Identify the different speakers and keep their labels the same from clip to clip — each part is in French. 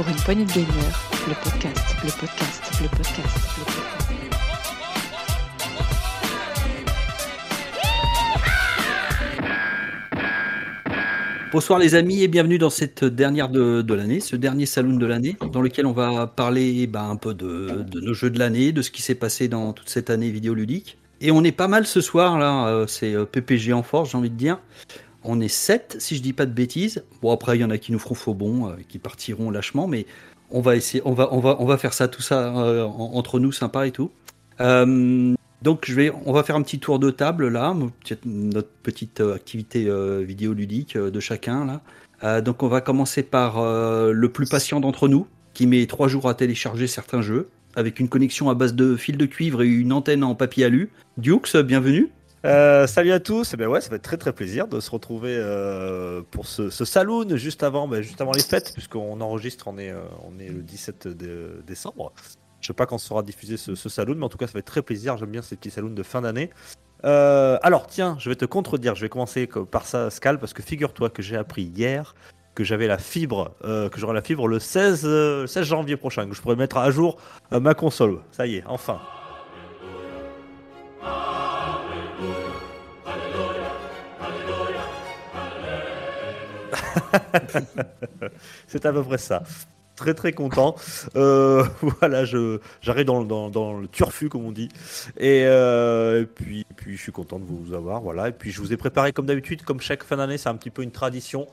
Speaker 1: pour une poignée de gagneurs, le podcast, le podcast, le podcast, le podcast.
Speaker 2: Bonsoir les amis et bienvenue dans cette dernière de, l'année, ce dernier saloon de l'année, dans lequel on va parler bah, un peu de, de nos jeux de l'année, de ce qui s'est passé dans toute cette année vidéoludique. Et on est pas mal ce soir là, euh, c'est euh, PPG en force j'ai envie de dire. On est 7 si je dis pas de bêtises. Bon après il y en a qui nous feront faux bon, euh, qui partiront lâchement, mais on va essayer, on va, on va, on va faire ça tout ça euh, en- entre nous sympa et tout. Euh, donc je vais, on va faire un petit tour de table là, notre petite activité vidéoludique de chacun là. Donc on va commencer par le plus patient d'entre nous, qui met trois jours à télécharger certains jeux, avec une connexion à base de fil de cuivre et une antenne en papier alu. Dukes, bienvenue.
Speaker 3: Euh, salut à tous, Eh ben ouais, ça va être très très plaisir de se retrouver euh, pour ce, ce saloon juste avant, ben, juste avant les fêtes, puisqu'on enregistre, on est, euh, on est le 17 de- décembre. Je sais pas quand sera diffusé ce, ce saloon, mais en tout cas ça va être très plaisir, j'aime bien ces petits saloons de fin d'année. Alors tiens, je vais te contredire, je vais commencer co- par ça, Scal, parce que figure-toi que j'ai appris hier que j'avais la fibre, que j'aurai la fibre le 16, euh, 16 janvier prochain, que je pourrais mettre à jour ma console. Ça y est, enfin. C'est à peu près ça. Très très content. Euh, voilà, j'arrive dans, le- turfu comme on dit. Et, euh, puis puis je suis content de vous avoir. Voilà. Et puis je vous ai préparé comme d'habitude, comme chaque fin d'année, c'est un petit peu une tradition.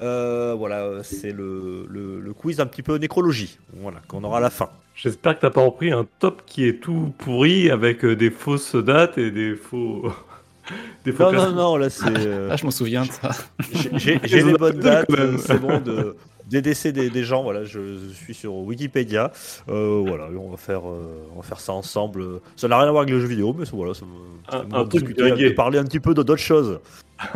Speaker 3: Euh, voilà, c'est le, quiz un petit peu nécrologie. Voilà, qu'on aura à la fin.
Speaker 4: J'espère que t'as pas repris un top qui est tout pourri avec des fausses dates et des faux. Des
Speaker 3: Non non non, là c'est. euh,
Speaker 5: Ah, je m'en souviens de ça.
Speaker 3: J'ai- les bonnes dates, euh, c'est bon, de, des décès des, des gens. Voilà, je, je suis sur Wikipédia. Euh, voilà, on va faire, euh, on va faire ça ensemble. Ça n'a rien à voir avec les jeux vidéo, mais voilà, ça me-
Speaker 4: Un-
Speaker 3: ça me
Speaker 4: un truc
Speaker 3: de parler un petit peu de- d'autres choses.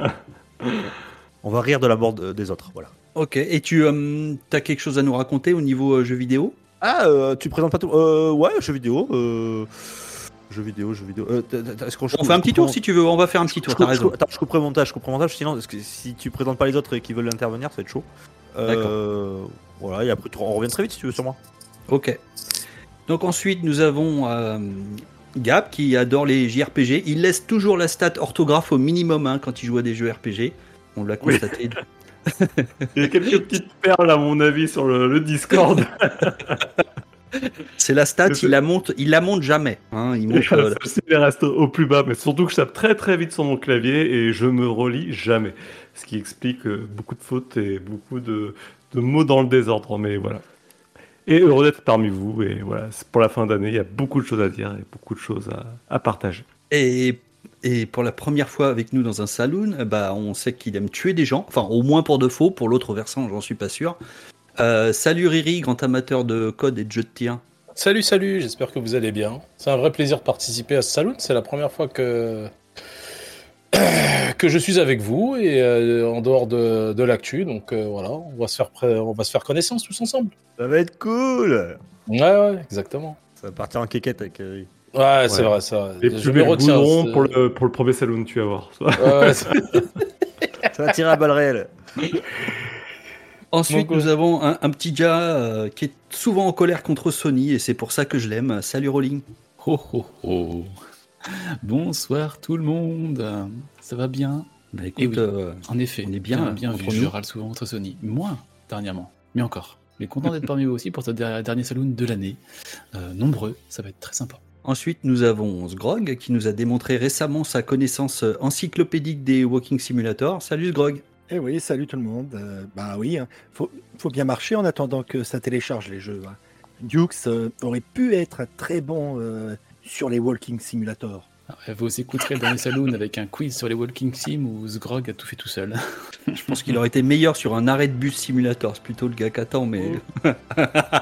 Speaker 3: on va rire de la mort de- des autres. Voilà.
Speaker 2: Ok, et tu as quelque chose à nous raconter au niveau euh, jeux vidéo?
Speaker 3: Ah, euh, tu présentes pas tout euh, Ouais, jeux vidéo. Euh, jeux vidéo, jeux vidéo. Euh, est-ce qu'on-
Speaker 2: On fait un petit tour si tu veux, on va faire un petit tour, t'as
Speaker 3: je
Speaker 2: raison.
Speaker 3: couperai le montage, je couperai le montage, sinon, parce que si tu présentes pas les autres et qui veulent intervenir, ça va être chaud. Euh, voilà, et après, on revient très vite si tu veux sur moi.
Speaker 2: Ok. Donc ensuite, nous avons euh, Gab qui adore les JRPG. Il laisse toujours la stat orthographe au minimum hein, quand il joue à des jeux RPG. On l'a
Speaker 4: Oui.
Speaker 2: constaté.
Speaker 4: Il y a quelques petites perles à mon avis sur le, le Discord.
Speaker 2: C'est la stat, il la monte, il la monte jamais. hein. Il monte, euh,
Speaker 4: elle reste au plus bas, mais surtout que je tape très très vite sur mon clavier et je me relis jamais. Ce qui explique euh, beaucoup de fautes et beaucoup de, de mots dans le désordre, mais voilà. Et heureux d'être parmi vous, et voilà, c'est pour la fin d'année, il y a beaucoup de choses à dire et beaucoup de choses à, à partager.
Speaker 2: et, et pour la première fois avec nous dans un saloon, bah, on sait qu'il aime tuer des gens. Enfin, au moins pour de faux. Pour l'autre versant, j'en suis pas sûr. Euh, salut Riri, grand amateur de code et de jeux de tir.
Speaker 5: Salut, salut, j'espère que vous allez bien. C'est un vrai plaisir de participer à ce salon. C'est la première fois que que je suis avec vous et euh, en dehors de, de l'actu. Donc euh, voilà, on va se faire pré- on va se faire connaissance tous ensemble.
Speaker 3: Ça va être cool
Speaker 5: Ouais, ouais, exactement.
Speaker 3: Ça va partir en quéquette avec Eric.
Speaker 5: Ouais, c'est vrai, ça.
Speaker 4: Les
Speaker 5: Je
Speaker 4: plus
Speaker 5: me
Speaker 4: belles
Speaker 5: retiens.
Speaker 4: pour le, pour le premier salon, tu vas voir.
Speaker 5: Ouais, c'est-
Speaker 3: Ça va tirer à balles réelles.
Speaker 2: Ensuite,
Speaker 5: Donc,
Speaker 2: nous
Speaker 5: ouais.
Speaker 2: avons un, un petit gars euh, qui est souvent en colère contre Sony et c'est pour ça que je l'aime. Salut Rolling.
Speaker 6: Oh oh oh. Bonsoir tout le monde. Ça va bien?
Speaker 2: Bah écoute,
Speaker 6: Eh oui.
Speaker 2: euh,
Speaker 6: En effet,
Speaker 2: On est bien,
Speaker 6: bien,
Speaker 2: entre
Speaker 6: vu.
Speaker 2: nous.
Speaker 6: Je râle souvent entre Sony. Moins dernièrement, mais encore. Mais content d'être parmi vous aussi pour ce der- dernier saloon de l'année. Euh, nombreux, ça va être très sympa.
Speaker 2: ensuite, nous avons Sgrog qui nous a démontré récemment sa connaissance euh, encyclopédique des Walking Simulator. Salut Sgrog.
Speaker 7: Eh oui, salut tout le monde. Euh, bah oui, hein. faut, faut bien marcher en attendant que ça télécharge les jeux. hein. Dukes euh, aurait pu être très bon euh, sur les Walking Simulator.
Speaker 6: Alors, Vous écouterez le dernier saloon avec un quiz sur les Walking Sim où Sgrog a tout fait tout seul.
Speaker 2: Je pense qu'il aurait été meilleur sur un arrêt de bus simulator. C'est plutôt le gars qu'attend, mais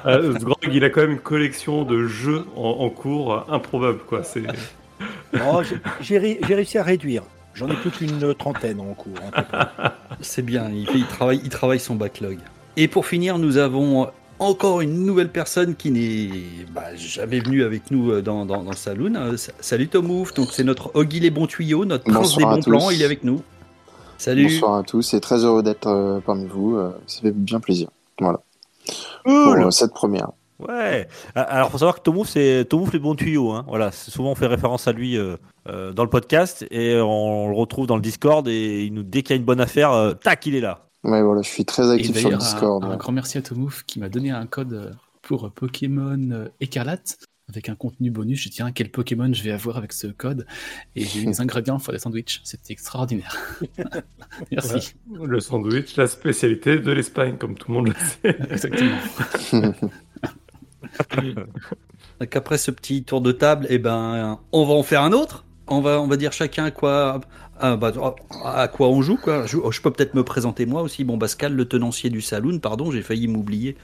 Speaker 4: Euh, ce Grog, il a quand même une collection de jeux en, en cours euh, improbable, quoi. C'est
Speaker 7: Oh, j'ai- j'ai ré- j'ai réussi à réduire. J'en ai plus qu'une trentaine en cours.
Speaker 2: c'est bien. Il, fait- il travaille, il travaille son backlog. Et pour finir, nous avons encore une nouvelle personne qui n'est bah, jamais venue avec nous euh, dans, dans, dans le saloon. Euh, sa- salut Tom Ouf, donc c'est notre Oggy les bons tuyaux, notre prince des
Speaker 8: Bonsoir
Speaker 2: bons plans, il est avec nous. Salut.
Speaker 8: Bonsoir à tous et très heureux d'être euh, parmi vous. euh, ça fait bien plaisir. Voilà. pour euh, cette première.
Speaker 3: Ouais. Ah, Alors, faut savoir que Tomouf, c'est Tomouf les bons tuyaux. Hein. Voilà, souvent on fait référence à lui euh, euh, dans le podcast et on le retrouve dans le Discord et il nous dès qu'il y a une bonne affaire, euh, tac, il est là.
Speaker 8: Ouais, voilà, je suis très actif sur le Discord.
Speaker 6: un, un grand merci à Tomouf qui m'a donné un code euh, pour euh, Pokémon euh, Écarlate avec un contenu bonus. Je tiens, quel Pokémon je vais avoir avec ce code? Et j'ai eu des ingrédients pour des sandwichs. C'était extraordinaire. Merci.
Speaker 4: Le sandwich, la spécialité de l'Espagne, comme tout le monde le sait.
Speaker 6: Exactement.
Speaker 2: Donc après ce petit tour de table, eh ben, on va en faire un autre. On va, on va dire chacun à quoi, à, bah, à quoi on joue. Quoi. Je, je peux peut-être me présenter moi aussi. Bon, Pascal, le tenancier du saloon, pardon, j'ai failli m'oublier.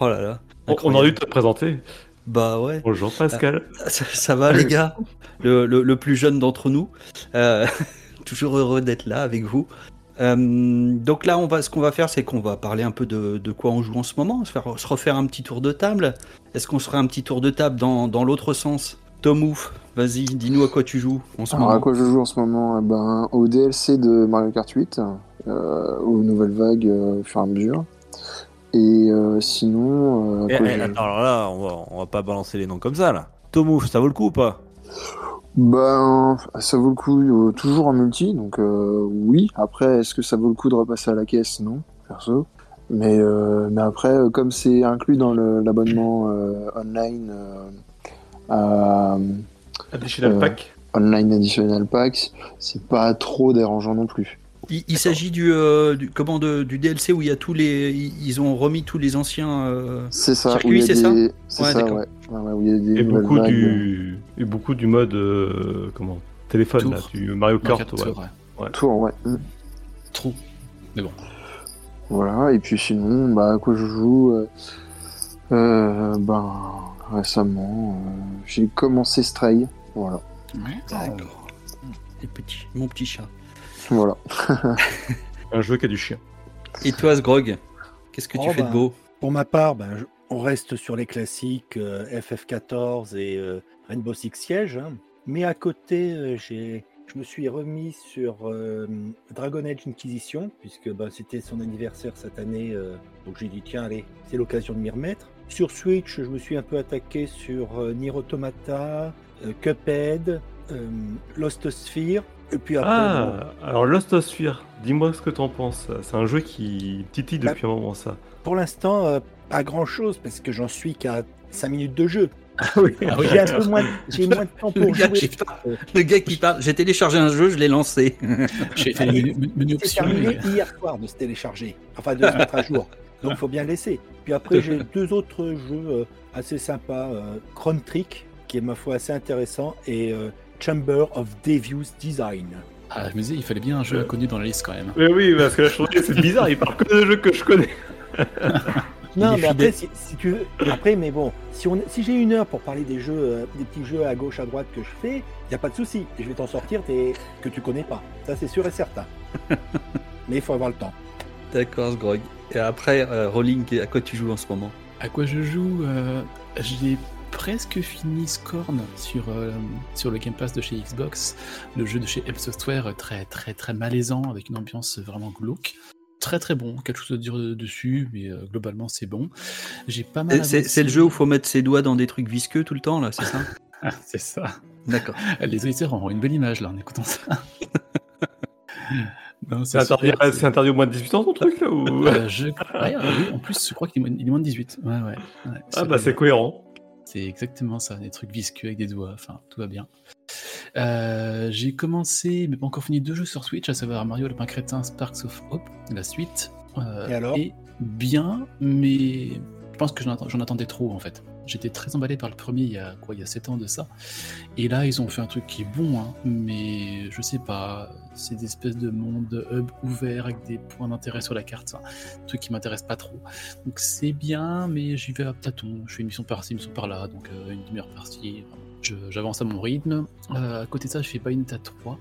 Speaker 2: Oh là là.
Speaker 4: On, on aurait dû te présenter.
Speaker 2: Bah ouais.
Speaker 4: Bonjour Pascal.
Speaker 2: Ça, ça va les gars? Le, le- le plus jeune d'entre nous. Euh, toujours heureux d'être là avec vous. Euh, donc là, on va, ce qu'on va faire, c'est qu'on va parler un peu de, de quoi on joue en ce moment, se, faire, se refaire un petit tour de table. Est-ce qu'on se ferait un petit tour de table dans, dans l'autre sens? Tom Ouf, vas-y, dis-nous à quoi tu joues en ce
Speaker 8: Alors, à
Speaker 2: moment.
Speaker 8: quoi je joue en ce moment? Eh ben, Au DLC de Mario Kart 8, euh, aux nouvelles vagues euh, au fur et à mesure. Et euh, sinon, euh, à
Speaker 3: Eh, eh,
Speaker 8: je-
Speaker 3: attends, alors là, on va, on va pas balancer les noms comme ça là. Tomouf, ça vaut le coup ou pas?
Speaker 8: Ben, ça vaut le coup euh, toujours en multi, donc euh, oui. Après, est-ce que ça vaut le coup de repasser à la caisse? Non, perso. Mais, euh, mais après, euh, comme c'est inclus dans l'abonnement euh, online euh, à
Speaker 4: Additional pack?
Speaker 8: Online Additional Packs, c'est pas trop dérangeant non plus.
Speaker 2: Il, il s'agit du, euh, du, comment, de- du DLC où il y a tous les, ils ont remis tous les anciens. euh,
Speaker 8: C'est ça,
Speaker 2: Circuit,
Speaker 8: où il y a
Speaker 2: c'est ça?
Speaker 8: des... C'est
Speaker 2: Ouais,
Speaker 8: ça, ouais. Ouais, ouais, où il y a des
Speaker 4: Et beaucoup
Speaker 8: vagues.
Speaker 4: du, et beaucoup du mode euh, comment téléphone là, du Mario Kart.
Speaker 6: Mario
Speaker 4: ouais.
Speaker 6: Tour, ouais.
Speaker 8: Tour, ouais. Mm.
Speaker 6: Trop. Mais bon.
Speaker 8: Voilà, et puis sinon, bah, à quoi je joue euh, euh, Ben, récemment, euh, j'ai commencé Stray. Voilà.
Speaker 2: D'accord. Les petits, mon petit chat.
Speaker 8: Voilà.
Speaker 4: Un jeu qui a du chien.
Speaker 2: Et toi, Sgrog, qu'est-ce que tu
Speaker 7: Oh,
Speaker 2: fais
Speaker 7: bah,
Speaker 2: de beau
Speaker 7: Pour ma part, ben, je- on reste sur les classiques euh, FF14 et euh, Rainbow Six Siege. hein. Mais à côté, euh, j'ai, je me suis remis sur euh, Dragon Age Inquisition, puisque ben, c'était son anniversaire cette année. euh, donc j'ai dit, tiens, allez, c'est l'occasion de m'y remettre. Sur Switch, je me suis un peu attaqué sur euh, Nier Automata, euh, Cuphead, euh, Lost Sphere. Et puis après, bon,
Speaker 4: Ah, alors Lost of Sphere, dis-moi ce que t'en penses. C'est un jeu qui titille
Speaker 7: Bah,
Speaker 4: depuis un moment ça.
Speaker 7: pour l'instant, euh, pas grand chose, parce que j'en suis qu'à 5 minutes de jeu.
Speaker 6: Ah oui,
Speaker 7: J'ai un peu moins, j'ai moins de temps
Speaker 2: Le
Speaker 7: pour
Speaker 2: gars
Speaker 7: jouer.
Speaker 2: qui parle. Le gars qui parle, j'ai téléchargé un jeu, je l'ai lancé.
Speaker 6: J'ai fait le
Speaker 7: terminé hier soir de se télécharger, enfin de se mettre à jour. Donc faut bien laisser. Puis après j'ai deux autres jeux euh, assez sympas, euh, Chron Trick, qui est ma foi assez intéressant, et euh, Chamber of Devious Design.
Speaker 6: Ah, je me disais, il fallait bien un jeu inconnu dans la liste quand même.
Speaker 4: Mais oui, parce que là je trouvais c'est bizarre, il parle que des jeux que je connais.
Speaker 7: Non, mais après, si, si tu veux, après, mais bon, si, on, si j'ai une heure pour parler des jeux, euh, des petits jeux à gauche, à droite que je fais, il n'y a pas de souci. Et je vais t'en sortir des que tu connais pas. Ça, c'est sûr et certain. mais il faut avoir le temps.
Speaker 2: D'accord, Sgrog. Et après, euh, Rolling, à quoi tu joues en ce moment?
Speaker 6: À quoi je joue euh, J'ai presque fini Scorn sur, euh, sur le Game Pass de chez Xbox, le jeu de chez Help Software, euh, très très très malaisant, avec une ambiance vraiment glauque. Très très bon, quelque chose à dire dessus, mais euh, globalement c'est bon. J'ai pas mal.
Speaker 2: C'est- le jeu où faut mettre ses doigts dans des trucs visqueux tout le temps, là, c'est ça?
Speaker 6: Ah, c'est ça.
Speaker 2: D'accord.
Speaker 6: Les auditeurs auront une belle image là en écoutant ça. Non,
Speaker 4: C'est interdit, interdit au moins de 18 ans ton truc là ou...
Speaker 6: Euh, je... ouais, oui, en plus, je crois qu'il est, moins- il est moins de 18. Ouais, ouais. ouais,
Speaker 4: Ah bah c'est cohérent.
Speaker 6: C'est exactement ça, des trucs visqueux avec des doigts, enfin, tout va bien. Euh, j'ai commencé, mais pas encore fini, deux jeux sur Switch, à savoir Mario Lapin Crétin Sparks of Hope, la suite. Euh,
Speaker 7: Et alors?
Speaker 6: est bien, mais je pense que j'en attendais trop en fait. J'étais très emballé par le premier il y a quoi, il y a 7 ans de ça. Et là, ils ont fait un truc qui est bon, hein, mais je sais pas, c'est des espèces de monde hub ouvert avec des points d'intérêt sur la carte, ça. un truc qui m'intéresse pas trop. Donc c'est bien, mais j'y vais à tâtons. Je fais une mission par-ci, une mission par-là, donc euh, une demi-heure par-ci. J'avance à mon rythme. Euh, à côté de ça, je fais Bayonetta 3,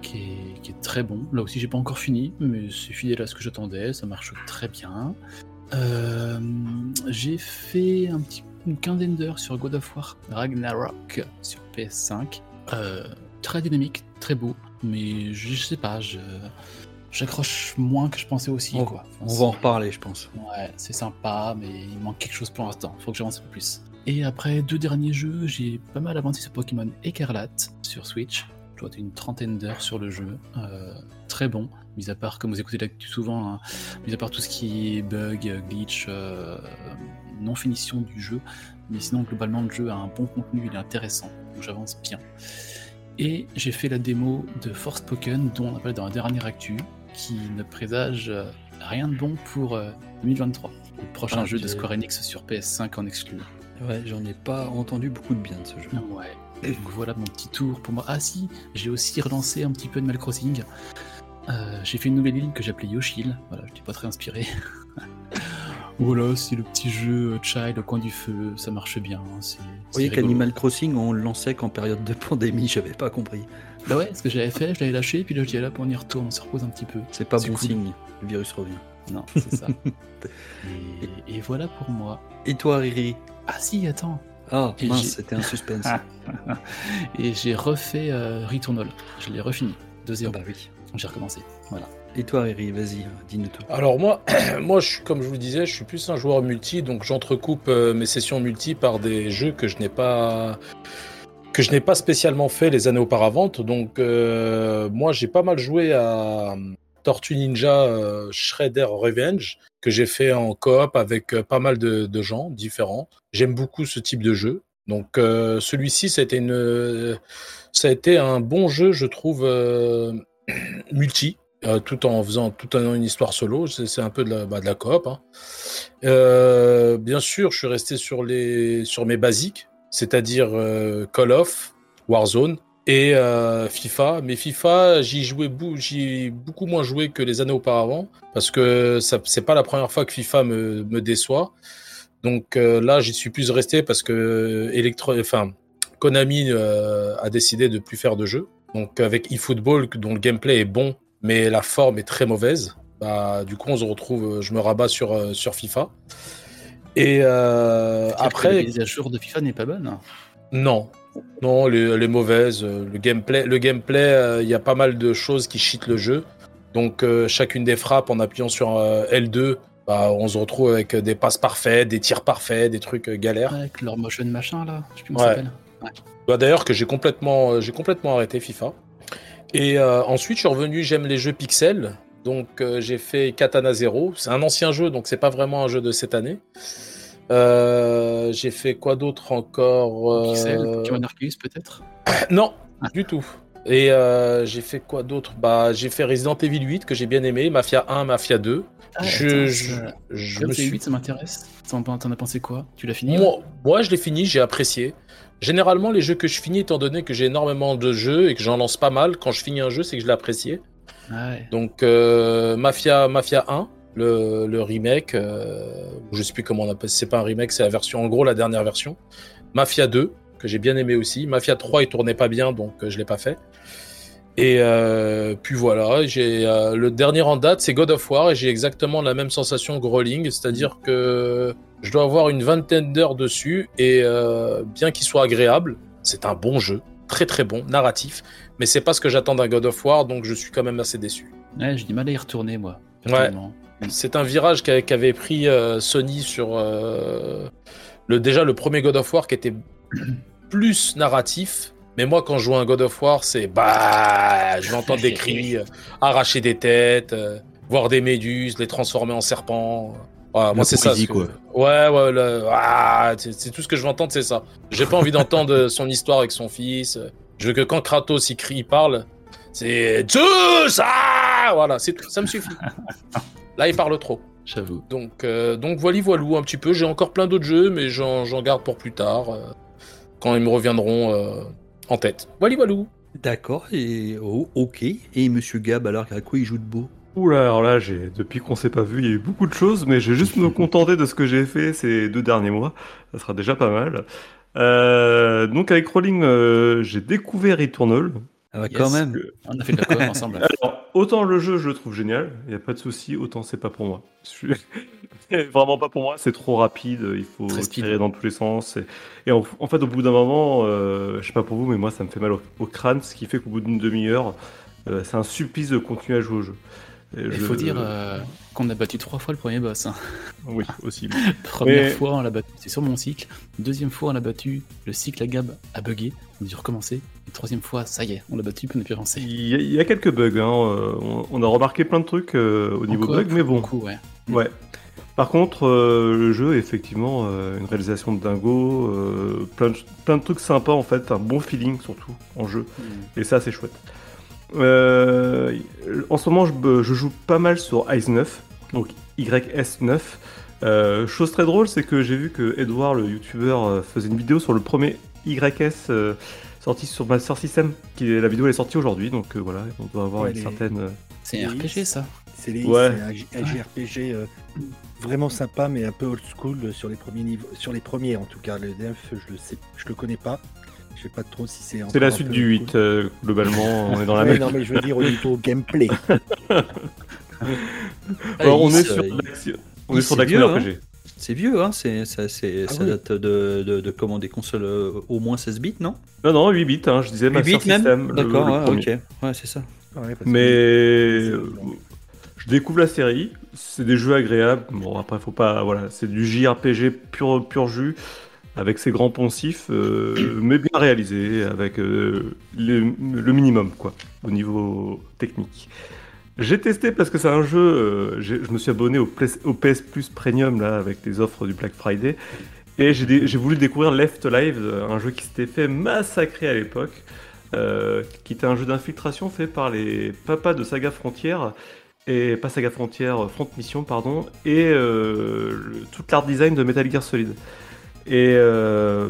Speaker 6: qui est, qui est très bon. Là aussi, j'ai pas encore fini, mais c'est fidèle à ce que j'attendais, ça marche très bien. Euh, j'ai fait un petit, une quinzaine d'heures sur God of War Ragnarok sur PS5. Euh, très dynamique, très beau, mais je, je sais pas, je, j'accroche moins que je pensais aussi.
Speaker 2: On,
Speaker 6: quoi.
Speaker 2: on va en reparler, je pense.
Speaker 6: Ouais, c'est sympa, mais il manque quelque chose pour l'instant. Faut que j'avance un peu plus. Et après deux derniers jeux, j'ai pas mal avancé sur Pokémon Écarlate sur Switch. Je dois être une trentaine d'heures sur le jeu. Euh, très bon, mis à part, comme vous écoutez l'actu souvent, hein, mis à part tout ce qui est bug, glitch, euh, non finition du jeu. Mais sinon, globalement, le jeu a un bon contenu, il est intéressant. Donc j'avance bien. Et j'ai fait la démo de Forspoken, dont on a parlé dans la dernière actu, qui ne présage euh, rien de bon pour euh, 2023. Le prochain
Speaker 2: Ah,
Speaker 6: jeu de Square Enix sur PS5 en exclu.
Speaker 2: Ouais, j'en ai pas entendu beaucoup de bien de ce jeu.
Speaker 6: Ouais. Donc voilà mon petit tour pour moi. Ah si, j'ai aussi relancé un petit peu Animal Crossing. Euh, j'ai fait une nouvelle île que j'appelais Yoshil. Voilà, je n'étais pas très inspiré. voilà, c'est le petit jeu euh, Child au coin du feu, ça marche bien. hein,
Speaker 2: Vous voyez qu'Animal Crossing, on le lançait qu'en période de pandémie, j'avais pas compris.
Speaker 6: Bah ouais, ce que j'avais fait, je l'avais lâché, puis là je dis là, on y retourne, on se repose un petit peu.
Speaker 2: C'est pas bon
Speaker 6: cool.
Speaker 2: signe, le virus revient.
Speaker 6: Non, c'est ça. et, et voilà pour moi.
Speaker 2: Et toi, Riri?
Speaker 6: Ah si, attends.
Speaker 2: Ah,
Speaker 6: Et
Speaker 2: mince, c'était un suspense.
Speaker 6: Et j'ai refait euh, Returnal. Je l'ai refini. 2-0.
Speaker 2: bah oui.
Speaker 6: J'ai recommencé. Voilà.
Speaker 2: Et toi, Riri, vas-y, dis-nous tout.
Speaker 5: Alors moi, moi comme je vous le disais, je suis plus un joueur multi, donc j'entrecoupe euh, mes sessions multi par des jeux que je n'ai pas que je n'ai pas spécialement fait les années auparavant. Donc euh, moi j'ai pas mal joué à Tortue Ninja euh, Shredder Revenge que j'ai fait en coop avec euh, pas mal de, gens différents. J'aime beaucoup ce type de jeu. Donc euh, celui-ci, ça a été une, ça a été un bon jeu, je trouve, euh, multi. Euh, tout en faisant tout en une histoire solo. C'est un peu de la, bah, de la coop. hein. Euh, bien sûr, je suis resté sur, les, sur mes basiques, c'est-à-dire euh, Call of, Warzone et FIFA. Mais FIFA, j'y jouais j'y beaucoup moins joué que les années auparavant parce que ça c'est pas la première fois que FIFA me, me déçoit. Donc là, j'y suis plus resté parce que Electro, enfin, Konami a décidé de plus faire de jeux. Donc avec eFootball, dont le gameplay est bon, mais la forme est très mauvaise. Bah, du coup, on se retrouve, je me rabats sur, euh, sur FIFA. Et euh,
Speaker 6: Après, la mise à jour de FIFA n'est pas bonne.
Speaker 5: non, non, elle est, mauvaise. Euh, Le gameplay, le gameplay, euh, il y a pas mal de choses qui cheatent le jeu. Donc euh, chacune des frappes, en appuyant sur euh, L2, bah, on se retrouve avec des passes parfaites, des tirs parfaits, des trucs euh, galères.
Speaker 6: Avec leur motion machin là. Je sais plus comment
Speaker 5: Ouais. Bah, D'ailleurs que j'ai complètement, euh, j'ai complètement arrêté FIFA. Et euh, ensuite, je suis revenu, j'aime les jeux pixels. Donc euh, j'ai fait Katana Zero. C'est un ancien jeu, donc c'est pas vraiment un jeu de cette année. Euh, j'ai fait quoi d'autre encore
Speaker 6: Pixel, Pokémon Arceus peut-être
Speaker 5: Non, du tout. Et j'ai fait quoi d'autre? Bah j'ai fait Resident Evil 8 que j'ai bien aimé, Mafia 1, Mafia 2.
Speaker 6: Ah,
Speaker 5: je,
Speaker 6: attends,
Speaker 5: je,
Speaker 6: ça-
Speaker 5: je
Speaker 6: Comme
Speaker 5: me
Speaker 6: c'est
Speaker 5: suis
Speaker 6: 8, ça m'intéresse. T'en as pensé quoi? Tu l'as fini
Speaker 5: moi, moi, je l'ai fini, j'ai apprécié. Généralement, les jeux que je finis, étant donné que j'ai énormément de jeux et que j'en lance pas mal, quand je finis un jeu, c'est que je l'ai apprécié.
Speaker 6: Ouais.
Speaker 5: Donc, euh, Mafia, Mafia 1, le, le remake, euh, je sais plus comment on appelle, c'est pas un remake, c'est la version, en gros, la dernière version. Mafia 2, que j'ai bien aimé aussi. Mafia 3, il tournait pas bien, donc euh, je l'ai pas fait. Et euh, puis voilà, j'ai euh, le dernier en date, c'est God of War, et j'ai exactement la même sensation que Rolling, c'est-à-dire que je dois avoir une vingtaine d'heures dessus, et euh, bien qu'il soit agréable, c'est un bon jeu, très très bon, narratif, mais c'est pas ce que j'attends d'un God of War, donc je suis quand même assez déçu.
Speaker 6: Ouais, j'ai du mal à y retourner moi.
Speaker 5: Ouais.
Speaker 6: personnellement.
Speaker 5: C'est un virage qu'a- qu'avait pris euh, Sony sur euh, le déjà le premier God of War qui était plus narratif. Mais moi, quand je joue à un God of War, c'est bah, je vais entendre des cris, arracher des têtes, voir des méduses, les transformer en serpents. Moi, c'est ça. que-. Ouais, ouais, le- ah, c'est tout ce que je veux entendre, c'est ça. J'ai pas envie d'entendre son histoire avec son fils. Je veux que quand Kratos il crie, il parle, c'est Zeus, ah, voilà, c'est tout. Ça me suffit. Là, il parle trop.
Speaker 6: J'avoue.
Speaker 5: Donc, euh, donc voilà, voilou un petit peu. J'ai encore plein d'autres jeux, mais j'en j'en garde pour plus tard, euh, quand ils me reviendront euh, en tête. Voilà, voilou.
Speaker 2: D'accord, et oh, ok. Et Monsieur Gab, alors à quoi il joue de beau?
Speaker 4: Oula, alors là, j'ai, depuis qu'on s'est pas vu, il y a eu beaucoup de choses, mais je vais juste me contenter de ce que j'ai fait ces deux derniers mois. Ça sera déjà pas mal. Euh, donc avec Rolling, euh, j'ai découvert Returnal.
Speaker 2: Ah bah,
Speaker 6: Yes.
Speaker 2: quand même.
Speaker 6: On a fait de la com ensemble.
Speaker 4: Alors, autant le jeu, je le trouve génial, il n'y a pas de souci, autant c'est pas pour moi. Suis- Vraiment pas pour moi, c'est trop rapide, il faut
Speaker 6: Très speed.
Speaker 4: tirer dans tous les sens. Et, et en, en fait, au bout d'un moment, euh, je sais pas pour vous, mais moi, ça me fait mal au, au crâne, ce qui fait qu'au bout d'une demi-heure, euh, c'est un supplice de continuer à jouer au jeu.
Speaker 6: Il
Speaker 4: je-
Speaker 6: faut dire euh, qu'on a battu trois fois le premier boss. hein.
Speaker 4: Oui, aussi.
Speaker 6: Première fois, on l'a battu, c'est sur mon cycle. Deuxième fois, on l'a battu, le cycle à Gab a bugué, on a dû recommencer. Et troisième fois, ça y est, on l'a battu, puis on a pu avancer.
Speaker 4: Il y, a, il y a quelques bugs. Hein. euh, On, on a remarqué plein de trucs euh, au niveau bugs, mais bon.
Speaker 6: beaucoup, ouais.
Speaker 4: Ouais. Par contre, euh, le jeu est effectivement une réalisation de dingo, plein, de, plein de trucs sympas en fait, un bon feeling surtout en jeu, et ça c'est chouette. Euh, en ce moment, je, je joue pas mal sur Ice 9, donc YS9. Euh, chose très drôle, c'est que j'ai vu que Edouard, le youtubeur, euh, faisait une vidéo sur le premier YS euh, sorti sur Master System. Qui est, la vidéo elle est sortie aujourd'hui, donc euh, voilà, on doit avoir
Speaker 7: Ouais,
Speaker 4: une
Speaker 7: les-
Speaker 4: certaine.
Speaker 6: C'est un. RPG, ça.
Speaker 7: C'est les-
Speaker 4: Ouais.
Speaker 7: c'est un, J- un JRPG euh, vraiment sympa, mais un peu old school sur les premiers niveaux, sur les premiers en tout cas. Le DF, je le sais, je le connais pas. Je sais pas trop si c'est.
Speaker 4: C'est la suite du
Speaker 7: old
Speaker 4: 8,
Speaker 7: school.
Speaker 4: euh, globalement, on est dans la
Speaker 7: Ouais,
Speaker 4: même.
Speaker 7: non, mais je veux dire au niveau gameplay.
Speaker 4: Alors, on
Speaker 2: Is,
Speaker 4: est sur de l'action- on est sur l'action
Speaker 2: vieux,
Speaker 4: RPG.
Speaker 2: C'est vieux, hein c'est, ça, c'est,
Speaker 7: Ah
Speaker 2: ça
Speaker 7: oui.
Speaker 2: date de, de, de comment Des consoles euh, au moins 16 bits, non?
Speaker 4: Non, non, 8 bits, hein, je disais
Speaker 2: 8
Speaker 4: Master
Speaker 2: bits même
Speaker 4: System. le-
Speaker 2: D'accord,
Speaker 4: le
Speaker 2: ouais,
Speaker 4: premier.
Speaker 2: ok. Ouais, c'est ça.
Speaker 7: Ouais, que-
Speaker 4: Mais euh, je découvre la série, c'est des jeux agréables. Bon, après, faut pas. Voilà, c'est du JRPG pur, pur jus, avec ses grands poncifs, euh, mais bien réalisé, avec euh, le, minimum, quoi, au niveau technique. J'ai testé parce que c'est un jeu. euh, je me suis abonné au, PS Plus Premium, là, avec les offres du Black Friday. Et j'ai voulu découvrir Left Live, un jeu qui s'était fait massacrer à l'époque. qui était un jeu d'infiltration fait par les papas de Saga Frontier et pas Saga Frontier, Front Mission pardon, et euh, le- tout l'art design de Metal Gear Solid. Et euh,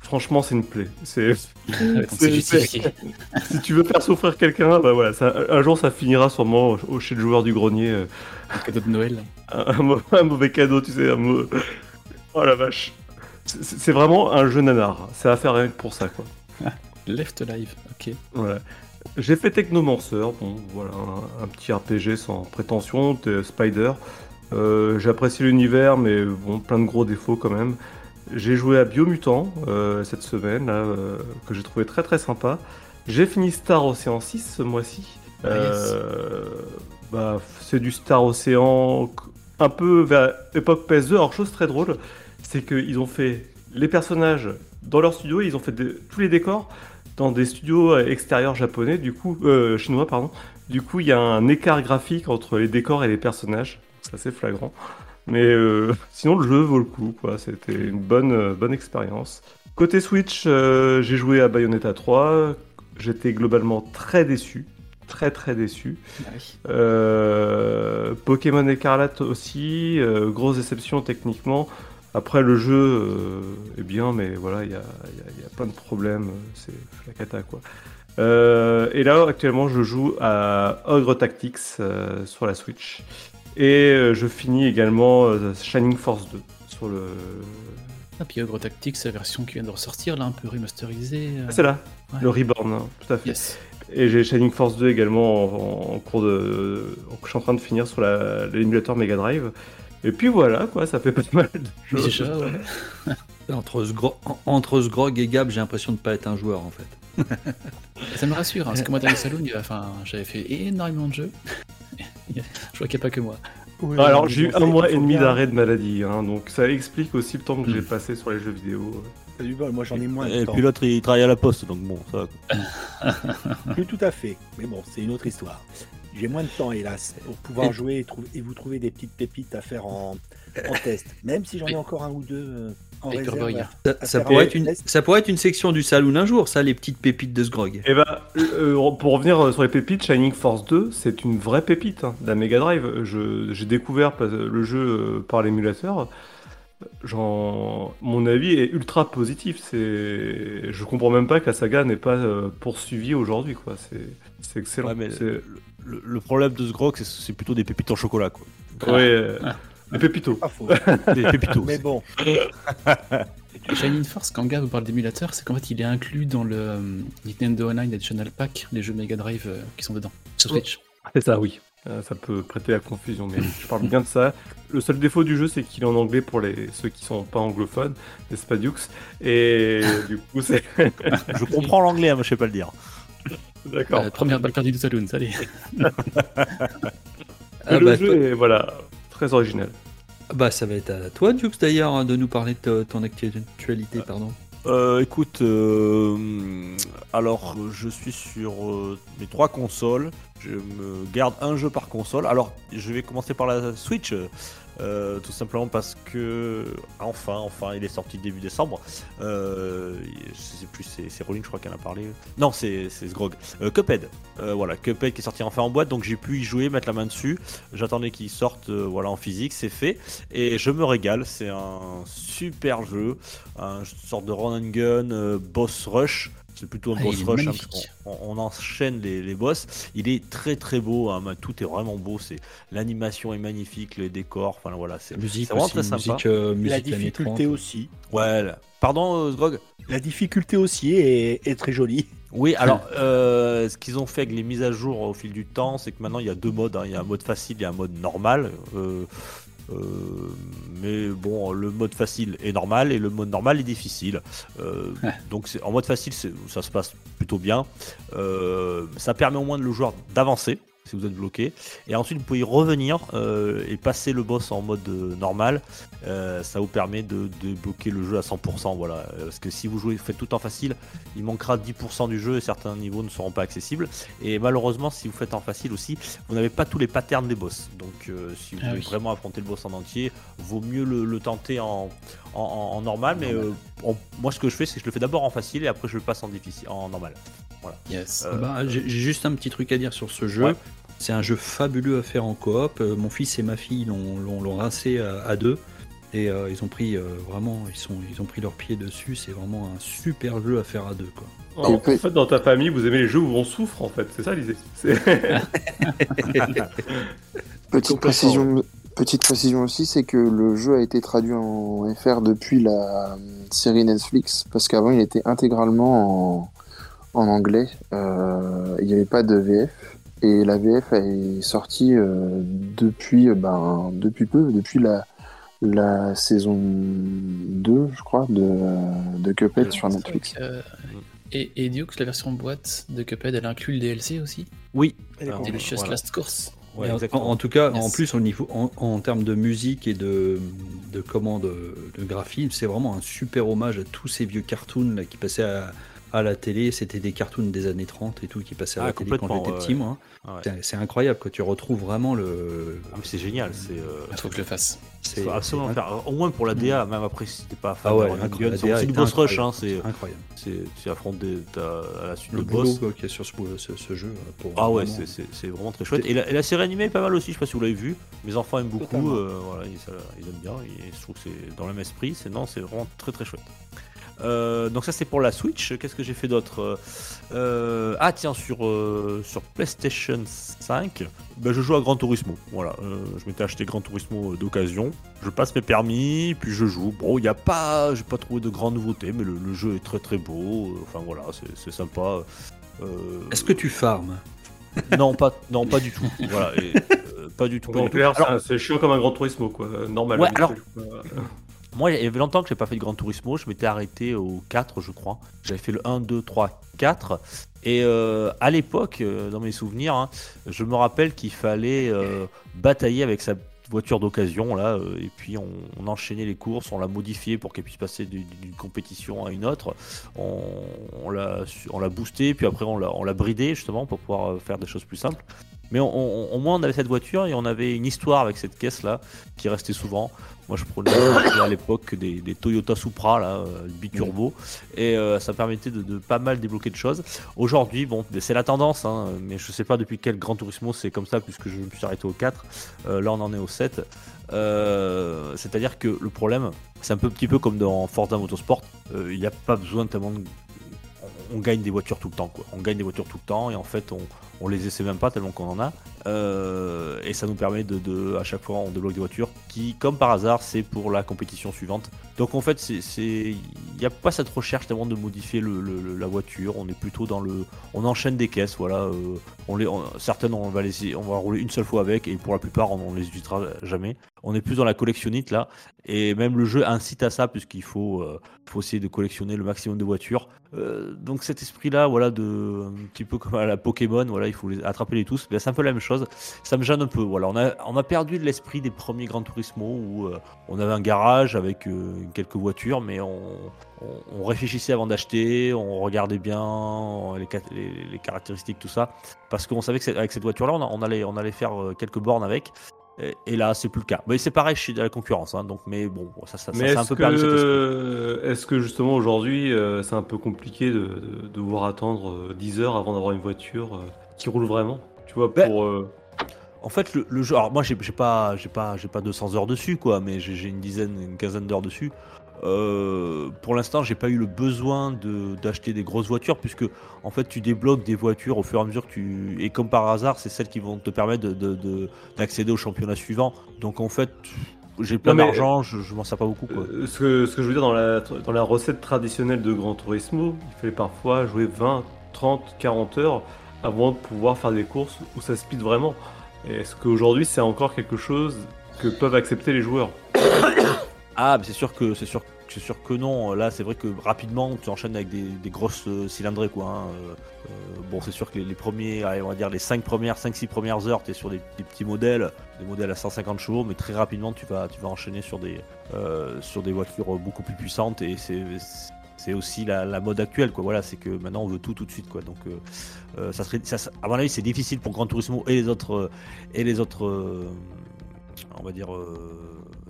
Speaker 4: franchement, c'est une plaie. C'est
Speaker 6: justifié.
Speaker 4: si tu veux faire souffrir quelqu'un, bah voilà, ça- un jour ça finira sûrement au, au- chez le joueur du grenier. euh,
Speaker 6: Un cadeau de Noël.
Speaker 4: un, un mau- un mauvais cadeau, tu sais, un mau- Oh la vache. C'est vraiment un jeu nanar. C'est à faire rien que pour ça, quoi.
Speaker 6: Left Live, ok.
Speaker 4: Voilà. J'ai fait Technomancer, bon voilà, un, un petit RPG sans prétention, Spider. Euh, J'ai apprécié l'univers, mais bon, plein de gros défauts quand même. J'ai joué à Biomutant euh, cette semaine, là, euh, que j'ai trouvé très très sympa. J'ai fini Star Ocean 6 ce mois-ci.
Speaker 6: Ah, yes.
Speaker 4: Euh, bah, c'est du Star Ocean un peu vers époque PS2. Alors, chose très drôle, c'est qu'ils ont fait les personnages dans leur studio, et ils ont fait tous les décors dans des studios extérieurs japonais, du coup, euh, chinois, pardon. Du coup, il y a un écart graphique entre les décors et les personnages. C'est assez flagrant. Mais euh, sinon, le jeu vaut le coup, quoi. C'était une bonne, euh, bonne expérience. Côté Switch, euh, j'ai joué à Bayonetta 3. J'étais globalement très déçu. Très, très déçu.
Speaker 6: Ah.
Speaker 4: Euh, Pokémon Écarlate aussi, grosse déception techniquement. Après, le jeu est bien, mais voilà, il y a, il y a- il y a plein de problèmes. C'est la cata, quoi. Et là, actuellement, je joue à Ogre Tactics sur la Switch. Et euh, je finis également euh, Shining Force 2 sur le.
Speaker 6: Ah, puis Ogre Tactics, la version qui vient de ressortir, là, un peu remasterisée. euh,
Speaker 4: Ah, c'est là,
Speaker 6: ouais.
Speaker 4: le Reborn, hein, tout à fait.
Speaker 6: Yes.
Speaker 4: Et j'ai Shining Force 2 également en, en cours de. Je suis en train de finir sur la- l'émulateur Mega Drive. Et puis voilà, quoi, ça fait pas mal de choses.
Speaker 6: Déjà, ouais.
Speaker 2: Entre Sgro- en- entre Sgrog et Gab, j'ai l'impression de pas être un joueur en fait.
Speaker 6: Ça me rassure, hein, parce que moi, dans y a- enfin, j'avais fait énormément de jeux. Je vois qu'il n'y a pas que moi.
Speaker 7: Ouais,
Speaker 4: Alors j'ai eu un mois et demi
Speaker 7: bien-
Speaker 4: d'arrêt de maladie, hein, donc ça explique aussi le temps que j'ai
Speaker 6: Mm.
Speaker 4: passé sur les jeux vidéo.
Speaker 7: T'as du bol, moi j'en ai moins de
Speaker 3: Et
Speaker 7: temps.
Speaker 3: puis l'autre, il travaille à la poste, donc bon, ça.
Speaker 7: Plus tout à fait, mais bon, c'est une autre histoire. J'ai moins de temps, hélas, pour pouvoir
Speaker 2: Et-
Speaker 7: jouer et, trou- et vous trouver des petites pépites à faire en, en test. Même si j'en ai encore un ou deux euh, en réserve.
Speaker 2: Ça,
Speaker 7: À
Speaker 2: ça
Speaker 7: faire
Speaker 2: pourrait être une,
Speaker 7: test.
Speaker 2: ça pourrait être une section du saloon un jour, ça, les petites pépites de Sgrog.
Speaker 4: Et bah, euh, pour revenir sur les pépites, Shining Force 2, c'est une vraie pépite hein, de la Mega Drive. Je- J'ai découvert pas- le jeu euh, par l'émulateur. Genre, mon avis est ultra positif. C'est, je comprends même pas que la saga n'est pas euh, poursuivie aujourd'hui, quoi. C'est, c'est excellent.
Speaker 3: Ouais, mais
Speaker 4: C'est-
Speaker 3: le, problème de ce grog, c'est plutôt des pépites en chocolat, quoi.
Speaker 4: ouais, euh, les pépitos.
Speaker 7: Pas faux.
Speaker 3: Des pépitos.
Speaker 7: mais bon,
Speaker 6: Shining Force, quand Gab parle d'émulateur, c'est qu'en fait, il est inclus dans le euh, Nintendo Online Additional Pack, les jeux Mega Drive euh, qui sont dedans, sur Switch.
Speaker 4: C'est ça, oui. Euh, ça peut prêter à confusion, mais je parle bien de ça. Le seul défaut du jeu, c'est qu'il est en anglais pour les ceux qui sont pas anglophones, les Spadiux. Et du coup, c'est.
Speaker 3: Je comprends l'anglais, hein, mais je sais pas le dire.
Speaker 4: D'accord.
Speaker 6: Euh, première balle perdue de Saloon, allez.
Speaker 2: Ah
Speaker 4: le
Speaker 2: bah,
Speaker 4: jeu est voilà, très original.
Speaker 2: Bah, ça va être à toi, Dukes, d'ailleurs, hein, de nous parler de ton actualité, pardon.
Speaker 3: Euh, écoute, euh, alors je suis sur euh, mes trois consoles. Je me garde un jeu par console. Alors je vais commencer par la Switch, euh, tout simplement parce que enfin, enfin, il est sorti début décembre. Euh, je sais plus, c'est Rolling, je crois qu'elle a parlé. Non, c'est Sgrog. Euh, Cuphead, Euh, voilà, Cuphead qui est sorti enfin en boîte, donc j'ai pu y jouer, mettre la main dessus. J'attendais qu'il sorte, voilà, en physique, c'est fait, et je me régale. C'est un super jeu, un sorte de run and gun, boss rush. C'est plutôt un
Speaker 6: Ah,
Speaker 3: boss rush, hein,
Speaker 6: magnifique.
Speaker 3: parce qu'on- on, on enchaîne les, les boss. Il est très très beau, hein, tout est vraiment beau. C'est l'animation est magnifique, les décors, enfin voilà, c'est
Speaker 2: La musique
Speaker 3: c'est vraiment
Speaker 2: aussi,
Speaker 3: très sympa.
Speaker 2: musique, euh,
Speaker 7: La
Speaker 2: musique
Speaker 7: difficulté
Speaker 2: 30.
Speaker 7: aussi.
Speaker 3: Ouais. là. Pardon, euh, Sgrog.
Speaker 7: La difficulté aussi est, est très jolie.
Speaker 3: Oui, alors euh, ce qu'ils ont fait avec les mises à jour au fil du temps, c'est que maintenant il y a deux modes. hein. Il y a un mode facile et un mode normal. Euh, euh, mais bon, le mode facile est normal et le mode normal est difficile. Euh, donc c'est- en mode facile, ça se passe plutôt bien. Euh, ça permet au moins de le joueur d'avancer si vous êtes bloqué. Et ensuite, vous pouvez y revenir euh, et passer le boss en mode euh, normal. Euh, ça vous permet de, de bloquer le jeu à 100%. Voilà. Parce que si vous jouez, faites tout en facile, il manquera 10% du jeu et certains niveaux ne seront pas accessibles. Et malheureusement, si vous faites en facile aussi, vous n'avez pas tous les patterns des boss. Donc, euh, si vous
Speaker 6: Ah
Speaker 3: voulez
Speaker 6: oui.
Speaker 3: vraiment affronter le boss en entier, vaut mieux le, le tenter en, en, en- en normal. Mais en- moi, ce que je fais, c'est que je le fais d'abord en facile et après je le passe en difficile, en normal.
Speaker 6: Yes.
Speaker 3: Euh,
Speaker 2: Bah, J'ai j'ai juste un petit truc à dire sur ce jeu.
Speaker 3: Ouais.
Speaker 2: C'est un jeu fabuleux à faire en coop. Euh, mon fils et ma fille l'ont- rincé à, à deux. Et euh, ils ont pris euh, vraiment, ils, sont, ils ont pris leur pied dessus. C'est vraiment un super jeu à faire à deux. Quoi.
Speaker 4: En, fait, dans ta famille, vous aimez les jeux où on souffre, en fait. C'est ça l'idée.
Speaker 8: Petite précision, petite précision aussi, c'est que le jeu a été traduit en FR depuis la série Netflix, parce qu'avant il était intégralement en, en anglais. Euh, il n'y avait pas de VF. Et la VF est sortie euh, depuis, euh, ben, depuis peu, depuis la, la saison 2, je crois, de, de Cuphead sur Netflix.
Speaker 6: Euh, et, et Dukes, la version boîte de Cuphead, elle inclut le DLC aussi
Speaker 3: Oui.
Speaker 7: Elle est
Speaker 3: Alors.
Speaker 6: Delicious
Speaker 3: voilà.
Speaker 6: Last Course.
Speaker 3: Ouais,
Speaker 2: en-
Speaker 3: exactement.
Speaker 2: en, en tout cas,
Speaker 6: Yes.
Speaker 2: en plus, au niveau, en, en termes de musique et de, de, comment, de, de graphisme, c'est vraiment un super hommage à tous ces vieux cartoons là, qui passaient à, à la télé. C'était des cartoons des années 30 et tout qui passaient à
Speaker 3: Ah,
Speaker 2: la télé quand j'étais
Speaker 3: ouais,
Speaker 2: petit, moi.
Speaker 3: Ah ouais.
Speaker 2: C'est- C'est incroyable que tu retrouves vraiment le.
Speaker 3: Ah, c'est génial. C'est. euh,
Speaker 6: Il faut que je le fasse.
Speaker 3: Il faut absolument faire. Au moins pour la DA, même après si t'es pas fan
Speaker 2: Ah ouais,
Speaker 3: c'est du boss rush, hein, c'est
Speaker 2: incroyable.
Speaker 3: c'est tu affrontes des, à la suite
Speaker 2: Le
Speaker 3: de boss.
Speaker 2: quoi, qu'il y a sur ce, ce, ce jeu. euh, Pour
Speaker 3: Ah ouais,
Speaker 2: vraiment-
Speaker 3: c'est- c'est c'est vraiment très chouette. Et la, et la série animée est pas mal aussi, je sais pas si vous l'avez vu. Mes enfants aiment beaucoup, euh, voilà, ils, ça- ils aiment bien. Et je trouve que c'est dans le même esprit. C'est non, c'est vraiment très très chouette. Euh, donc ça c'est pour la Switch. Qu'est-ce que j'ai fait d'autre Euh, Ah tiens sur euh, sur PlayStation 5, ben, je joue à Gran Turismo. Voilà, euh, je m'étais acheté Gran Turismo euh, d'occasion. Je passe mes permis, puis je joue. Bon, il y a pas, j'ai pas trouvé de grandes nouveautés, mais le, le jeu est très très beau. Euh, Enfin voilà, c'est- sympa. Euh,
Speaker 2: Est-ce que tu farmes?
Speaker 3: Non, pas, non, pas du tout. Voilà, et, euh, pas du tout.
Speaker 4: c'est chiant comme un grand tourisme, quoi. euh, Normal.
Speaker 3: Ouais,
Speaker 4: habituel, quoi.
Speaker 3: Moi, il y avait longtemps que j'ai pas fait de Gran Turismo. Je m'étais arrêté au 4, je crois. J'avais fait le 1, 2, 3, 4. Et euh, à l'époque, euh, dans mes souvenirs, hein, je me rappelle qu'il fallait euh, batailler avec sa voiture d'occasion là et puis on, enchaînait les courses on l'a modifié pour qu'elle puisse passer d'une compétition à une autre on, l'a on l'a boosté puis après on l'a bridé justement pour pouvoir faire des choses plus simples mais au moins on avait cette voiture et on avait une histoire avec cette caisse là qui restait souvent moi je prenais à l'époque des, des Toyota Supra là euh, biturbo. Et euh, ça permettait de, de pas mal débloquer de choses. Aujourd'hui bon c'est la tendance hein, mais je sais pas depuis quel Grand Turismo c'est comme ça puisque je me suis arrêté au 4 Euh, là on en est au 7 Euh, c'est à dire que le problème c'est un peu petit peu comme dans Forza Motorsport. Il n'y a pas besoin tellement de on- on gagne des voitures tout le temps quoi. On gagne des voitures tout le temps et en fait on, on les essaie même pas tellement qu'on en a. Euh, et ça nous permet de, de- à chaque fois on débloque des voitures qui comme par hasard c'est pour la compétition suivante. Donc en fait c'est il n'y a pas cette recherche tellement de modifier le- le- la voiture. On est plutôt dans le on enchaîne des caisses voilà. euh, on les on- certaines on va les on va rouler une seule fois avec et pour la plupart on, on les utilisera jamais. On est plus dans la collectionnite là et même le jeu incite à ça puisqu'il faut euh, faut essayer de collectionner le maximum de voitures. Euh, donc cet esprit-là, voilà, de un petit peu comme à la Pokémon, voilà, il faut attraper les tous. C'est un peu la même chose. Ça me gêne un peu. Voilà, on a, on a perdu l'esprit des premiers Gran Turismo où euh, on avait un garage avec quelques voitures, mais on, on, réfléchissait avant d'acheter, on regardait bien les, les, caractéristiques, tout ça, parce qu'on savait que avec cette voiture-là, on, allait, on allait faire quelques bornes avec. Et, et là, c'est plus le cas. Mais c'est pareil chez la concurrence, hein, donc, mais bon, ça, ça, ça, c'est un peu perdu
Speaker 4: que, est-ce que justement aujourd'hui, euh, c'est un peu compliqué de, de devoir attendre euh, 10 heures avant d'avoir une voiture euh, qui roule vraiment Tu vois,
Speaker 3: Ben,
Speaker 4: pour. euh,
Speaker 3: En fait, le, le jeu. Alors moi, j'ai pas, j'ai pas, j'ai pas 200 heures dessus, quoi, mais j'ai une dizaine, une quinzaine d'heures dessus. Euh, pour l'instant, j'ai pas eu le besoin de d'acheter des grosses voitures, puisque en fait, tu débloques des voitures au fur et à mesure que tu. Et comme par hasard, c'est celles qui vont te permettre de- de- de- d'accéder au championnat suivant. Donc en fait, j'ai plein d'argent, je, je m'en sers pas beaucoup, quoi.
Speaker 4: euh, ce, que, ce que je veux dire, dans la, dans la recette traditionnelle de Gran Turismo, il fallait parfois jouer 20, 30, 40 heures avant de pouvoir faire des courses où ça speed vraiment. Est-ce qu'aujourd'hui, c'est encore quelque chose que peuvent accepter les joueurs?
Speaker 3: Ah, c'est sûr que c'est sûr, que non. Là, c'est vrai que rapidement, tu enchaînes avec des, grosses euh, cylindrées, quoi. hein. Euh, euh, bon, c'est sûr que les, premiers, on va dire les 5 premières, 5-6 premières heures, tu es sur des, petits modèles, des modèles à 150 chevaux, mais très rapidement, tu vas, tu vas enchaîner sur des, voitures beaucoup plus puissantes et c'est aussi la, mode actuelle quoi voilà c'est que maintenant on veut tout tout de suite quoi donc ça serait ça, à mon avis c'est difficile pour Gran Turismo et les autres on va dire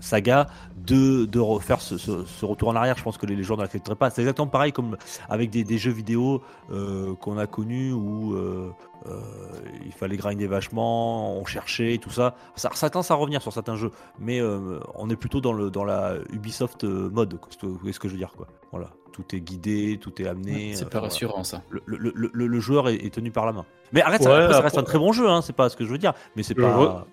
Speaker 3: sagas de, de refaire ce, ce- ce retour en arrière. Je pense que les, les joueurs ne l'accepteraient pas. C'est exactement pareil comme avec des, des jeux vidéo euh, qu'on a connus où euh, euh, il fallait grinder vachement, on cherchait tout ça. Ça, ça tend à revenir sur certains jeux, mais euh, on est plutôt dans, le, dans la Ubisoft mode, voyez ce que je veux dire quoi. Voilà, tout est guidé, tout est amené.
Speaker 6: C'est pas
Speaker 3: voilà.
Speaker 6: rassurant ça.
Speaker 3: Le, le- le- le- le joueur est, est tenu par la main. Mais arrête, ça, après, reste un très bon jeu, hein, c'est pas ce que je veux dire. Mais c'est pas.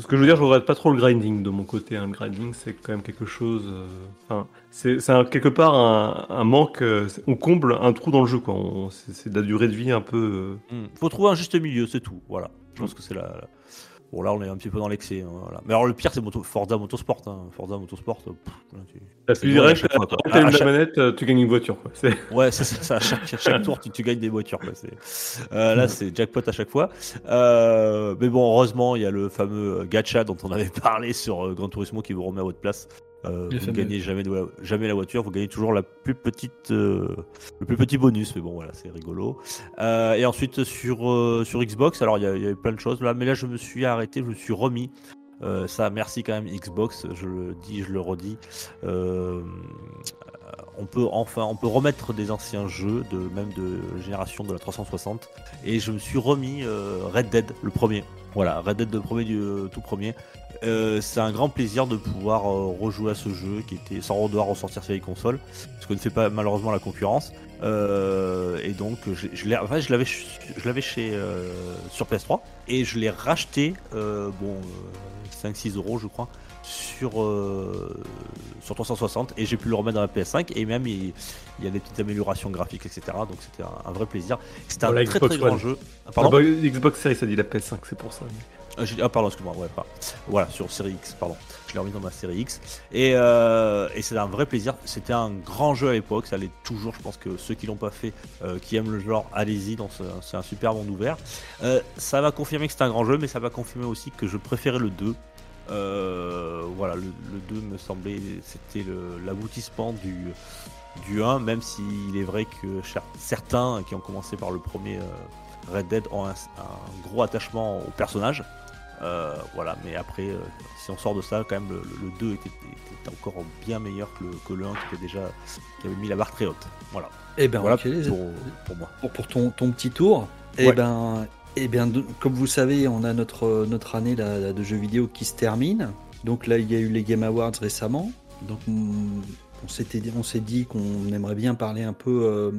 Speaker 4: Ce que je veux dire, je regrette pas trop le grinding de mon côté. hein. Le grinding, c'est quand même quelque chose. euh, Enfin, c'est quelque part un, un manque. euh, on comble un trou dans le jeu, quoi. C'est de la durée de vie un peu. euh,
Speaker 3: Hmm. Faut trouver un juste milieu, c'est tout. Voilà. Je pense que c'est la, la- Bon, là, on est un petit peu dans l'excès. hein, voilà. Mais alors, le pire, c'est Moto... Forza Motorsport. hein. Forza Motorsport. euh, pff, là, tu- fois, à
Speaker 4: une
Speaker 3: chaque-
Speaker 4: manette, euh, tu gagnes une voiture, quoi.
Speaker 3: Ouais, c'est ça. à chaque, tour, tu, tu gagnes des voitures. quoi. Euh, là, c'est jackpot à chaque fois. Euh, mais bon, heureusement, il y a le fameux gacha dont on avait parlé sur Gran Turismo qui vous remet à votre place. Euh, vous
Speaker 6: fameux.
Speaker 3: gagnez jamais, de- jamais la voiture, vous gagnez toujours la plus petite, euh, le plus petit bonus. Mais bon, voilà, c'est rigolo. Euh, et ensuite sur sur Xbox, alors il y, y avait plein de choses là, mais là je me suis arrêté, je me suis remis. Ça, merci quand même Xbox, je le dis, je le redis. On peut enfin, on peut remettre des anciens jeux de même de génération de la 360. Et je me suis remis Red Dead, le premier. Voilà, Red Dead le premier du tout premier. Euh, c'est un grand plaisir de pouvoir euh, rejouer à ce jeu qui était sans devoir ressortir sur les consoles, ce que ne fait pas malheureusement la concurrence. Euh, et donc je, je l'ai, enfin, je l'avais, je l'avais chez euh, sur PS3 et je l'ai racheté, euh, bon, 5-6 euros je crois, sur euh, sur 360 et j'ai pu le remettre dans la PS5 et même il, il y a des petites améliorations graphiques etc. Donc c'était un, un vrai plaisir. C'était un très
Speaker 4: Xbox
Speaker 3: très grand jeu. Ah,
Speaker 4: Ah
Speaker 3: pardon?
Speaker 4: Bah, Xbox Series, ça dit la PS5, c'est pour ça.
Speaker 3: J'ai- ah, pardon, excuse-moi, ouais, pas. Voilà, sur série X, pardon. Je l'ai remis dans ma série X. Et, euh, et c'est un vrai plaisir. C'était un grand jeu à l'époque. Ça l'est toujours. Je pense que ceux qui l'ont pas fait, euh, qui aiment le genre, allez-y. C'est un super monde ouvert. Euh, ça va confirmer que c'est un grand jeu, mais ça va confirmer aussi que je préférais le 2. Euh, voilà, le, le 2 me semblait, c'était l'aboutissement du, du 1, même s'il est vrai que certains qui ont commencé par le premier euh, Red Dead ont un, un gros attachement au personnage. Euh, voilà, mais après, euh, si on sort de ça, quand même, le, le 2 était, était encore bien meilleur que le, que le 1 qui était déjà, qui avait mis la barre très haute. Voilà,
Speaker 2: Eh ben,
Speaker 3: voilà pour, pour moi.
Speaker 2: pour, pour ton, ton petit tour. Et
Speaker 3: Ouais.
Speaker 2: ben, et bien, de- comme vous savez, on a notre, notre année là, de jeux vidéo qui se termine. Donc là, il y a eu les Game Awards récemment. Donc on s'était dit- on s'est dit qu'on aimerait bien parler un peu euh,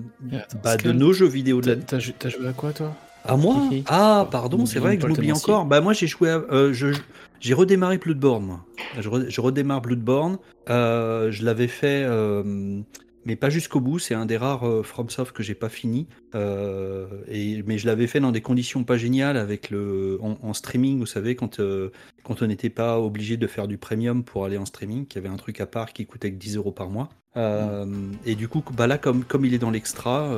Speaker 2: bah, de nos jeux vidéo de
Speaker 6: T'as
Speaker 2: la...
Speaker 6: joué à quoi toi?
Speaker 2: À moi? Ah, pardon, c'est vrai que je m'oublie encore. Bah moi, j'ai joué, à- euh, je- j'ai redémarré Bloodborne. Moi. Je, re- je redémarre Bloodborne. Euh, je l'avais fait, euh, mais pas jusqu'au bout. C'est un des rares euh, FromSoft que j'ai pas fini. Euh, mais je l'avais fait dans des conditions pas géniales avec le en, streaming. Vous savez, quand euh, quand on n'était pas obligé de faire du premium pour aller en streaming, qu'il y avait un truc à part qui coûtait que 10 euros par mois. Et du coup, bah là, comme, comme il est dans l'extra,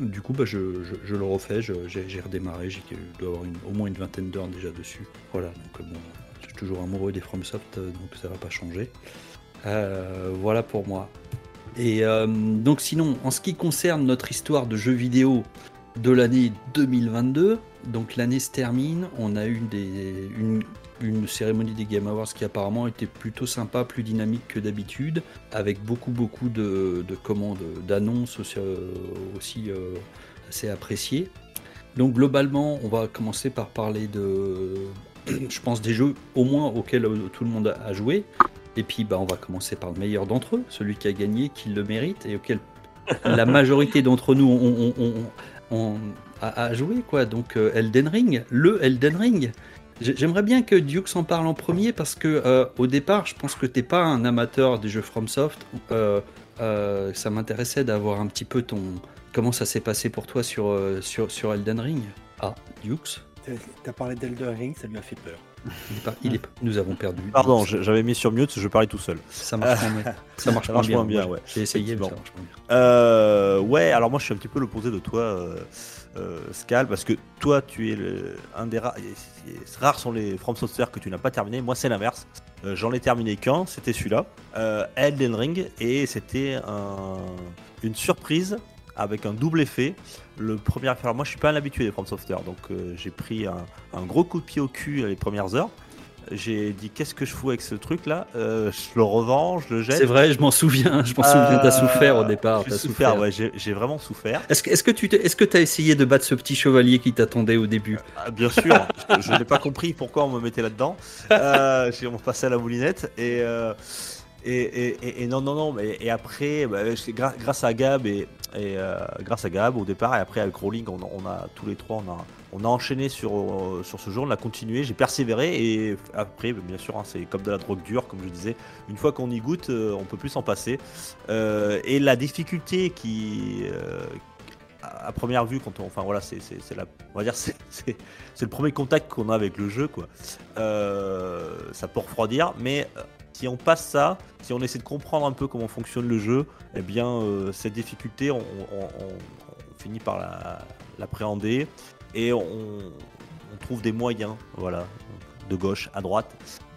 Speaker 2: du coup, bah, je, je- le refais, j'ai redémarré, j'ai dois avoir au moins une vingtaine d'heures déjà dessus. Voilà, donc bon, je suis toujours amoureux des FromSoft, donc ça va pas changer. Euh, voilà pour moi. Et euh, donc sinon, en ce qui concerne notre histoire de jeux vidéo de l'année 2022, donc l'année se termine, on a eu des, une, cérémonie des Game Awards qui apparemment était plutôt sympa, plus dynamique que d'habitude, avec beaucoup beaucoup de, de commandes, d'annonces aussi, euh, assez appréciées. Donc globalement, on va commencer par parler de, je pense, des jeux au moins auxquels tout le monde a joué. Et puis bah, on va commencer par le meilleur d'entre eux, celui qui a gagné, qui le mérite, et auquel la majorité d'entre nous ont, a, joué. Quoi. Donc euh, Elden Ring, le Elden Ring. J'ai- J'aimerais bien que Duke s'en parle en premier parce que euh, au départ, je pense que t'es pas un amateur des jeux FromSoft. Euh, ça m'intéressait d'avoir un petit peu ton comment ça s'est passé pour toi sur, sur, sur Elden Ring. Ah, Dukes,
Speaker 7: T'as- T'as parlé d'Elden Ring, ça lui a fait peur.
Speaker 2: Il est pas- il est- nous avons perdu.
Speaker 3: Pardon, j'avais mis sur mute, je parlais tout seul.
Speaker 2: Ça marche moins bien. Ça marche,
Speaker 3: Ça
Speaker 2: moins
Speaker 3: marche
Speaker 2: bien.
Speaker 3: ouais.
Speaker 2: J'ai essayé, mais ça marche moins bien.
Speaker 3: Euh, ouais, alors moi je suis un petit peu l'opposé de toi, euh, euh, Scal, parce que toi tu es le, un des rares, rares sont les From Software que tu n'as pas terminé. Moi c'est l'inverse. J'en ai terminé qu'un, c'était celui-là, Elden Ring, et c'était un- une surprise avec un double effet. Le premier, alors moi je suis pas un habitué des From Software, donc euh, j'ai pris un, un gros coup de pied au cul les premières heures. J'ai dit qu'est-ce que je fous avec ce truc là Je le revends, je le jette.
Speaker 2: C'est vrai, je m'en souviens. Je m'en souviens. T'as
Speaker 3: Euh,
Speaker 2: souffert au départ.
Speaker 3: J'ai
Speaker 2: t'as
Speaker 3: souffert, ouais, j'ai vraiment souffert.
Speaker 2: Est-ce que est-ce que tu t'es- est-ce que t'as essayé de battre ce petit chevalier qui t'attendait au début?
Speaker 3: Ah, bien sûr, je, je n'ai pas compris pourquoi on me mettait là-dedans. Euh, j'ai- on passait à la moulinette et, euh, et, et, non, non, non, et après, bah, grâce à Gab et, euh, grâce à Gab au départ et après avec Rolling, on, a- tous les trois, on a, on a enchaîné sur, euh, sur ce jeu, on a continué, j'ai persévéré et après, bien sûr, hein, c'est comme de la drogue dure, comme je disais, une fois qu'on y goûte, euh, on peut plus s'en passer. Euh, et la difficulté qui, à première vue, quand on, enfin voilà, c'est, la, on va dire, c'est, le premier contact qu'on a avec le jeu, quoi. Ça peut refroidir, mais si on passe ça, si on essaie de comprendre un peu comment fonctionne le jeu, eh bien, euh, cette difficulté, on, finit par la, l'appréhender et on, trouve des moyens, voilà, de gauche à droite,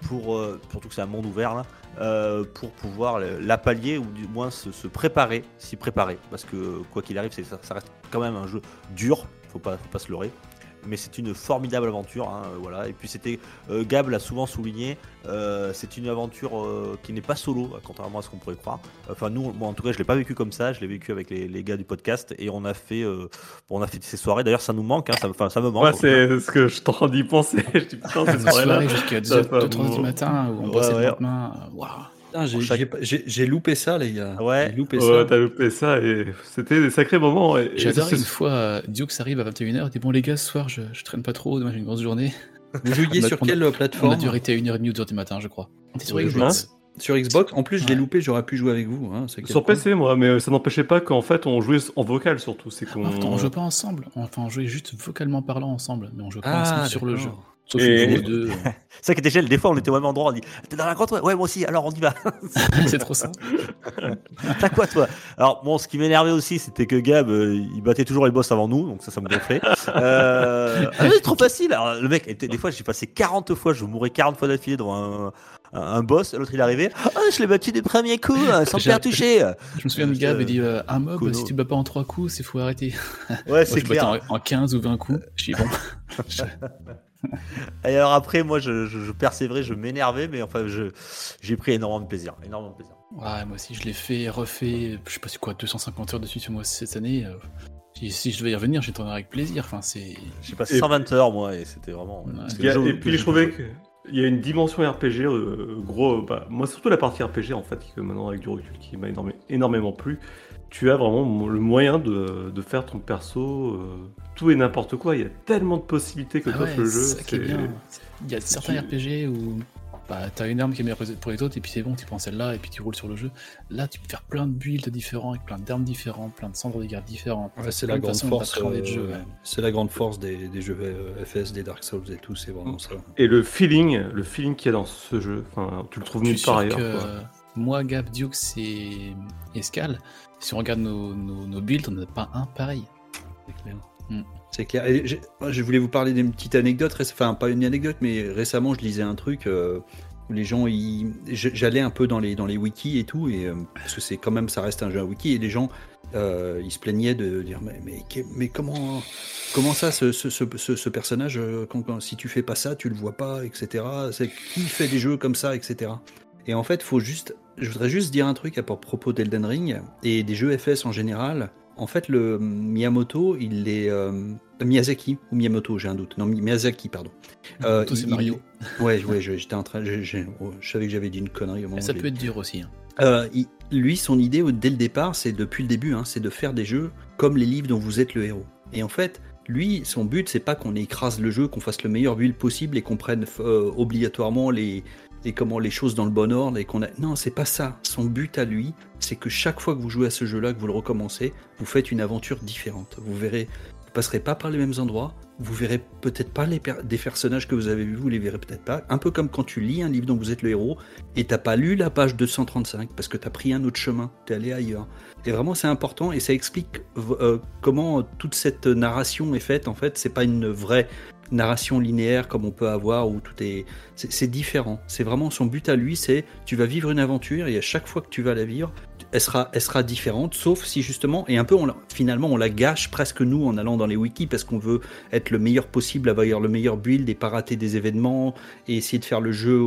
Speaker 3: pour, euh, surtout que c'est un monde ouvert là, euh, pour pouvoir la pallier ou du moins se, préparer, s'y préparer. Parce que quoi qu'il arrive, ça, ça reste quand même un jeu dur, faut pas, faut pas se leurrer. Mais c'est une formidable aventure, hein, euh, voilà. Et puis c'était, euh, Gab l'a souvent souligné, euh, c'est une aventure euh, qui n'est pas solo, contrairement à ce qu'on pourrait croire. Enfin nous, moi en tout cas, je l'ai pas vécu comme ça, je l'ai vécu avec les, les gars du podcast et on a fait, euh, bon, on a fait ces soirées. D'ailleurs, ça nous manque, hein, ça, enfin, ça me manque.
Speaker 4: Ouais, c'est ce que je t'en d'y penser. Je dis putain, cette
Speaker 6: Une soirée
Speaker 4: soirée-là.
Speaker 6: jusqu'à
Speaker 4: ça va
Speaker 6: 2h30 du matin où on
Speaker 3: Ouais,
Speaker 6: bossait
Speaker 3: ouais.
Speaker 6: le lendemain. Waouh.
Speaker 2: J'ai, loupé ça, les gars.
Speaker 3: Ouais.
Speaker 2: Loupé
Speaker 4: t'as loupé ça et c'était des sacrés moments. et-
Speaker 6: J'adore une fois, euh, Dukes arrive à 21h, il dit bon les gars, ce soir je, je traîne pas trop, demain j'ai une grosse journée.
Speaker 2: Vous jouiez
Speaker 6: On
Speaker 2: sur
Speaker 6: on a-
Speaker 2: quelle
Speaker 6: On
Speaker 2: plateforme
Speaker 6: a dû arrêter à 1h30 ou 2h du matin, je crois. On était sur Xbox.
Speaker 2: Sur Xbox. En plus, je l'ai
Speaker 6: Ouais.
Speaker 2: loupé. J'aurais pu jouer avec vous. hein,
Speaker 4: Sur. PC, moi, mais ça n'empêchait pas qu'en fait on jouait en vocal surtout. C'est qu'on.
Speaker 6: Ah, on jouait pas ensemble, enfin on jouait juste vocalement parlant ensemble, mais on jouait pas
Speaker 2: Ah,
Speaker 6: ensemble sur le jeu. Sauf
Speaker 4: Et-
Speaker 6: deux,
Speaker 3: C'est ça qui était génial. Des fois, on était au même endroit. On dit T'es dans la grotte ouais, ouais, moi aussi. Alors, on y va.
Speaker 6: c'est trop ça.
Speaker 3: T'as quoi, toi? Alors, bon, ce qui m'énervait aussi, c'était que Gab, euh, il battait toujours les boss avant nous. Donc, ça, ça me gonflait. Euh... ah, c'est trop facile. Alors, le mec, était- des fois, j'ai passé 40 fois. Je mourais 40 fois d'affilée devant un, boss. L'autre, il est arrivé. Ah, je l'ai battu des premiers coups, euh, sans faire toucher.
Speaker 6: Je me souviens de
Speaker 3: Euh,
Speaker 6: Gab, il dit euh, un mob,
Speaker 3: Kono.
Speaker 6: si tu bats pas en 3 coups, c'est faut arrêter.
Speaker 3: Ouais, c'est clair.
Speaker 6: en, en 15 ou 20 coups. Je dis bon,
Speaker 3: Et alors, après, moi, je, je, je persévérais, je m'énervais. Mais enfin, je- j'ai pris énormément de plaisir. Énormément de plaisir.
Speaker 6: ouais, moi aussi je l'ai fait, refait, je sais pas c'est quoi, 250 heures dessus sur moi cette année. euh, si, si je devais y revenir, j'y retournerais avec plaisir. Enfin, c'est.
Speaker 3: J'ai passé
Speaker 4: Et-
Speaker 3: 120 heures, moi, et c'était vraiment.
Speaker 6: Ouais.
Speaker 4: a- et puis
Speaker 3: j'ai
Speaker 4: je trouvais qu'il y a une dimension RPG, euh, gros, bah, moi surtout la partie RPG en fait, que maintenant avec du recul, qui m'a énorme- énormément plu. Tu as vraiment le moyen de, de faire ton perso, euh, tout et n'importe quoi. Il y a tellement de possibilités que
Speaker 6: Ah
Speaker 4: t'offre
Speaker 6: ouais,
Speaker 4: le jeu.
Speaker 6: c'est ça qui est bien. Il y a certains
Speaker 4: tu-
Speaker 6: RPG où bah, t'as une arme qui est meilleure pour les autres, et puis c'est bon, tu prends celle-là, et puis tu roules sur le jeu. Là, tu peux faire plein de builds différents, avec plein d'armes différentes, plein de cendres de guerre.
Speaker 2: Ouais,
Speaker 6: T'as
Speaker 2: c'est la
Speaker 6: de
Speaker 2: grande force. euh,
Speaker 6: ouais.
Speaker 2: C'est la grande force des, des jeux euh, FS, des Dark Souls et tout. C'est vraiment ça.
Speaker 4: Et le feeling, le feeling qu'il y a dans ce jeu, enfin, tu le trouves nulle part ailleurs.
Speaker 6: que
Speaker 4: quoi.
Speaker 6: moi, Gab, Dukes et Escal, si on regarde nos, builds, on n'a pas un pareil.
Speaker 2: C'est clair.
Speaker 6: Mm.
Speaker 2: C'est clair. Je voulais vous parler d'une petite anecdote, enfin pas une anecdote, mais récemment je lisais un truc euh, où les gens, j'allais un peu dans les, wikis et tout, et, euh, parce que c'est quand même, ça reste un jeu à wiki, et les gens, euh, ils se plaignaient de dire, mais, mais, comment, comment ça, ce, personnage, si tu fais pas ça, tu le vois pas, etc. Qui fait des jeux comme ça, etc. Et en fait, faut juste, je voudrais juste dire un truc à propos d'Elden Ring et des jeux FS en général. En fait, le Miyamoto, il est euh, Miyazaki ou Miyamoto, j'ai un doute. Non, Mi- Miyazaki, pardon. Euh,
Speaker 6: Tout c'est
Speaker 2: il-
Speaker 6: Mario.
Speaker 2: Ouais, ouais, j'étais en train, je, je- oh, je savais que j'avais dit une connerie au moment
Speaker 6: ça peut être dur aussi. hein.
Speaker 2: euh, il- lui, son idée dès le départ, c'est depuis le début, hein, c'est de faire des jeux comme les livres dont vous êtes le héros. Et en fait, lui, son but, c'est pas qu'on écrase le jeu, qu'on fasse le meilleur build possible et qu'on prenne euh, obligatoirement les, les, comment, les choses dans le bon ordre. Et qu'on a... Non, c'est pas ça. Son but à lui, c'est que chaque fois que vous jouez à ce jeu-là, que vous le recommencez, vous faites une aventure différente. Vous verrez, vous passerez pas par les mêmes endroits. Vous verrez peut-être pas les des personnages que vous avez vus, vous les verrez peut-être pas. Un peu comme quand tu lis un livre dont vous êtes le héros et t'as pas lu la page 235 parce que t'as pris un autre chemin, t'es allé ailleurs. Et vraiment c'est important et ça explique euh, comment toute cette narration est faite. En fait, c'est pas une vraie narration linéaire comme on peut avoir où tout est. C'est différent. C'est vraiment son but à lui, c'est tu vas vivre une aventure et à chaque fois que tu vas la vivre, elle sera, elle sera différente, sauf si justement, et un peu on finalement on la gâche presque nous en allant dans les wikis parce qu'on veut être le meilleur possible, avoir le meilleur build et pas rater des événements et essayer de faire le jeu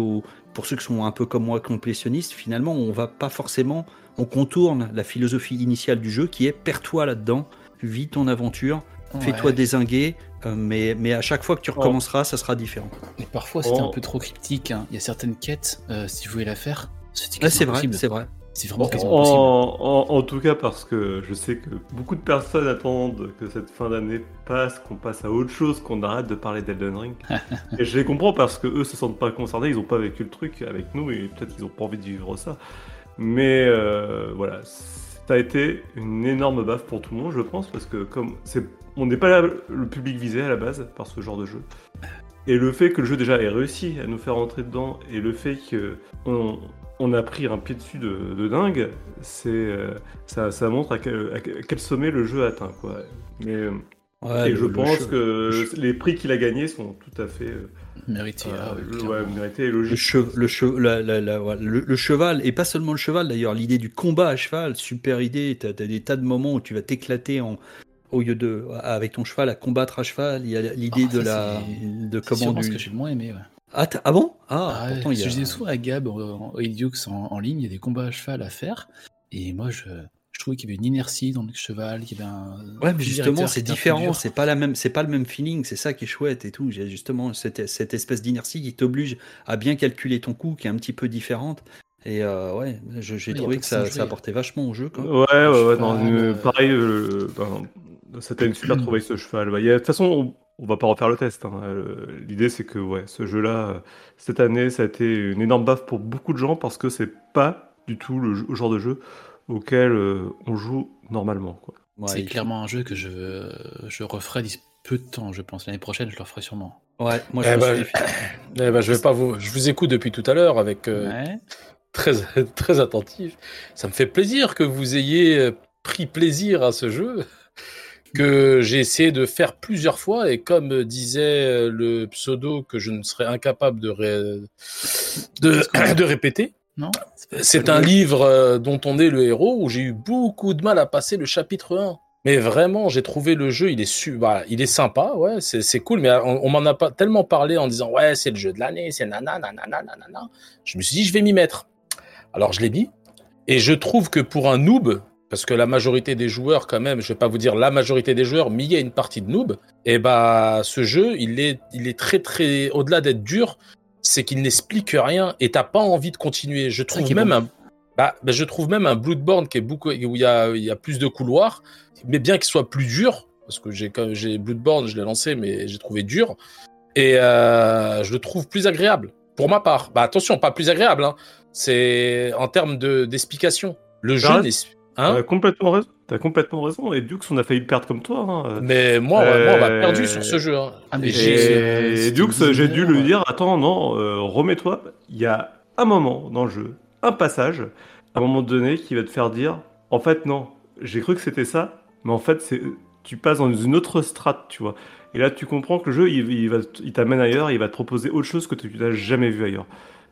Speaker 2: pour ceux qui sont un peu comme moi complétionnistes, finalement, on va pas forcément, on contourne la philosophie initiale du jeu qui est perds-toi là-dedans, vis ton aventure, fais-toi désinguer, euh, mais, mais à chaque fois que tu recommenceras, ça sera différent.
Speaker 6: Et parfois, c'était
Speaker 4: Oh.
Speaker 6: un peu trop cryptique. hein. Il y a certaines quêtes, euh, si vous voulez la faire,
Speaker 2: c'est vrai, c'est vrai.
Speaker 6: C'est vraiment
Speaker 4: En,
Speaker 6: quasiment impossible.
Speaker 4: en- en tout cas, parce que je sais que beaucoup de personnes attendent que cette fin d'année passe, qu'on passe à autre chose, qu'on arrête de parler d'Elden Ring. et je les comprends parce que eux se sentent pas concernés, ils ont pas vécu le truc avec nous et peut-être qu'ils ont pas envie de vivre ça. Mais euh, voilà, ça a été une énorme baffe pour tout le monde, je pense, parce que comme c'est, on n'est pas là, le public visé à la base par ce genre de jeu. Et le fait que le jeu déjà ait réussi à nous faire rentrer dedans, et le fait que on, on a pris un pied dessus de, de dingue, c'est euh, ça, ça montre à quel, à quel sommet le jeu a atteint. Quoi. Mais, euh,
Speaker 2: Ouais,
Speaker 4: et
Speaker 2: le-
Speaker 4: je pense que
Speaker 2: le
Speaker 4: les prix qu'il a gagnés sont tout à fait euh,
Speaker 6: ah ouais,
Speaker 4: euh, mérités
Speaker 2: Le, la- la- la- cheval, et pas seulement le cheval d'ailleurs, l'idée du combat à cheval, super idée. Tu as, des tas de moments où tu vas t'éclater en, au lieu de, avec ton cheval à combattre à cheval. Il y a l'idée
Speaker 6: Ah,
Speaker 2: de la.
Speaker 6: c'est-
Speaker 2: De comment
Speaker 6: sûrement ce
Speaker 2: du-
Speaker 6: que j'ai le moins aimé. Ouais.
Speaker 2: Ah, ah bon? Ah,
Speaker 6: Ah
Speaker 2: pourtant il y a.
Speaker 6: Je disais souvent à Gab en, en Heliux en, en ligne, il y a des combats à cheval à faire. Et moi, je, je trouvais qu'il y avait une inertie dans le cheval, qu'il y avait un.
Speaker 2: Ouais, mais justement, c'est différent. C'est pas la même, c'est pas le même feeling. C'est ça qui est chouette et tout. J'ai justement cette, cette espèce d'inertie qui t'oblige à bien calculer ton coup, qui est un petit peu différente. Et euh, ouais, j'ai
Speaker 6: Ouais,
Speaker 2: trouvé que ça, apportait vachement au jeu. Quoi.
Speaker 4: Ouais, ouais, ouais. non, euh, pareil, euh, c'était une super trouvaille ce cheval. Bah, il y a- De toute façon, on, on va pas refaire le test. hein. Euh, L'idée, c'est que ouais, ce jeu-là, euh, cette année, ça a été une énorme baffe pour beaucoup de gens parce que c'est pas du tout le, jeu- le genre de jeu auquel euh, on joue normalement. Quoi.
Speaker 2: Ouais,
Speaker 6: c'est
Speaker 2: il-
Speaker 6: clairement un jeu que je, je referai d'ici peu de temps, je pense. L'année prochaine, je le referai sûrement.
Speaker 2: Ouais, moi je
Speaker 5: Eh ben, Eh ben, je vais pas vous, je vous écoute depuis tout à l'heure avec euh,
Speaker 6: Ouais.
Speaker 5: très très attentif. Ça me fait plaisir que vous ayez pris plaisir à ce jeu que j'ai essayé de faire plusieurs fois et comme disait euh, le pseudo que je ne serais incapable de ré- de, de répéter.
Speaker 6: Non
Speaker 5: C'est un livre euh, dont on est le héros où j'ai eu beaucoup de mal à passer le chapitre 1. Mais vraiment, j'ai trouvé le jeu, il est su, il est sympa, ouais, c'est cool, mais on, on m'en a pas tellement parlé en disant ouais, c'est le jeu de l'année, c'est nana, nana, nana. Je me suis dit, je vais m'y mettre. Alors je l'ai mis, et je trouve que pour un noob, parce que la majorité des joueurs, quand même, je vais pas vous dire la majorité des joueurs, mais il y a une partie de noob, et bah ce jeu, il est, il est très très, au-delà d'être dur, c'est qu'il n'explique rien et t'as pas envie de continuer. Je trouve même
Speaker 6: bon.
Speaker 5: un, bah, bah, je trouve même un Bloodborne qui est beaucoup, où il y a, il y a plus de couloirs, mais bien qu'il soit plus dur, parce que j'ai, j'ai Bloodborne, je l'ai lancé, mais j'ai trouvé dur, et euh, je le trouve plus agréable, pour ma part. Bah attention, pas plus agréable, hein. c'est en termes de, d'explication. Le jeu
Speaker 4: T'as
Speaker 5: n'est, hein,
Speaker 4: T'as complètement raison. T'as complètement raison. Et Dux, on a failli le perdre comme toi. hein.
Speaker 5: mais moi, moi, on m'a
Speaker 4: Euh,
Speaker 5: perdu sur ce jeu. hein.
Speaker 6: Ah, mais
Speaker 5: Et
Speaker 4: Dux, j'ai dû lui dire attends, non, euh, remets-toi. Il y a un moment dans le jeu, un passage, à un moment donné, qui va te faire dire en fait, non, j'ai cru que c'était ça, mais en fait, c'est tu passes dans une autre strate, tu vois. Et là, tu comprends que le jeu, il, il va, il t'amène ailleurs, il va te proposer autre chose que tu n'as jamais vu ailleurs.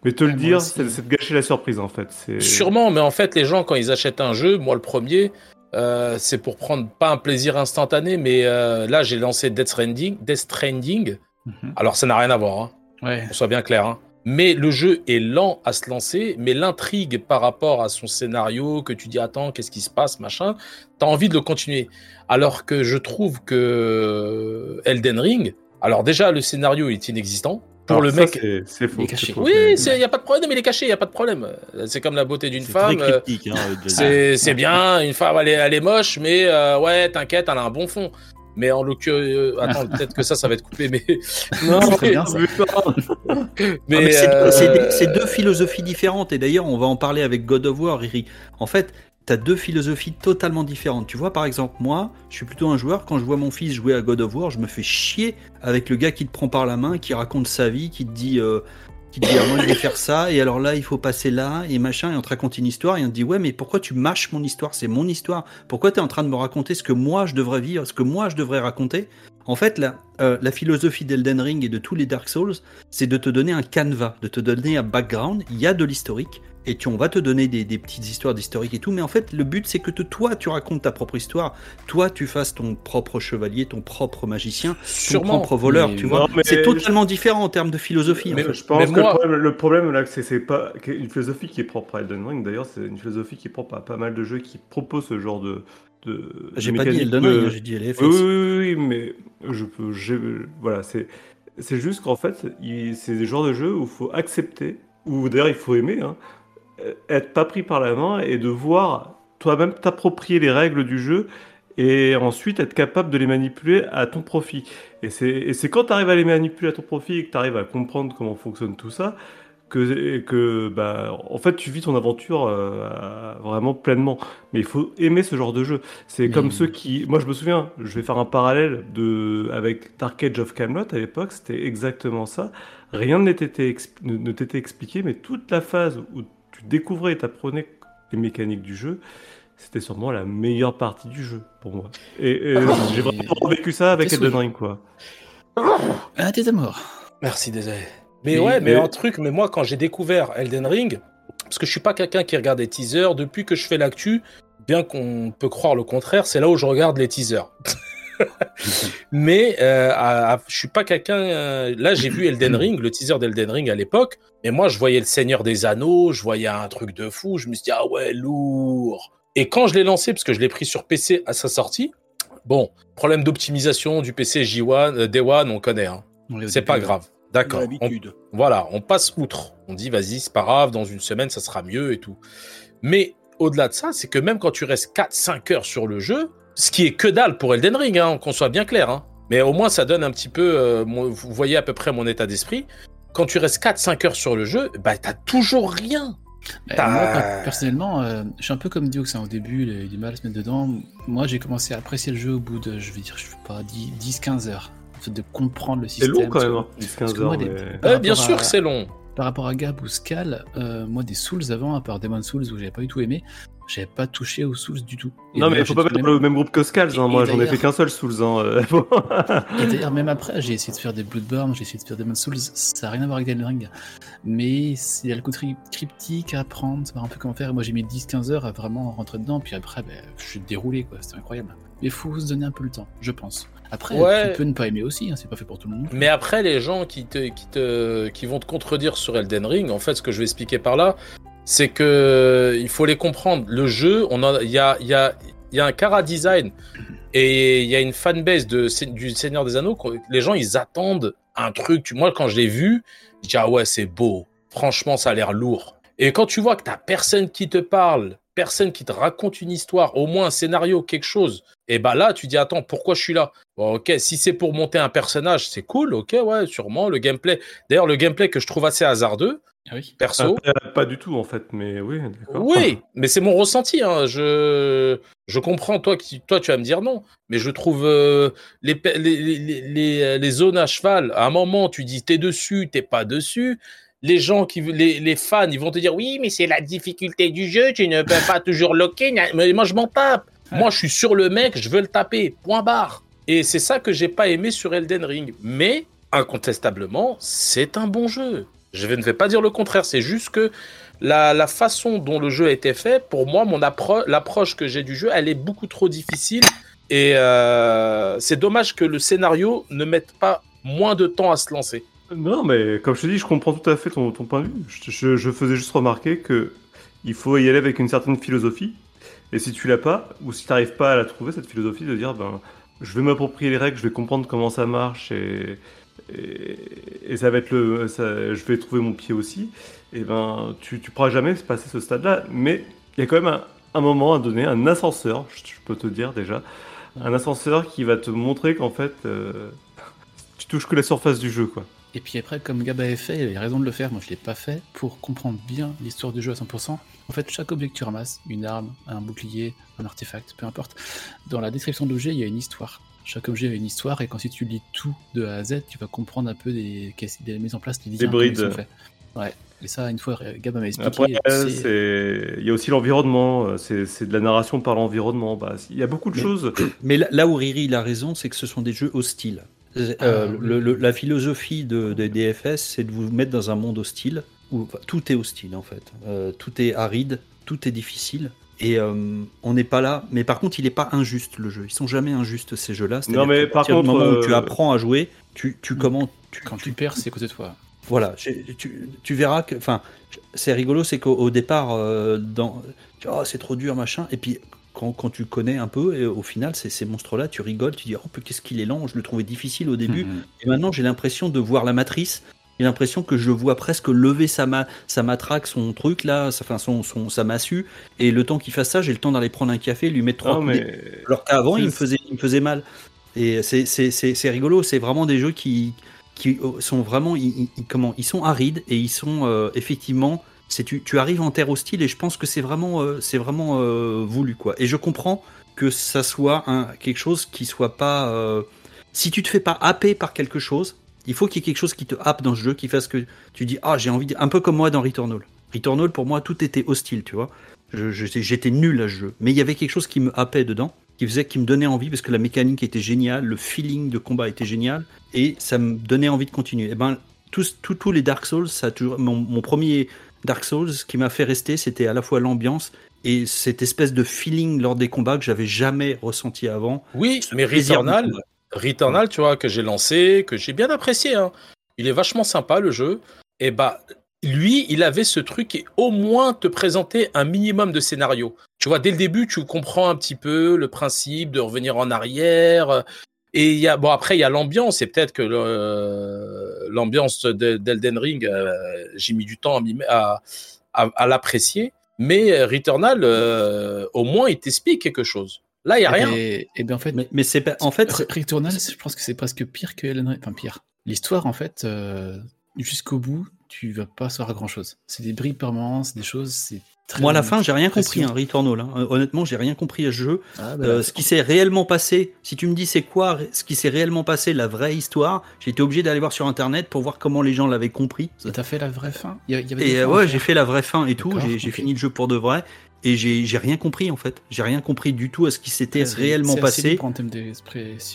Speaker 4: Mais te le
Speaker 6: Ouais, moi
Speaker 4: dire, c'est c'est de gâcher la surprise en fait. C'est-
Speaker 5: Sûrement, mais en fait, les gens, quand ils achètent un jeu, moi le premier, euh, c'est pour prendre pas un plaisir instantané, mais euh, là, j'ai lancé Death Stranding. Death Stranding.
Speaker 6: Mhm.
Speaker 5: Alors, ça n'a rien à voir, hein,
Speaker 6: Ouais.
Speaker 5: qu'on soit bien clair. hein. Mais le jeu est lent à se lancer, mais l'intrigue par rapport à son scénario, que tu dis attends, qu'est-ce qui se passe, machin, t'as envie de le continuer. Alors que je trouve que Elden Ring, alors déjà, le scénario est inexistant. Pour
Speaker 4: Alors
Speaker 5: le
Speaker 4: ça,
Speaker 5: mec,
Speaker 4: c'est- faux.
Speaker 6: il est caché.
Speaker 4: faux,
Speaker 5: oui, il n'y a pas de problème, il est caché, il n'y a pas de problème. C'est comme la beauté d'une femme. euh.
Speaker 3: Hein,
Speaker 5: C'est bien, une femme, elle est, elle est moche, mais euh, ouais, t'inquiète, elle a un bon fond. Mais en l'occurrence, euh, attends, peut-être que ça, ça va être coupé, mais. Non, mais,
Speaker 6: bien, ça.
Speaker 2: Ah,
Speaker 5: mais,
Speaker 2: mais c'est
Speaker 5: euh,
Speaker 2: des- c'est deux philosophies différentes. Et d'ailleurs, on va en parler avec God of War, Riri. En fait, tu as deux philosophies totalement différentes. Tu vois, par exemple, moi, je suis plutôt un joueur. Quand je vois mon fils jouer à God of War, je me fais chier avec le gars qui te prend par la main, qui raconte sa vie, qui te dit. euh, qui dit, ah, moi je vais faire ça, et alors là il faut passer là, et machin, et on te raconte une histoire, et on te dit, ouais, mais pourquoi tu mâches mon histoire? C'est mon histoire. Pourquoi tu es en train de me raconter ce que moi je devrais vivre, ce que moi je devrais raconter? En fait, la, euh, la philosophie d'Elden Ring et de tous les Dark Souls, c'est de te donner un canevas, de te donner un background. Il y a de l'historique et tu, on va te donner des, des petites histoires d'historique et tout. Mais en fait, le but, c'est que te- toi, tu racontes ta propre histoire. Toi, tu fasses ton propre chevalier, ton propre magicien, ton propre voleur.
Speaker 6: Mais-
Speaker 2: Tu vois, c'est
Speaker 4: je-
Speaker 2: totalement différent en termes de philosophie. en
Speaker 5: Mais-
Speaker 2: fait.
Speaker 4: Je pense
Speaker 5: Mais
Speaker 4: que
Speaker 5: moi-
Speaker 4: le, problème, le problème, là, c'est c'est pas que- une philosophie qui est propre à Elden Ring. D'ailleurs, c'est une philosophie qui est propre à pas mal de jeux qui proposent ce genre de. de
Speaker 2: J'ai
Speaker 4: de
Speaker 2: pas dit Elden
Speaker 4: de-
Speaker 2: Ring, j'ai dit LFS.
Speaker 4: Oui, oui, mais je peux. j'ai- Voilà, c'est c'est juste qu'en fait, il- c'est des genres de jeux où il faut accepter, ou d'ailleurs il faut aimer, hein, être pas pris par la main et de voir toi-même t'approprier les règles du jeu et ensuite être capable de les manipuler à ton profit. Et c'est quand tu arrives à les manipuler à ton profit et que tu arrives à comprendre comment fonctionne tout ça que, que bah, en fait tu vis ton aventure euh, vraiment pleinement. Mais il faut aimer ce genre de jeu. C'est comme ceux qui. Moi, je me souviens, je vais faire un parallèle de... avec Dark Age of Camelot à l'époque, c'était exactement ça. Rien ne t'était expliqué, mais toute la phase où tu découvrais et t'apprenais les mécaniques du jeu, c'était sûrement la meilleure partie du jeu pour moi. Et, et j'ai vraiment vécu ça avec Elden. Ring, quoi.
Speaker 6: Ah, t'es mort.
Speaker 5: Merci, désolé. Mais,
Speaker 6: Mais-
Speaker 5: ouais, mais,
Speaker 4: mais-
Speaker 5: un truc, mais moi, quand j'ai découvert Elden Ring, parce que je suis pas quelqu'un qui regarde des teasers, depuis que je fais l'actu, bien qu'on peut croire le contraire, c'est là où je regarde les teasers. mais euh, à- à- je suis pas quelqu'un. euh, là, j'ai vu Elden Ring, le teaser d'Elden Ring à l'époque, et moi, je voyais le Seigneur des Anneaux, je voyais un truc de fou, je me suis dit, ah ouais, lourd. Et quand je l'ai lancé, parce que je l'ai pris sur PC à sa sortie, bon, problème d'optimisation du PC J1, euh, Day One, on connaît, hein. C'est pas grave. D'accord. Voilà, on passe outre. On dit, vas-y, c'est pas grave, dans une semaine, ça sera mieux et tout. Mais au-delà de ça, c'est que même quand tu restes 4-5 heures sur le jeu, ce qui est que dalle pour Elden Ring, hein, qu'on soit bien clair, hein, mais au moins ça donne un petit peu, euh, mon- vous voyez à peu près mon état d'esprit. Quand tu restes 4-5 heures sur le jeu, bah t'as toujours rien.
Speaker 6: Moi, per- personnellement, euh, je suis un peu comme Diox hein, au début, il a eu du mal à se mettre dedans. Moi, j'ai commencé à apprécier le jeu au bout de, je vais dire, je sais pas, 10-15 heures. En fait, de comprendre le
Speaker 4: C'est
Speaker 6: système.
Speaker 4: long quand même,
Speaker 6: que-
Speaker 4: hein, 10-15
Speaker 6: que moi,
Speaker 4: heures. mais-
Speaker 5: Euh, bien
Speaker 6: rapport
Speaker 5: sûr
Speaker 6: à-
Speaker 5: que c'est long.
Speaker 6: Par rapport à Gab ou Scal, euh, moi, des Souls avant, à part Demon Souls où j'avais pas du tout aimé, j'avais pas touché aux Souls du tout. Et
Speaker 4: Non, mais il faut pas mettre
Speaker 6: même-
Speaker 4: le même groupe que Scals. Hein. Moi, j'en ai fait qu'un seul Souls. Hein. euh,
Speaker 6: Et d'ailleurs, même après, j'ai essayé de faire des Bloodborne, j'ai essayé de faire des Demon Souls, ça n'a rien à voir avec Elden Ring. Mais il y a le côté cryptique à apprendre, savoir un peu comment faire. Moi, j'ai mis 10-15 heures à vraiment rentrer dedans, puis après, ben, je suis déroulé, quoi. C'était incroyable. Mais il faut se donner un peu le temps, je pense. Après,
Speaker 5: Ouais.
Speaker 6: tu peux ne pas aimer aussi, hein, c'est pas fait pour tout le monde.
Speaker 5: Mais après, les gens qui, te, qui, te, qui vont te contredire sur Elden Ring, en fait, ce que je vais expliquer par là, c'est que il faut les comprendre. Le jeu, on a- il y a, y, a, y a un cara design et il y a une fanbase de, du Seigneur des Anneaux. Les gens, ils attendent un truc. Moi, quand je l'ai vu, je dis ah ouais, c'est beau. Franchement, ça a l'air lourd. Et quand tu vois que t'as personne qui te parle, personne qui te raconte une histoire, au moins un scénario, quelque chose, et bah là, tu dis attends, pourquoi je suis là? Bon, ok, si c'est pour monter un personnage, c'est cool, ok, ouais, sûrement. Le gameplay, d'ailleurs, le gameplay que je trouve assez hasardeux,
Speaker 6: Ah oui.
Speaker 5: perso.
Speaker 4: Euh, pas du tout, en fait. Mais oui, d'accord.
Speaker 5: Oui, mais c'est mon ressenti. Hein. Je, je comprends, toi, qui, toi, tu vas me dire non. Mais je trouve euh, les, les, les, les zones à cheval, à un moment, tu dis t'es dessus, t'es pas dessus. Les gens, qui, les, les fans, ils vont te dire oui, mais c'est la difficulté du jeu, tu ne peux pas toujours gna- Mais moi, je m'en tape. Moi, je suis sur le mec, je veux le taper. Point barre. Et c'est ça que j'ai pas aimé sur Elden Ring. Mais, incontestablement, c'est un bon jeu. Je ne vais pas dire le contraire. C'est juste que la, la façon dont le jeu a été fait, pour moi, mon appro- l'approche que j'ai du jeu, elle est beaucoup trop difficile. Et euh, c'est dommage que le scénario ne mette pas moins de temps à se lancer.
Speaker 4: Non, mais comme je te dis, je comprends tout à fait ton, point de vue. Je, faisais juste remarquer que il faut y aller avec une certaine philosophie. Et si tu l'as pas, ou si tu n'arrives pas à la trouver, cette philosophie de dire, ben, je vais m'approprier les règles, je vais comprendre comment ça marche et, ça va être le, je vais trouver mon pied aussi. Et ben, tu, tu pourras jamais passer ce stade-là. Mais il y a quand même un, moment à donner, un ascenseur, je, je peux te dire déjà, un ascenseur qui va te montrer qu'en fait, euh, tu touches que la surface du jeu, quoi.
Speaker 6: Et puis après, comme Gab avait fait, il avait raison de le faire, moi je l'ai pas fait, pour comprendre bien l'histoire du jeu à 100%. En fait, chaque objet que tu ramasses, une arme, un bouclier, un artefact, peu importe, dans la description de l'objet, il y a une histoire. Chaque objet a une histoire, et quand si tu lis tout de A à Z, tu vas comprendre un peu des, des mises en place, des sont faits. Ouais. Et ça, une fois, Gab m'a expliqué.
Speaker 4: Après,
Speaker 6: c'est-
Speaker 4: c'est- il y a aussi l'environnement, euh, c'est c'est de la narration par l'environnement. Bah, il y a beaucoup de
Speaker 2: Mais-
Speaker 4: choses.
Speaker 2: Mais là, là où Riri il a raison, c'est que ce sont des jeux hostiles. Euh,
Speaker 6: Ah, oui.
Speaker 2: le- le- la philosophie de, des DFS, c'est de vous mettre dans un monde hostile où enfin, tout est hostile en fait. Euh, tout est aride, tout est difficile. Et euh, on n'est pas là. Mais par contre, il n'est pas injuste le jeu. Ils sont jamais injustes ces jeux-là.
Speaker 4: Non, mais par
Speaker 2: partir du
Speaker 4: contre,
Speaker 2: moment où tu apprends à jouer, tu, tu comment tu,
Speaker 6: Quand
Speaker 2: tu-
Speaker 6: tu perds, c'est côté de toi.
Speaker 2: voilà, tu, tu verras que, enfin, c'est rigolo, c'est qu'au au départ, euh, dans, oh, c'est trop dur, machin, et puis quand, quand tu connais un peu, et au final, c'est ces monstres-là, tu rigoles, tu dis, oh, qu'est-ce qu'il est lent, je le trouvais difficile au début,
Speaker 6: Mhm.
Speaker 2: et maintenant j'ai l'impression de voir la matrice. J'ai l'impression que je vois presque lever sa, ma, sa matraque, son truc là, sa, enfin, son, son, sa massue, et le temps qu'il fasse ça, j'ai le temps d'aller prendre un café, lui mettre trois
Speaker 4: mais.
Speaker 2: Alors qu'avant, il me faisait, il me faisait mal. Et c'est- rigolo, c'est vraiment des jeux qui, qui sont vraiment, ils, ils- comment, ils sont arides et ils sont euh, effectivement, c'est tu, tu arrives en terre hostile et je pense que c'est vraiment, euh, c'est vraiment euh, voulu quoi. Et je comprends que ça soit un, quelque chose qui soit pas, euh, si tu te fais pas happer par quelque chose, il faut qu'il y ait quelque chose qui te happe dans ce jeu, qui fasse que tu dis ah j'ai envie, un peu comme moi dans Returnal. Returnal pour moi tout était hostile, tu vois. Je- je- J'étais nul à ce jeu, mais il y avait quelque chose qui me happait dedans qui faisait, qui me donnait envie parce que la mécanique était géniale, le feeling de combat était génial et ça me donnait envie de continuer. Et ben tous, tous, les Dark Souls, ça a toujours, mon premier Dark Souls, ce qui m'a fait rester, c'était à la fois l'ambiance et cette espèce de feeling lors des combats que j'avais jamais ressenti avant.
Speaker 5: Oui,
Speaker 2: Ce
Speaker 5: mais Returnal. Returnal, tu vois, que j'ai lancé, que j'ai bien apprécié. hein. Il est vachement sympa le jeu. Et bah, lui, il avait ce truc et au moins te présenter un minimum de scénario. Tu vois, dès le début, tu comprends un petit peu le principe de revenir en arrière. Et il y a, bon, après, il y a l'ambiance. Et peut-être que le- l'ambiance de- d'Elden Ring, euh, j'ai mis du temps à, à, à- à l'apprécier. Mais Returnal, euh, au moins, il t'explique quelque chose. Là, il n'y a rien.
Speaker 6: Et, et bien en fait,
Speaker 2: Mais, mais c'est pas, en fait,
Speaker 6: Re- Returnal, je pense que c'est presque pire que Elden Ring. Enfin, pire. L'histoire, en fait, euh, jusqu'au bout, tu vas pas savoir grand chose. C'est des bribes permanentes, c'est des choses, c'est très.
Speaker 2: moi à la fin, j'ai rien compris, hein, Returnal. hein. Honnêtement, j'ai rien compris à ce jeu.
Speaker 6: Ah, bah,
Speaker 2: Euh, ce qui s'est réellement passé, si tu me dis c'est quoi ce qui s'est réellement passé, la vraie histoire, j'ai été obligé d'aller voir sur internet pour voir comment les gens l'avaient compris.
Speaker 6: Et t'as fait la vraie fin? Il y avait
Speaker 2: Et euh, ouais, j'ai fait la vraie fin et tout, j'ai fini le jeu pour de vrai et j'ai rien compris en fait. J'ai rien compris du tout à ce qui s'était réellement passé.
Speaker 6: en termes.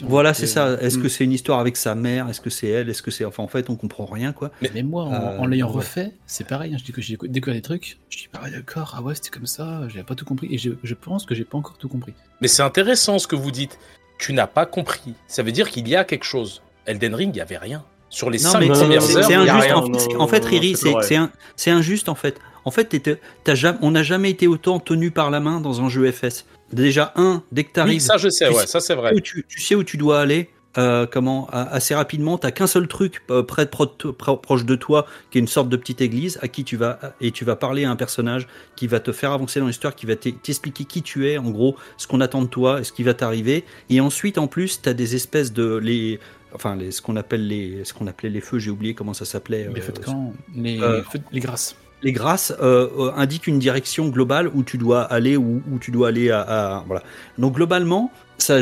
Speaker 2: Voilà, c'est ça. Est-ce
Speaker 6: Mm.
Speaker 2: que c'est une histoire avec sa mère? Est-ce que c'est elle? Est-ce que c'est enfin en fait on comprend rien quoi.
Speaker 6: Mais moi, en,
Speaker 2: Euh,
Speaker 6: en l'ayant
Speaker 2: ouais.
Speaker 6: refait, c'est pareil. hein, je dis que j'ai décou- découvert des trucs. Je dis, ah ouais, d'accord, ah ouais, c'était comme ça, j'avais pas tout compris. Et je, je pense que j'ai pas encore tout compris.
Speaker 5: Mais c'est intéressant ce que vous dites. Tu n'as pas compris. Ça veut dire qu'il y a quelque chose. Elden Ring, il n'y avait rien. Sur les
Speaker 2: Non
Speaker 5: cinq
Speaker 2: mais
Speaker 4: non,
Speaker 2: c'est-
Speaker 5: premières heures,
Speaker 2: injuste. En, fait, en fait, Riri,
Speaker 4: c'est
Speaker 2: injuste en fait. En fait, jamais, on n'a jamais été autant tenu par la main dans un jeu FS. Déjà un, dès que
Speaker 5: Oui,
Speaker 2: t'arrives,
Speaker 5: ça je sais,
Speaker 2: tu
Speaker 5: ouais,
Speaker 2: sais-
Speaker 5: ça c'est vrai.
Speaker 2: où tu, tu sais où tu dois aller. euh, comment assez rapidement, t'as qu'un seul truc euh, près de pro- pro- proche de toi, qui est une sorte de petite église, à qui tu vas et tu vas parler à un personnage qui va te faire avancer dans l'histoire, qui va t'e- t'expliquer qui tu es, en gros, ce qu'on attend de toi, et ce qui va t'arriver. Et ensuite, en plus, t'as des espèces de les, enfin, les, ce qu'on appelle les, ce qu'on appelait les feux, j'ai oublié comment ça s'appelait.
Speaker 6: Les
Speaker 2: euh,
Speaker 6: feux de camp, les,
Speaker 2: euh,
Speaker 6: feux- les grâces.
Speaker 2: les grâces euh, euh, indiquent une direction globale où tu dois aller où, où tu dois aller à, à- voilà. Donc globalement, ça,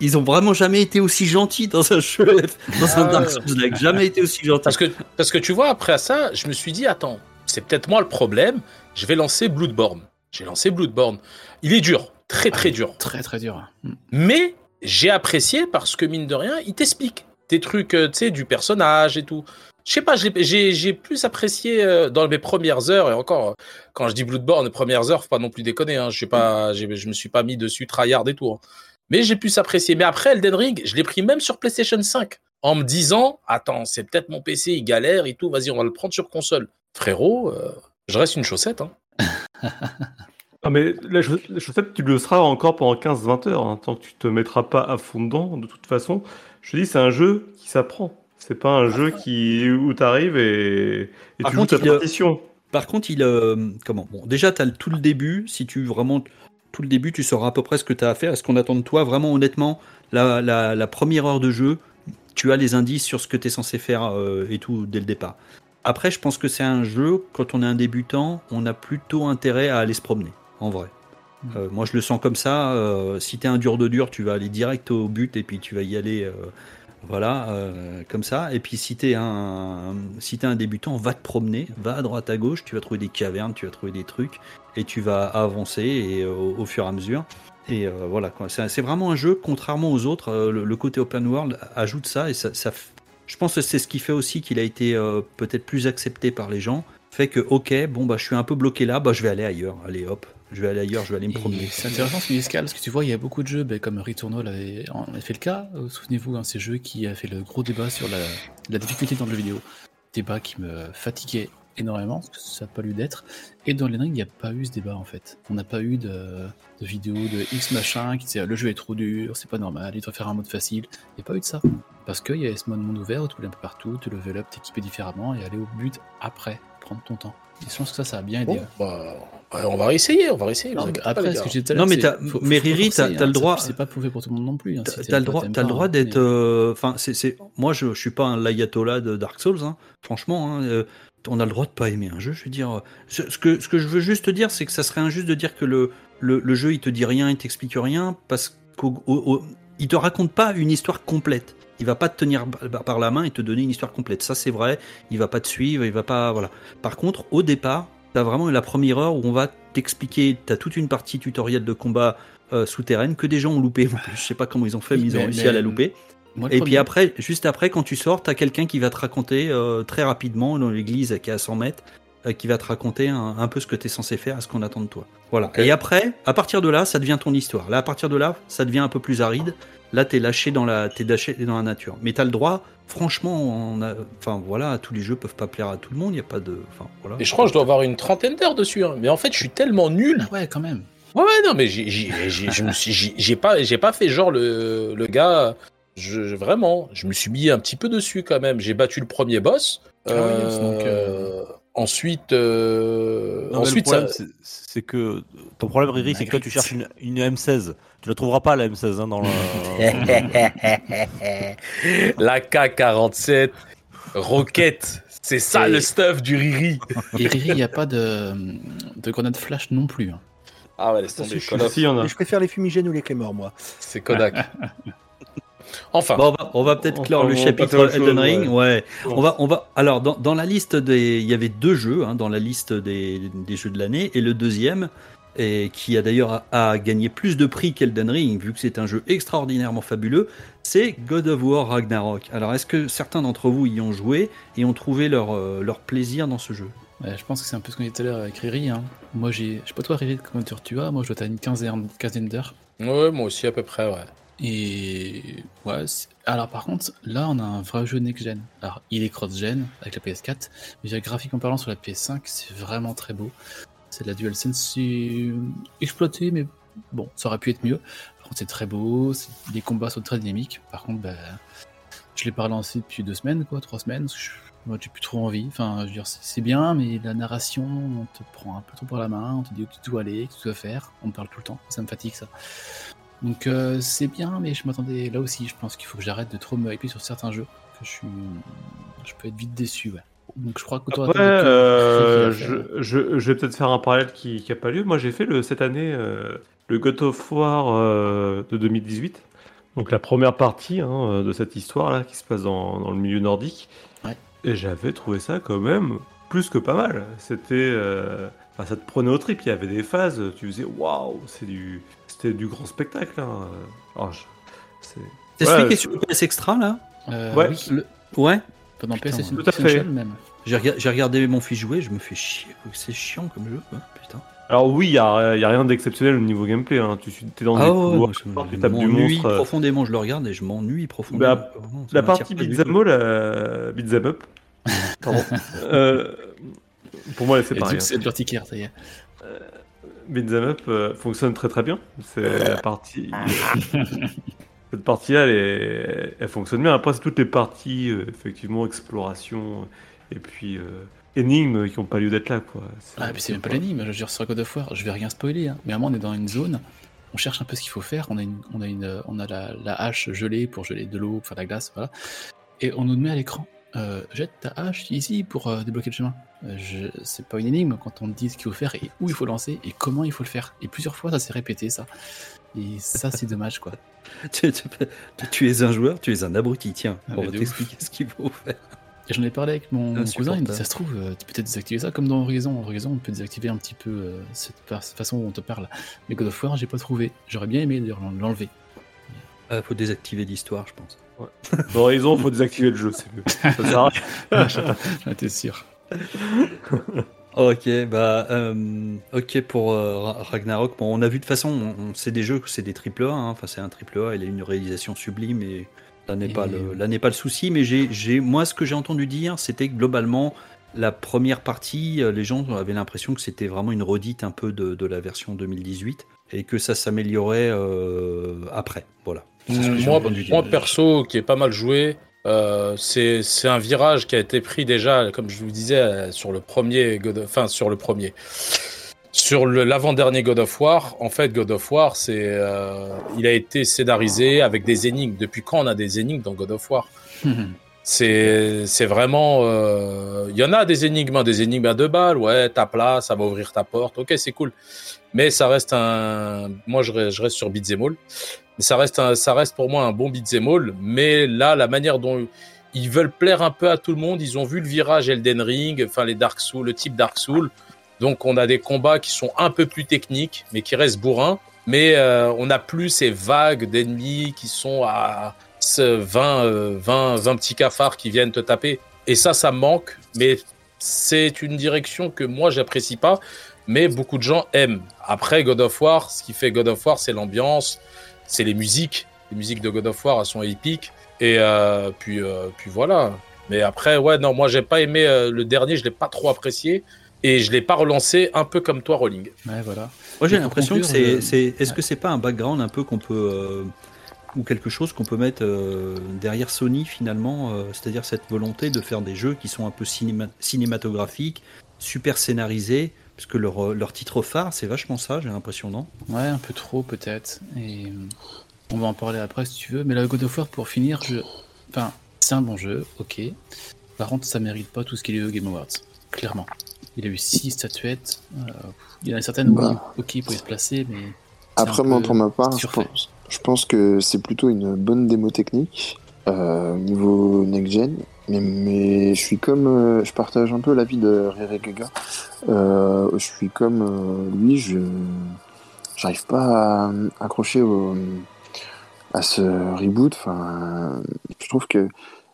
Speaker 2: ils ont vraiment jamais été aussi gentils dans un jeu, dans un
Speaker 5: Ah
Speaker 2: Dark. Souls, like, jamais été aussi gentils.
Speaker 5: Parce que, parce que tu vois, après ça, je me suis dit, attends, c'est peut-être moi le problème. Je vais lancer Bloodborne. J'ai lancé Bloodborne. Il est dur. très très dur.
Speaker 6: Très très dur. Mm.
Speaker 5: Mais j'ai apprécié parce que mine de rien, il t'explique des trucs, euh, tu sais, du personnage et tout. Je sais pas, j'ai plus apprécié euh, dans mes premières heures et encore euh, quand je dis Bloodborne, premières heures, faut pas non plus déconner. Hein, je pas, je me suis pas mis dessus tryhard et tout. hein. Mais j'ai plus apprécié. Mais après Elden Ring, je l'ai pris même sur PlayStation 5 en me disant, attends, c'est peut-être mon PC, il galère et tout. Vas-y, on va le prendre sur console. Frérot, je reste une chaussette. Hein.
Speaker 4: Ah, mais la, chaussette, la chaussette, tu le seras encore pendant 15-20 heures, hein, tant que tu te mettras pas à fond dedans. De toute façon, je te dis, c'est un jeu qui s'apprend. C'est pas un jeu qui, où tu arrives et, et tu joues ta partition.
Speaker 2: Par contre, il. euh, comment? Bon, déjà, tu as tout le début. Si tu vraiment. Tout le début, tu sauras à peu près ce que tu as à faire. Est-ce qu'on attend de toi? Vraiment, honnêtement, la, la, la première heure de jeu, tu as les indices sur ce que tu es censé faire euh, et tout dès le départ. Après, je pense que c'est un jeu, quand on est un débutant, on a plutôt intérêt à aller se promener, en vrai. Euh, moi, je le sens comme ça. euh, si tu es un dur de dur, tu vas aller direct au but et puis tu vas y aller. euh, voilà, comme ça. Et puis si t'es un, si t'es un débutant, va te promener, va à droite à gauche, tu vas trouver des cavernes, tu vas trouver des trucs, et tu vas avancer et, au, au fur et à mesure. Et voilà, quoi. C'est, vraiment un jeu, contrairement aux autres, le, le côté open world ajoute ça, et ça, ça je pense que c'est ce qui fait aussi qu'il a été peut-être plus accepté par les gens, fait que ok, bon bah je suis un peu bloqué là, bah je vais aller ailleurs, allez hop, je vais aller ailleurs, je vais aller me promener.
Speaker 6: C'est intéressant ce Scal, parce que tu vois, il y a beaucoup de jeux, ben, comme Returnal avait, en avait fait le cas. Euh, Souvenez-vous, hein, ces jeux qui a fait le gros débat sur la, la difficulté dans le jeu vidéo. Débat qui me fatiguait énormément, parce que ça n'a pas lieu d'être. Et dans les Ring, il n'y a pas eu ce débat en fait. On n'a pas eu de, de vidéo de X machin qui disait le jeu est trop dur, c'est pas normal, il doit faire un mode facile. Il n'y a pas eu de ça. Parce qu'il y avait ce mode monde ouvert où tu voulais un peu partout, tu level up, t'équiper différemment et aller au but après, prendre ton temps. Je pense que ça, ça a bien aidé.
Speaker 5: Bon,
Speaker 6: ouais.
Speaker 5: bah, on va réessayer, on va réessayer.
Speaker 6: Non,
Speaker 5: pas,
Speaker 6: après,
Speaker 5: les
Speaker 6: ce que j'ai dit
Speaker 2: Non, mais
Speaker 6: faut- faut-
Speaker 2: mais Riri, t'as- t'as le
Speaker 6: hein,
Speaker 2: droit-
Speaker 6: C'est pas prouvé pour tout le monde non plus. hein, si
Speaker 2: T'as le
Speaker 6: pas,
Speaker 2: droit, t'as le
Speaker 6: pas,
Speaker 2: droit
Speaker 6: hein,
Speaker 2: d'être. euh, Enfin, c'est, c'est- moi, je, je suis pas un l'ayatollah de Dark Souls. hein. Franchement, hein, euh, on a le droit de pas aimer un jeu. Je veux dire, euh, ce, ce que ce que je veux juste te dire, c'est que ça serait injuste de dire que le, le, le jeu il te dit rien, il t'explique rien, parce qu'il te raconte pas une histoire complète. Il va pas te tenir par la main et te donner une histoire complète. Ça, c'est vrai. Il va pas te suivre. Il va pas. Voilà. Par contre, au départ, t'as vraiment la première heure où on va t'expliquer. T'as toute une partie tutoriel de combat euh, souterraine que des gens ont loupé. Je sais pas comment ils ont fait, mais ils ont
Speaker 6: Mais-
Speaker 2: réussi
Speaker 6: mais-
Speaker 2: à la louper.
Speaker 6: Moi,
Speaker 2: Et puis après, juste après, quand tu sors, t'as quelqu'un qui va te raconter euh, très rapidement dans l'église qui est à 100 mètres, euh, qui va te raconter un, un peu ce que tu es censé faire, ce qu'on attend de toi. Voilà. Et après, à partir de là, ça devient ton histoire. Là, à partir de là, ça devient un peu plus aride. Là, t'es lâché dans la, t'es lâché dans la nature. Mais t'as le droit. Franchement, on a, enfin voilà, tous les jeux peuvent pas plaire à tout le monde. Il y a pas de, enfin voilà.
Speaker 5: Et je crois que je dois avoir une trentaine d'heures dessus. hein. Mais en fait, je suis tellement nul.
Speaker 6: Ouais, quand même.
Speaker 5: Ouais, ouais, non, mais j'ai, pas, j'ai pas fait genre le, le gars. Je, vraiment, je me suis mis un petit peu dessus quand même. J'ai battu le premier boss.
Speaker 6: Ah oui, donc,
Speaker 5: Euh, Ensuite, euh,
Speaker 3: Non,
Speaker 5: ensuite,
Speaker 3: le problème,
Speaker 5: ça-
Speaker 3: c'est- c'est que ton problème, Riri, c'est que toi, tu cherches une, une M16. Tu la trouveras pas, la M16, hein, dans le.
Speaker 5: la K47, Rocket, c'est ça
Speaker 6: Et-
Speaker 5: le stuff du Riri.
Speaker 6: Et Riri, il n'y a pas de, de grenade flash non plus. hein.
Speaker 5: Ah ouais, laisse tomber,
Speaker 4: a.
Speaker 7: Mais je préfère les fumigènes ou les clémores, moi.
Speaker 5: C'est Kodak. Enfin,
Speaker 2: Bon, on va, on va peut-être
Speaker 4: Enfin,
Speaker 2: clore le chapitre Elden
Speaker 4: chose,
Speaker 2: Ring. Ouais.
Speaker 4: Bon.
Speaker 2: On va, on va. Alors, dans, dans la liste des, il y avait deux jeux hein, dans la liste des, des jeux de l'année, et le deuxième, et qui a d'ailleurs a, a gagné plus de prix qu'Elden Ring, vu que c'est un jeu extraordinairement fabuleux, c'est God of War Ragnarok. Alors, est-ce que certains d'entre vous y ont joué et ont trouvé leur, euh, leur plaisir dans ce jeu?
Speaker 6: Ouais, je pense que c'est un peu ce qu'on dit tout à l'heure avec Riri. hein. Moi, j'ai, je sais pas toi, Riri, combien d'heures tu as Moi, je dois être à une quinzaine, quinzaine d'heures.
Speaker 5: ouais, moi aussi à peu près, ouais.
Speaker 6: Et ouais, alors par contre, là on a un vrai jeu next-gen. Alors il est cross-gen avec la PS4, mais j'ai graphiquement parlant sur la PS5, c'est vraiment très beau. C'est de la DualSense exploité, mais bon, ça aurait pu être mieux. Par contre, c'est très beau, les combats sont très dynamiques. Par contre, bah, je l'ai pas relancé depuis deux semaines, quoi, trois semaines. parce que Moi, j'ai plus trop envie. Enfin, je veux dire, c'est bien, mais la narration, on te prend un peu trop par la main, on te dit où tu dois aller, que tu dois faire. On me parle tout le temps, ça me fatigue ça. Donc euh, c'est bien, mais je m'attendais là aussi. Je pense qu'il faut que j'arrête de trop me hyper sur certains jeux. Que je suis, je peux être vite déçu. Ouais. Donc je crois que toi,
Speaker 4: Après, euh, je, je, je vais peut-être faire un parallèle qui n'a pas lieu. Moi, j'ai fait le, cette année euh, le God of War de 2018. Donc la première partie hein, de cette histoire-là qui se passe dans, dans le milieu nordique.
Speaker 6: Ouais.
Speaker 4: Et j'avais trouvé ça quand même plus que pas mal. C'était enfin, ça te prenait au trip. Il y avait des phases, tu faisais waouh, c'est du, c'était du grand spectacle. Hein. Alors, je- c'est- Ouais,
Speaker 2: celui qui est sur le PS Extra là
Speaker 6: Euh,
Speaker 4: Ouais.
Speaker 6: oui,
Speaker 2: Le- Ouais.
Speaker 6: pendant
Speaker 2: Putain,
Speaker 6: PS
Speaker 4: tout à fait.
Speaker 6: Même.
Speaker 2: J'ai rega- j'ai regardé mon fils jouer, je me fais chier. C'est chiant comme jeu. quoi. Putain.
Speaker 4: Alors oui, il y a, a rien d'exceptionnel au niveau gameplay. Hein. Tu suis, es dans des
Speaker 2: Ah ouais,
Speaker 4: couloirs,
Speaker 2: moi,
Speaker 4: tu tapes du monstre. euh,
Speaker 2: profondément. Je le regarde et je m'ennuie profondément.
Speaker 4: Bah,
Speaker 2: Vraiment,
Speaker 4: La partie beat'em all, euh, beat'em up, pardon. Euh, pour moi, c'est pareil.
Speaker 6: donc, c'est ça y est.
Speaker 4: Beat'em up euh, fonctionne très très bien. C'est la partie. Cette partie-là, elle, est- elle fonctionne bien. Après, c'est toutes les parties, euh, effectivement, exploration et puis euh, énigmes qui n'ont pas lieu d'être là. Quoi.
Speaker 6: Ah, et puis c'est même pas l'énigme, je veux dire, sur God of War, je vais rien spoiler, hein. mais à un moment on est dans une zone, on cherche un peu ce qu'il faut faire, on a, une, on a, une, on a la, la hache gelée pour geler de l'eau, pour faire de la glace, voilà, et on nous met à l'écran, euh, jette ta hache ici pour euh, débloquer le chemin. Euh, je- c'est pas une énigme quand on dit ce qu'il faut faire et où il faut lancer et comment il faut le faire. Et plusieurs fois ça s'est répété ça. Et ça c'est dommage quoi.
Speaker 2: tu, tu- tu es un joueur, tu es un abruti. Tiens,
Speaker 6: Ah,
Speaker 2: on va t'expliquer ce qu'il faut faire.
Speaker 6: Et j'en ai parlé avec mon, mon cousin, il me dit ça se trouve, euh, tu peux peut-être désactiver ça comme dans Horizon. Horizon, on peut désactiver un petit peu euh, cette, fa- cette façon où on te parle. Mais God of War, j'ai pas trouvé. J'aurais bien aimé l'enlever.
Speaker 2: Il faut désactiver l'histoire, je pense.
Speaker 4: Dans Horizon, il faut désactiver le jeu, c'est mieux. Ça sert à rien.
Speaker 6: J'en étais sûr.
Speaker 2: Ok, bah, euh, ok pour euh, Ra- Ragnarok. Bon, on a vu de toute façon, on, on sait des jeux que c'est des triple A. hein. Enfin, c'est un triple A. Il a une réalisation sublime et là n'est
Speaker 6: Et-
Speaker 2: pas le, là n'est pas le souci. Mais j'ai, j'ai, moi, ce que j'ai entendu dire, c'était que globalement, la première partie, euh, les gens avaient l'impression que c'était vraiment une redite un peu de, de la version 2018 et que ça s'améliorait euh, après. Voilà.
Speaker 5: Moi, moi, perso, qui est pas mal joué, euh, c'est un virage qui a été pris déjà, comme je vous disais, sur le premier, enfin sur le premier, sur l'avant-dernier God of War. En fait, God of War, c'est, euh, il a été scénarisé avec des énigmes. Depuis quand on a des énigmes dans God of War? C'est vraiment. euh, Il y en a des énigmes, hein, des énigmes à deux balles. Ouais, tape là, ça va ouvrir ta porte. Ok, c'est cool. Mais ça reste un. Moi, je reste, sur Beat'em. Mais ça reste, un, ça reste pour moi un bon beat'em. Mais là, la manière dont ils veulent plaire un peu à tout le monde, ils ont vu le virage Elden Ring, enfin les Dark Souls, le type Dark Souls. Donc on a des combats qui sont un peu plus techniques, mais qui restent bourrins. Mais euh, on n'a plus ces vagues d'ennemis qui sont à 20, euh, 20, 20 petits cafards qui viennent te taper. Et ça, ça me manque. Mais c'est une direction que moi, j'apprécie pas. Mais beaucoup de gens aiment. Après, God of War, ce qui fait God of War, c'est l'ambiance, c'est les musiques. Les musiques de God of War, elles sont épiques. Et euh, puis, euh, puis voilà. Mais après, ouais, non, moi, j'ai pas aimé euh, le dernier, je l'ai pas trop apprécié. Et je l'ai pas relancé un peu comme toi, Rolling.
Speaker 6: Ouais, voilà.
Speaker 2: Moi, j'ai l'impression que c'est, c'est- est-ce que c'est pas un background un peu qu'on peut euh, ou quelque chose qu'on peut mettre euh, derrière Sony finalement, euh, c'est-à-dire cette volonté de faire des jeux qui sont un peu cinéma- cinématographiques, super scénarisés, parce que leur, euh, leur titre phare, c'est vachement ça, j'ai l'impression, non?
Speaker 6: Ouais, un peu trop peut-être. Et on va en parler après si tu veux. Mais la God of War, pour finir, je... enfin, c'est un bon jeu, ok. Par contre, ça mérite pas tout ce qu'il est au Game Awards, clairement. Il a eu 6 statuettes. euh, il y en a certaines, oui,
Speaker 8: Bah.
Speaker 6: ok, il pouvait se placer, mais.
Speaker 8: Après, moi,
Speaker 6: peu
Speaker 8: pour ma part, je pense, je pense que c'est plutôt une bonne démo technique euh, au niveau next-gen. Mais, mais je suis comme. euh, je partage un peu l'avis de Rere Gaga. Euh, je suis comme euh, lui, je j'arrive pas à accrocher à ce reboot. Enfin, je trouve que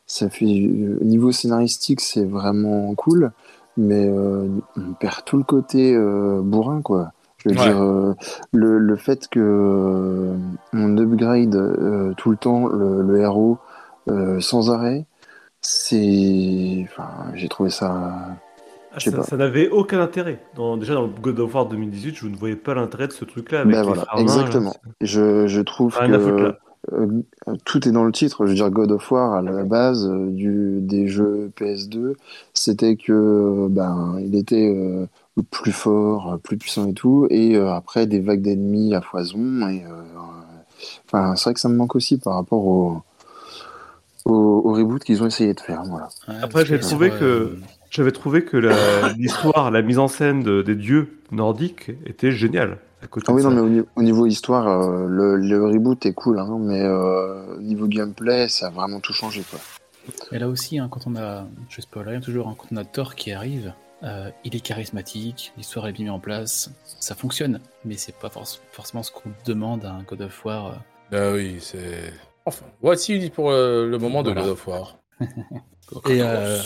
Speaker 8: ça fait. Au niveau scénaristique, c'est vraiment cool. Mais on perd tout le côté bourrin, quoi. Je veux
Speaker 5: Ouais.
Speaker 8: dire, euh, le, le fait que euh, on upgrade euh, tout le temps le, le héros sans arrêt, c'est. Enfin, j'ai trouvé ça.
Speaker 4: Ah, ça n'avait aucun intérêt. Dans- déjà dans le God of War 2018, je ne voyais pas l'intérêt de ce truc-là. avec
Speaker 8: Ben
Speaker 4: les
Speaker 8: voilà, exactement.
Speaker 4: là.
Speaker 8: Je, je trouve que tout est dans le titre. Je veux dire, God of War, à la base du, des jeux PS2, c'était que ben, il était plus fort, euh, plus puissant et tout, et euh, après des vagues d'ennemis à foison. Et, euh, enfin, c'est vrai que ça me manque aussi par rapport au, au, au reboot qu'ils ont essayé de faire. Voilà.
Speaker 6: Ouais,
Speaker 4: Après, j'ai trouvé que- J'avais trouvé que l'histoire, la mise en scène de- des dieux nordiques était géniale. À côté
Speaker 8: Ah oui,
Speaker 4: de
Speaker 8: non,
Speaker 4: ça.
Speaker 8: mais au, niveau- au niveau histoire, euh, le, le reboot est cool, hein, mais euh, au niveau gameplay, ça a vraiment tout changé. Quoi.
Speaker 6: Et là aussi, hein, quand on a, je spoil rien toujours, hein, quand on a Thor qui arrive, Euh, il est charismatique, l'histoire est bien mise en place, ça fonctionne, mais c'est pas forc- forcément ce qu'on demande à un God of War. euh,
Speaker 5: Ah oui, c'est. Enfin, voici pour euh, le moment de
Speaker 6: Voilà.
Speaker 5: God of War.
Speaker 2: Et euh,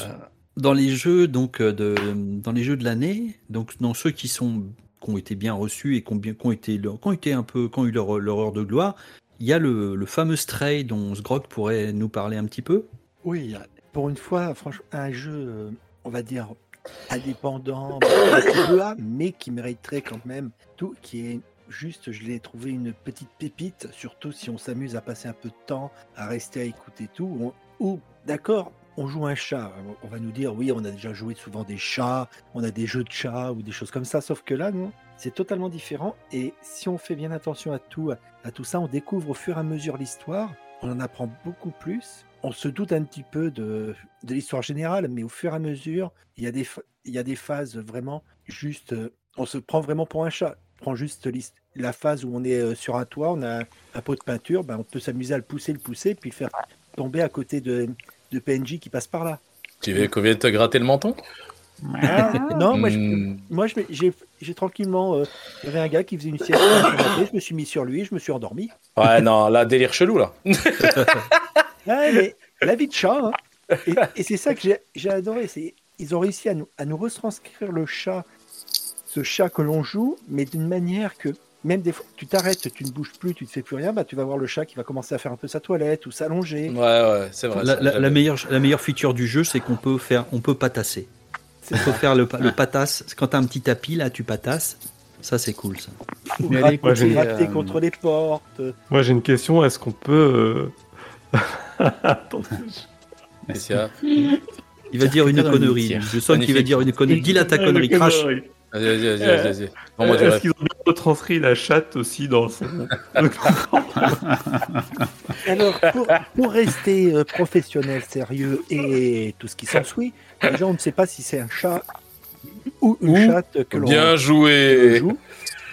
Speaker 2: dans les jeux donc de dans les jeux de l'année, donc dans ceux qui sont qui ont été bien reçus et qui ont bien qui ont été qui ont été un peu qui ont eu leur, leur heure de gloire, il y a le, le fameux Stray dont Sgrog pourrait nous parler un petit peu.
Speaker 7: Oui, pour une fois, franchement, un jeu, on va dire, indépendant, mais qui mériterait quand même tout, qui est juste, je l'ai trouvé une petite pépite, surtout si on s'amuse à passer un peu de temps, à rester à écouter tout, ou, d'accord, on joue un chat, on va nous dire, oui, on a déjà joué souvent des chats, on a des jeux de chats ou des choses comme ça, sauf que là, non, c'est totalement différent, et si on fait bien attention à tout, à tout ça, on découvre au fur et à mesure l'histoire, on en apprend beaucoup plus. On se doute un petit peu de, de l'histoire générale, mais au fur et à mesure, il y a des, il y a des phases vraiment juste. euh, on se prend vraiment pour un chat. On prend juste la phase où on est euh, sur un toit, on a un, pot de peinture, ben, on peut s'amuser à le pousser, le pousser, puis le faire tomber à côté de, de PNJ qui passe par là.
Speaker 5: Tu veux qu'on vienne te gratter le menton?
Speaker 7: Ah, non, moi, je,
Speaker 5: Hmm.
Speaker 7: moi j'ai j'ai tranquillement. euh, Il y avait un gars qui faisait une sieste. je me suis mis sur lui, je me suis endormi.
Speaker 5: Ouais, non, là, délire chelou, là.
Speaker 7: Ouais, mais la vie de chat, hein. et, et c'est ça que j'ai- j'ai adoré. c'est Ils ont réussi à nous, à nous retranscrire le chat, ce chat que l'on joue, mais d'une manière que même des fois, tu t'arrêtes, tu ne bouges plus, tu ne fais plus rien, bah, tu vas voir le chat qui va commencer à faire un peu sa toilette ou s'allonger.
Speaker 5: Ouais, ouais, c'est vrai.
Speaker 2: La, meilleure la meilleure feature du jeu, c'est qu'on peut faire on peut patasser.
Speaker 7: C'est
Speaker 2: On peut faire le, le patasse. Quand t'as un petit tapis là, tu patasses. Ça c'est cool ça.
Speaker 7: Ou gratter,
Speaker 6: euh,
Speaker 7: contre les portes.
Speaker 4: Moi, j'ai une question. Est-ce qu'on peut. euh,
Speaker 2: Il va dire une connerie. Je sens qu'il va dire une connerie. Dis là ta connerie.
Speaker 4: Connerie.
Speaker 5: Vas-y, vas-y, vas-y, vas-y,
Speaker 4: Est-ce qu'ils ont bien retranscrit la chatte aussi dans son.
Speaker 7: Alors, pour, pour rester euh, professionnel, sérieux et tout ce qui s'ensuit, déjà, on ne sait pas si c'est un chat ou une chatte que l'on
Speaker 5: Bien joué
Speaker 7: joue.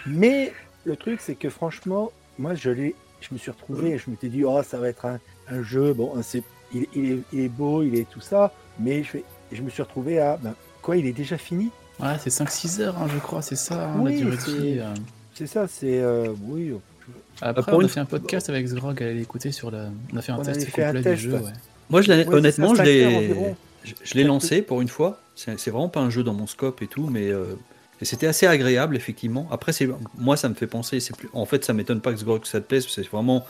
Speaker 7: Mais le truc, c'est que franchement, moi, je l'ai, je me suis retrouvé et je m'étais dit, oh, ça va être un, un jeu. Bon, c'est, il, il est, il est beau, il est tout ça. Mais je, fais- je me suis retrouvé à, ben, quoi, il est déjà fini?
Speaker 6: Ouais, c'est 5-6 heures, hein, je crois, c'est ça, hein,
Speaker 7: Oui,
Speaker 6: la durée de
Speaker 7: c'est-
Speaker 6: vie. euh.
Speaker 7: C'est ça, c'est, euh, oui.
Speaker 6: Après,
Speaker 2: pour
Speaker 6: on a
Speaker 2: une-
Speaker 6: fait un podcast avec Zgrog, allez l'écouter sur la. On a fait un
Speaker 7: On
Speaker 6: test
Speaker 7: fait un
Speaker 6: complet
Speaker 7: test,
Speaker 6: du jeu,
Speaker 7: ouais.
Speaker 2: Moi, je l'ai-
Speaker 7: Ouais,
Speaker 2: honnêtement, je l'ai, je, je l'ai lancé pour une fois. C'est vraiment pas un jeu dans mon scope et tout, mais euh, et c'était assez agréable effectivement. Après, c'est moi, ça me fait penser. C'est plus, en fait, ça m'étonne pas que Sgrog ça te plaise. parce que C'est vraiment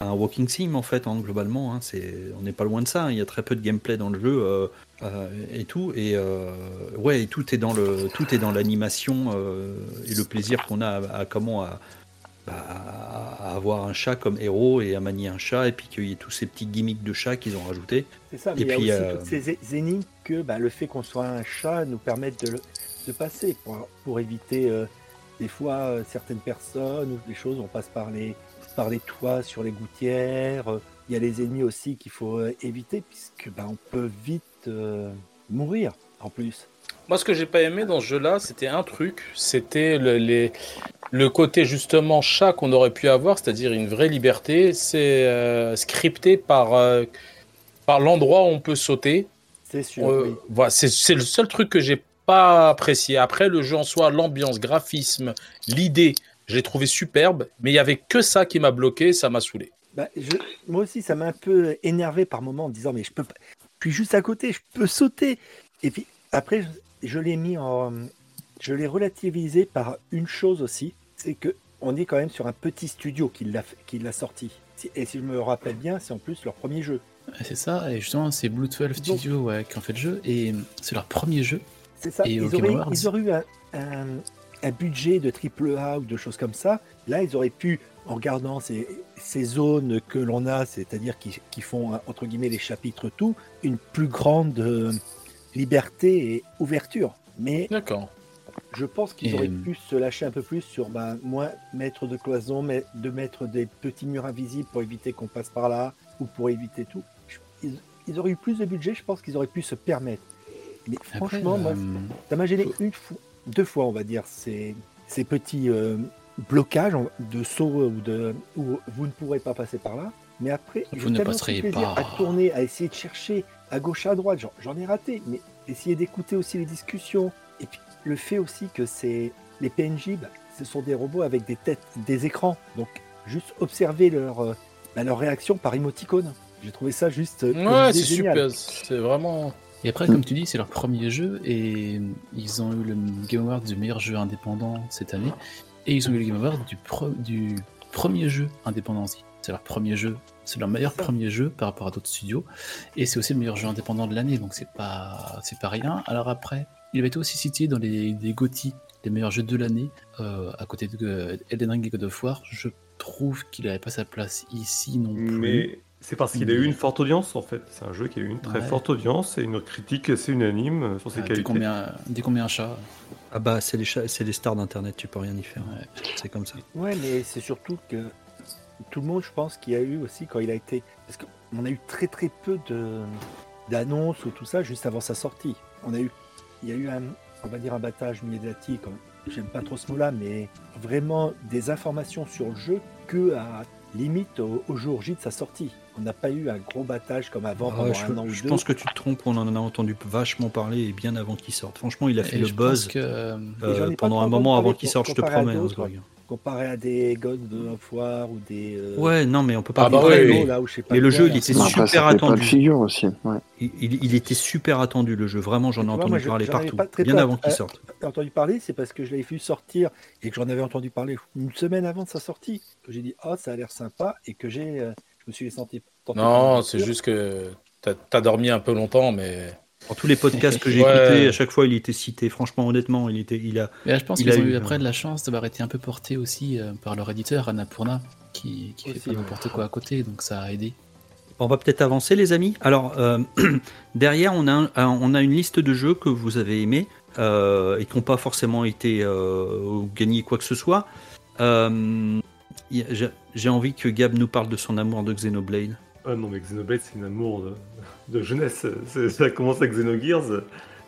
Speaker 2: un walking sim en fait, hein, globalement. hein. c'est, on n'est pas loin de ça. hein. Il y a très peu de gameplay dans le jeu euh, euh, et tout. Et euh, ouais, et tout est dans le, tout est dans l'animation et le plaisir qu'on a à, à comment à, bah, à- avoir un chat comme héros et à manier un chat et puis qu'il y ait tous ces petits gimmicks de chat qu'ils ont rajoutés.
Speaker 7: C'est ça, mais
Speaker 2: Et
Speaker 7: il y a
Speaker 2: puis,
Speaker 7: aussi toutes ces énigmes que bah, le fait qu'on soit un chat nous permette de, le- de passer pour, pour éviter des fois certaines personnes ou des choses, on passe par les, par les toits sur les gouttières. Il y a les ennemis aussi qu'il faut euh, éviter puisque bah, on peut vite euh, mourir en plus.
Speaker 5: Moi, ce que j'ai pas aimé dans ce jeu-là, c'était un truc, c'était le, les- le côté justement chat qu'on aurait pu avoir, c'est-à-dire une vraie liberté. C'est euh, scripté par, euh, par l'endroit où on peut sauter.
Speaker 7: C'est sûr. Oui.
Speaker 5: voilà, c'est le seul truc que j'ai pas apprécié. Après, le jeu en soi, l'ambiance, graphisme, l'idée, je l'ai trouvé superbe, mais il y avait que ça qui m'a bloqué, ça m'a saoulé.
Speaker 7: Bah, je- moi aussi, ça m'a un peu énervé par moment en disant mais je peux pas, je suis juste à côté, je peux sauter. Et puis après, je, je l'ai mis en, je l'ai relativisé par une chose aussi, c'est que on est quand même sur un petit studio qui l'a fait- qui l'a sorti. Et si je me rappelle bien, c'est en plus leur premier jeu.
Speaker 6: C'est ça, et justement, c'est Blue 12 Studio ouais, qui ont fait le jeu, et c'est leur premier jeu.
Speaker 7: C'est ça.
Speaker 6: Et
Speaker 7: ils, auraient,
Speaker 6: Awards
Speaker 7: ils auraient eu un, un- un budget de triple A ou de choses comme ça. Là, ils auraient pu, en regardant ces, ces zones que l'on a, c'est-à-dire qui, qui font, entre guillemets, les chapitres tout, une plus grande euh, liberté et ouverture. Mais
Speaker 5: D'accord.
Speaker 7: je pense qu'ils
Speaker 6: Et,
Speaker 7: auraient
Speaker 6: euh,
Speaker 7: pu se lâcher un peu plus sur ben, moins mettre de cloisons, mais de mettre des petits murs invisibles pour éviter qu'on passe par là ou pour éviter tout. Ils, ils auraient eu plus de budget, je pense qu'ils auraient pu se permettre. Mais
Speaker 6: Après,
Speaker 7: franchement, moi,
Speaker 6: euh,
Speaker 7: ça m'a gêné une fois, deux fois, on va dire, ces, ces petits euh, blocages de saut ou de où vous ne pourrez pas passer par là. Mais après,
Speaker 6: Vous
Speaker 7: j'ai
Speaker 6: ne
Speaker 7: tellement
Speaker 6: passerez pas.
Speaker 7: à tourner, à essayer de chercher à gauche, à droite. J'en- J'en ai raté, mais essayer d'écouter aussi les discussions. Et puis le fait aussi que c'est les PNJ, bah, ce sont des robots avec des têtes, des écrans. Donc juste observer leur, euh, bah, leur réaction par émoticône. J'ai trouvé ça juste. euh,
Speaker 5: Ouais, c'est super. C'est vraiment.
Speaker 6: Et après, comme tu dis, c'est leur premier jeu et ils ont eu le Game Award du meilleur jeu indépendant cette année. Et ils ont eu le Game Award du, pro- du premier jeu indépendant aussi. C'est leur premier jeu, c'est leur meilleur premier jeu par rapport à d'autres studios. Et c'est aussi le meilleur jeu indépendant de l'année, donc c'est pas, c'est pas rien. Alors après, il avait été aussi cité dans les, les GOTY, les meilleurs jeux de l'année, euh, à côté de Elden Ring et God of War. Je trouve qu'il n'avait pas sa place ici non plus.
Speaker 4: Mais c'est parce qu'il a eu
Speaker 6: Mais-
Speaker 4: une forte audience en fait. C'est un jeu qui a eu une très
Speaker 6: Ouais.
Speaker 4: forte audience et une critique assez unanime sur ses
Speaker 6: Ah,
Speaker 4: qualités.
Speaker 6: dès qu'on met un chat,
Speaker 2: Ah bah, c'est les, cha- c'est les stars d'internet, tu peux rien y faire.
Speaker 6: Ouais.
Speaker 2: C'est comme ça.
Speaker 7: Ouais, mais c'est surtout que tout le monde, je pense, qu'il y a eu aussi quand il a été. Parce qu'on a eu très très peu de d'annonces ou tout ça juste avant sa sortie. On a eu, il y a eu un, on va dire un battage médiatique. J'aime pas trop ce mot-là, mais vraiment des informations sur le jeu que à limite au, au jour J de sa sortie. On n'a pas eu un gros battage comme avant
Speaker 2: Ah,
Speaker 7: pendant
Speaker 2: je
Speaker 7: un an ou
Speaker 2: je
Speaker 7: deux.
Speaker 2: pense que tu te trompes, on en a entendu vachement parler et bien avant qu'il sorte. Franchement, il a fait
Speaker 6: Et
Speaker 2: le buzz
Speaker 6: que euh,
Speaker 2: euh, pendant un moment avant qu'il sorte, je te promets. hein,
Speaker 7: comparé à des God of War ou des. euh,
Speaker 2: Ouais, non, mais on peut pas
Speaker 5: Ah bah ouais,
Speaker 2: mais-
Speaker 5: oui.
Speaker 7: là où je sais pas
Speaker 2: mais le
Speaker 7: quoi,
Speaker 2: jeu, il était
Speaker 8: Non, après,
Speaker 2: super
Speaker 8: ça
Speaker 2: attendu.
Speaker 8: figure aussi. Ouais.
Speaker 2: Il, il- il était super attendu le jeu, vraiment j'en ai entendu
Speaker 7: moi,
Speaker 2: parler partout,
Speaker 7: pas
Speaker 2: bien avant qu'il sorte.
Speaker 7: J'ai entendu parler, c'est parce que je l'avais vu sortir et que j'en avais entendu parler une semaine avant de sa sortie. Que j'ai dit, oh, ça a l'air sympa et que j'ai, euh, je me suis senti.
Speaker 5: Non, c'est juste que t'as as dormi un peu longtemps, mais.
Speaker 2: Dans tous les podcasts que j'ai
Speaker 5: Ouais.
Speaker 2: écoutés, à chaque fois il était cité, franchement honnêtement, il était il a
Speaker 6: Mais là, je pense
Speaker 2: Il
Speaker 6: qu'ils ont
Speaker 2: eu,
Speaker 6: eu
Speaker 2: euh,
Speaker 6: après de la chance d'avoir été un peu portés aussi euh, par leur éditeur Annapurna, qui, qui fait
Speaker 7: Aussi, ouais.
Speaker 6: n'importe quoi à côté, donc ça a aidé.
Speaker 2: On va peut-être avancer, les amis. Alors, euh, derrière, on a, un- on a une liste de jeux que vous avez aimés euh, et qui n'ont pas forcément été euh, ou gagné quoi que ce soit. J'ai- envie que Gab nous parle de son amour de Xenoblade.
Speaker 4: Ah non, mais Xenoblade, c'est un amour de, de jeunesse. Ça commence avec Xenogears.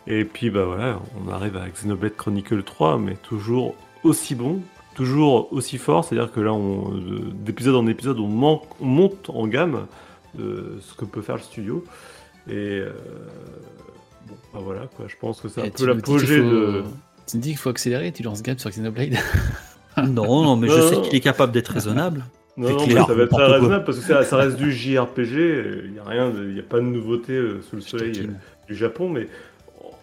Speaker 4: Et puis, bah voilà, on arrive à Xenoblade Chronicle 3, mais toujours aussi bon, toujours aussi fort. C'est-à-dire que là, on- d'épisode en épisode, on, manque- on monte en gamme de ce que peut faire le studio. Et euh, bon, bah voilà, quoi. Je pense que c'est un
Speaker 6: Et
Speaker 4: peu l'apogée
Speaker 6: faut-
Speaker 4: de.
Speaker 6: Tu me dis qu'il faut accélérer, tu lances Gab sur Xenoblade.
Speaker 2: Non, non, mais je
Speaker 4: Non,
Speaker 2: sais qu'il est capable d'être raisonnable.
Speaker 4: Non,
Speaker 2: C'est
Speaker 4: non,
Speaker 2: clair,
Speaker 4: mais ça va être très raisonnable parce que ça, ça reste du JRPG. Il n'y a rien, il n'y a pas de nouveauté euh, sous le soleil.
Speaker 6: taquine.
Speaker 4: du Japon, mais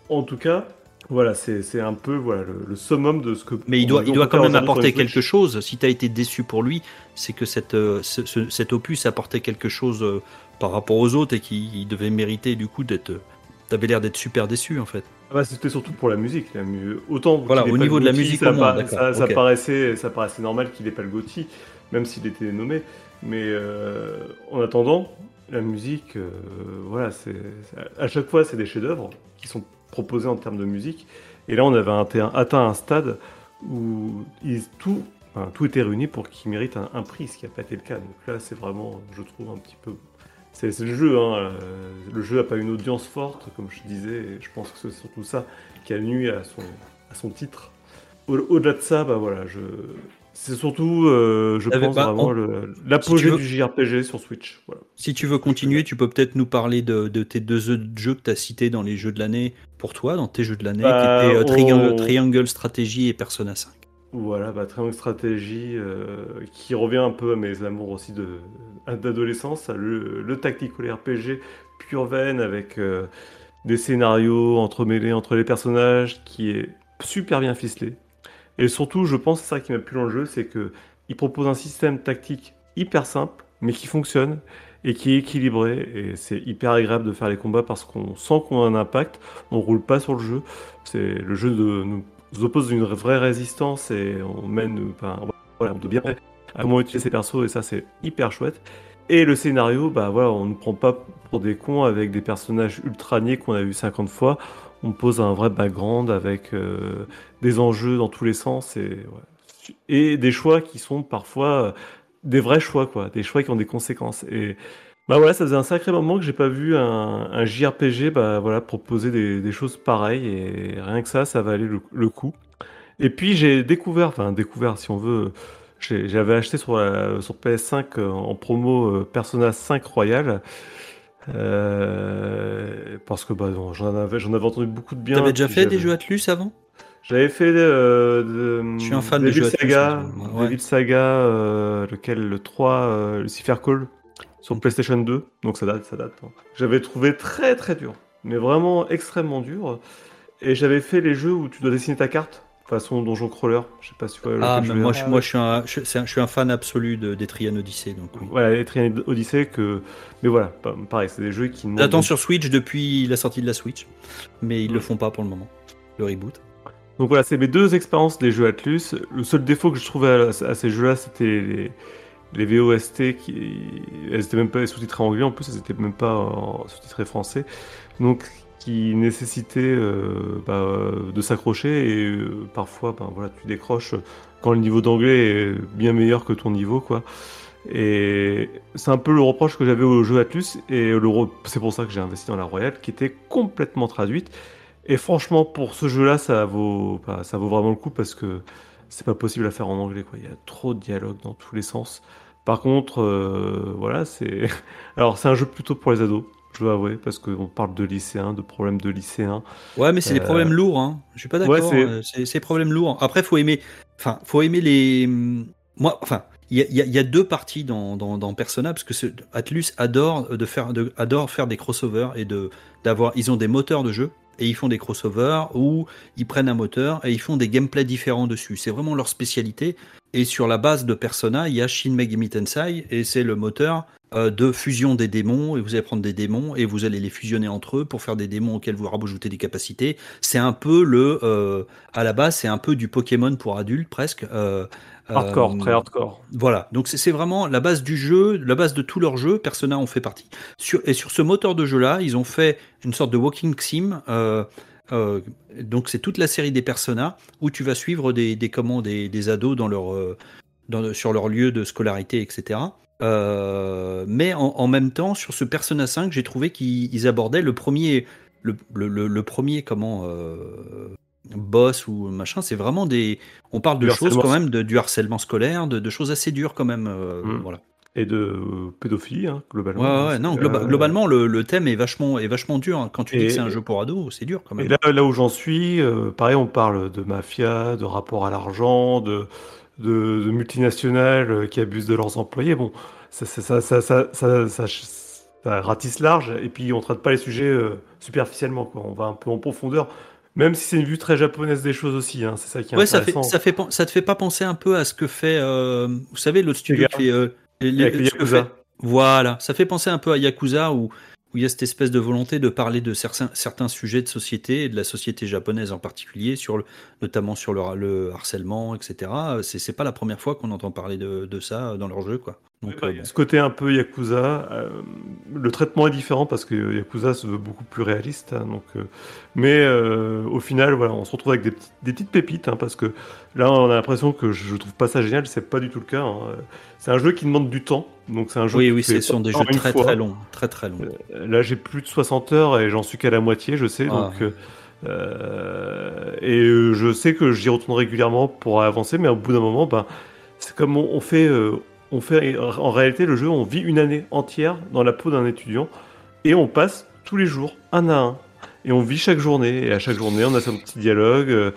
Speaker 4: en tout cas, voilà, c'est un peu voilà, le, le summum de ce que.
Speaker 2: Mais il doit, il doit quand même apporter quelque chose. Si tu as été déçu pour lui, c'est que cette, euh, ce- ce- cet opus apportait quelque chose euh, par rapport aux autres et qu'il devait mériter du coup d'être. T'avais l'air d'être super déçu en fait.
Speaker 4: Ah bah, C'était surtout pour la musique. la mu- Autant
Speaker 2: Voilà, au niveau de la musique,
Speaker 4: ça,
Speaker 2: moins,
Speaker 4: paraissait, ça paraissait normal qu'il n'ait pas le Gotti, même s'il était nommé. Mais euh, en attendant, la musique, euh, voilà, c'est c'est- à chaque fois, c'est des chefs-d'œuvre qui sont proposés en termes de musique. Et là, on avait atteint, atteint un stade où il- tout, enfin, tout était réuni pour qu'il mérite un, un prix, ce qui n'a pas été le cas. Donc là, c'est vraiment, je trouve, un petit peu. C'est le jeu, hein. euh, le jeu n'a pas une audience forte, comme je disais, et je pense que c'est surtout ça qui a nuit à son, à son titre. Au- Au-delà de ça, bah voilà, je... c'est surtout, euh, je pense,
Speaker 2: bah,
Speaker 4: vraiment l'apogée du JRPG sur Switch. Voilà.
Speaker 2: Si tu veux continuer, tu peux peut-être nous parler de, de tes deux jeux jeux que tu as cités dans les jeux de l'année pour toi, dans tes jeux de l'année,
Speaker 4: Bah,
Speaker 2: qui étaient euh, Triangle, Triangle Strategy et Persona 5.
Speaker 4: Voilà, bah, Triangle Stratégie, euh, qui revient un peu à mes amours aussi d'adolescence, le, le tactical RPG pure veine avec euh, des scénarios entremêlés entre les personnages qui est super bien ficelé. Et surtout, je pense, c'est ça qui m'a plu dans le jeu, c'est que il propose un système tactique hyper simple, mais qui fonctionne et qui est équilibré. Et c'est hyper agréable de faire les combats parce qu'on sent qu'on a un impact. On roule pas sur le jeu. C'est le jeu de, nous oppose une vraie résistance et on mène, voilà, on doit bien à comment utiliser ses persos et ça c'est hyper chouette. Et le scénario, bah voilà, on ne prend pas pour des cons avec des personnages ultra niais qu'on a vu 50 fois. On pose un vrai background avec euh, des enjeux dans tous les sens et, des choix qui sont parfois euh, des vrais choix, quoi, des choix qui ont des conséquences. Bah voilà, ça faisait un sacré moment que j'ai pas vu un, un JRPG bah voilà, proposer des, des choses pareilles et rien que ça, ça valait le, le coup. Et puis j'ai découvert, enfin découvert si on veut, j'avais acheté sur, la- sur PS5 euh, en promo euh, Persona 5 Royal. Euh, parce que bah, non, j'en avais, j'en avais entendu beaucoup de bien.
Speaker 2: T'avais déjà fait des jeux Atlus avant?
Speaker 4: J'avais fait euh, de,
Speaker 2: Je suis un fan des jeux
Speaker 4: Saga,
Speaker 2: ouais.
Speaker 4: Saga, euh, lequel? Le 3, euh, Lucifer Call sur PlayStation 2, donc ça date, ça date. hein. J'avais trouvé très très dur, mais vraiment extrêmement dur. Et j'avais fait les jeux où tu dois dessiner ta carte, façon donjon crawler. Je sais pas si tu vois.
Speaker 2: Ah, mais moi, je, moi je, suis un, je, c'est un- je suis un fan absolu de, d'Etrian Odyssey. Donc oui.
Speaker 4: Voilà, les Triangle Odyssey que, mais voilà, pa- pareil, c'est des jeux qui.
Speaker 2: J'attends sur Switch depuis la sortie de la Switch, mais ils le
Speaker 4: Mm.
Speaker 2: font pas pour le moment. Le reboot.
Speaker 4: Donc voilà, c'est mes deux expériences des jeux Atlus. Le seul défaut que je trouvais à, à ces jeux-là, c'était les, les VOST. Elles étaient même pas sous-titrées anglais, en plus, elles étaient même pas sous-titrées français. Donc, qui nécessitaient euh, bah, de s'accrocher et euh, parfois, ben, voilà, tu décroches quand le niveau d'anglais est bien meilleur que ton niveau, quoi. Et c'est un peu le reproche que j'avais au jeu Atlus, et re- c'est pour ça que j'ai investi dans la Royale, qui était complètement traduite. Et franchement, pour ce jeu-là, ça vaut, bah, ça vaut vraiment le coup parce que c'est pas possible à faire en anglais. Quoi. Il y a trop de dialogues dans tous les sens. Par contre, euh, voilà, c'est. Alors, c'est un jeu plutôt pour les ados, je dois avouer, parce qu'on parle de lycéens, de problèmes de lycéens.
Speaker 2: Ouais, mais c'est des
Speaker 4: Euh,
Speaker 2: problèmes lourds. Hein. Je suis pas d'accord.
Speaker 4: ouais, c'est-
Speaker 2: euh, des problèmes lourds. Après, faut aimer. Enfin, faut aimer les. Moi, enfin, il y a, y y deux parties dans, dans, dans Persona parce que Atlus adore de faire, de, adore faire des crossovers et de d'avoir. Ils ont des moteurs de jeu et ils font des crossovers où ils prennent un moteur et ils font des gameplays différents dessus. C'est vraiment leur spécialité. Et sur la base de Persona, il y a Shin Megami Tensei et c'est le moteur euh, de fusion des démons et vous allez prendre des démons et vous allez les fusionner entre eux pour faire des démons auxquels vous rajoutez des capacités. C'est un peu le, euh, à la base, c'est un peu du Pokémon pour adultes presque. euh,
Speaker 4: Hardcore, très hardcore.
Speaker 2: Voilà, donc c'est vraiment la base du jeu, la base de tout leur jeu, Persona en fait partie. Sur, et sur ce moteur de jeu-là, ils ont fait une sorte de walking sim. euh, donc c'est toute la série des Persona où tu vas suivre des, des, comment, des, des ados dans leur, dans, sur leur lieu de scolarité, etc. Euh, mais en, en même temps, sur ce Persona 5, j'ai trouvé qu'ils ils abordaient le premier, le, le, le- le premier comment euh, boss ou machin. C'est vraiment des, on parle de
Speaker 4: Du
Speaker 2: choses quand même, de, du harcèlement scolaire, de, de choses assez dures quand même. euh,
Speaker 4: Mm.
Speaker 2: Voilà.
Speaker 4: Et de pédophilie, hein, globalement.
Speaker 2: Ouais, non, globa- globalement, le, thème est vachement, est vachement dur. hein. Quand tu dis que c'est un jeu pour ados, c'est dur quand même.
Speaker 4: Et là, là où j'en suis, pareil, on parle de mafia, de rapport à l'argent, de, de, de multinationales euh, qui abusent de leurs employés. Bon, ça, ça, ça, ça, ratisse large, et puis on traite pas les sujets euh, superficiellement, quoi. On va un peu en profondeur, même si c'est une vue très japonaise des choses aussi. Hein, c'est ça qui est
Speaker 2: Ouais, ça fait,
Speaker 4: intéressant.
Speaker 2: ça fait, ça te fait pas penser un peu à ce que fait, euh, vous savez, l'autre studio qui fait, euh, les-
Speaker 4: les Yakuza.
Speaker 2: fait- Voilà, ça fait penser un peu à Yakuza où où il y a cette espèce de volonté de parler de certains, sujets de société, et de la société japonaise en particulier, notamment sur le, le harcèlement, etc. C'est pas la première fois qu'on entend parler de, de ça dans leur jeu, quoi. Donc,
Speaker 4: Oui, bah,
Speaker 2: euh,
Speaker 4: ce côté un peu Yakuza, euh, le traitement est différent parce que Yakuza se veut beaucoup plus réaliste. hein, donc, euh, mais euh, au final, voilà, on se retrouve avec des, petites- des petites pépites hein, parce que là, on a l'impression que je trouve pas ça génial. C'est pas du tout le cas. hein. C'est un jeu qui demande du temps. Donc c'est un jeu
Speaker 2: oui, oui, ce sont des jeux très
Speaker 4: fois.
Speaker 2: très longs, très très longs.
Speaker 4: Là, j'ai plus de 60 heures et j'en suis qu'à la moitié, je sais.
Speaker 2: Ah.
Speaker 4: Donc, et je sais que j'y retourne régulièrement pour avancer, mais au bout d'un moment, ben, c'est comme on, on fait, on fait. En réalité, le jeu, on vit une année entière dans la peau d'un étudiant et on passe tous les jours, un à un, et on vit chaque journée. Et à chaque journée, on a son petit dialogue, euh,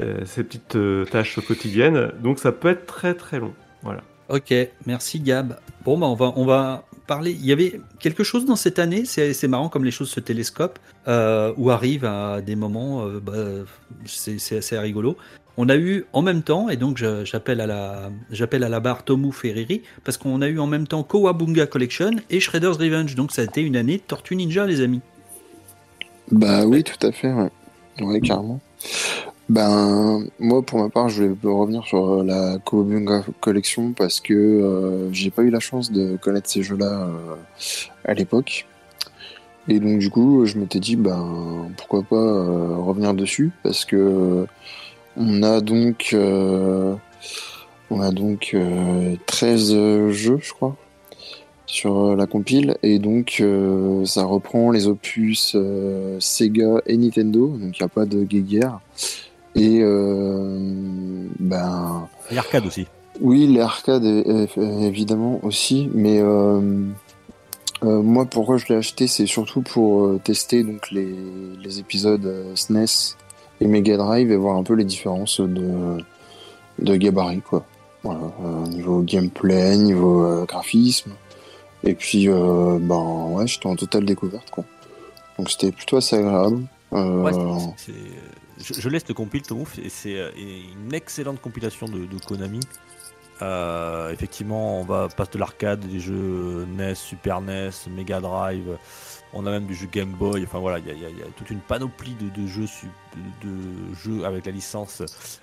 Speaker 4: euh, ses petites euh, tâches quotidiennes. Donc, ça peut être très très long. Voilà.
Speaker 2: Ok, merci Gab. Bon, bah, on va, on va parler. Il y avait quelque chose dans cette année, c'est marrant comme les choses se télescopent, euh, ou arrivent à des moments, bah, c'est assez rigolo. On a eu en même temps, et donc j'appelle à la, barre Tomu Ferreri, parce qu'on a eu en même temps Kowabunga Collection et Shredder's Revenge. Donc ça a été une année de Tortue Ninja, les amis.
Speaker 8: Bah oui, tout à fait, ouais. Ouais, carrément. Ben, moi, pour ma part, je vais revenir sur euh, la Kowabunga Collection parce que euh, j'ai pas eu la chance de connaître ces jeux-là euh, à l'époque. Et donc, du coup, je m'étais dit, ben, pourquoi pas revenir dessus parce que on a donc, euh, on a donc euh, 13 jeux, je crois sur euh, la compile. Et donc euh, ça reprend les opus euh, Sega et Nintendo. Donc il n'y a pas de guéguerre. Et euh, ben
Speaker 3: Et arcade aussi.
Speaker 8: oui les arcades évidemment aussi. Mais euh, Euh, moi, pourquoi je l'ai acheté, c'est surtout pour euh, tester donc les, les épisodes euh, SNES et Mega Drive et voir un peu les différences de, de gabarit, quoi. Voilà, euh, niveau gameplay, niveau euh, graphisme. Et puis, euh, ben ouais, j'étais en totale découverte, quoi. Donc c'était plutôt assez agréable.
Speaker 3: Ouais, je, laisse le compile, Tomouf, et c'est une excellente compilation de, de Konami. Effectivement, on va passer de l'arcade, des jeux NES, Super NES, Mega Drive. On a même du jeu Game Boy. Enfin voilà, il y, a- y y toute une panoplie de, de jeux, su- de, de jeux avec la licence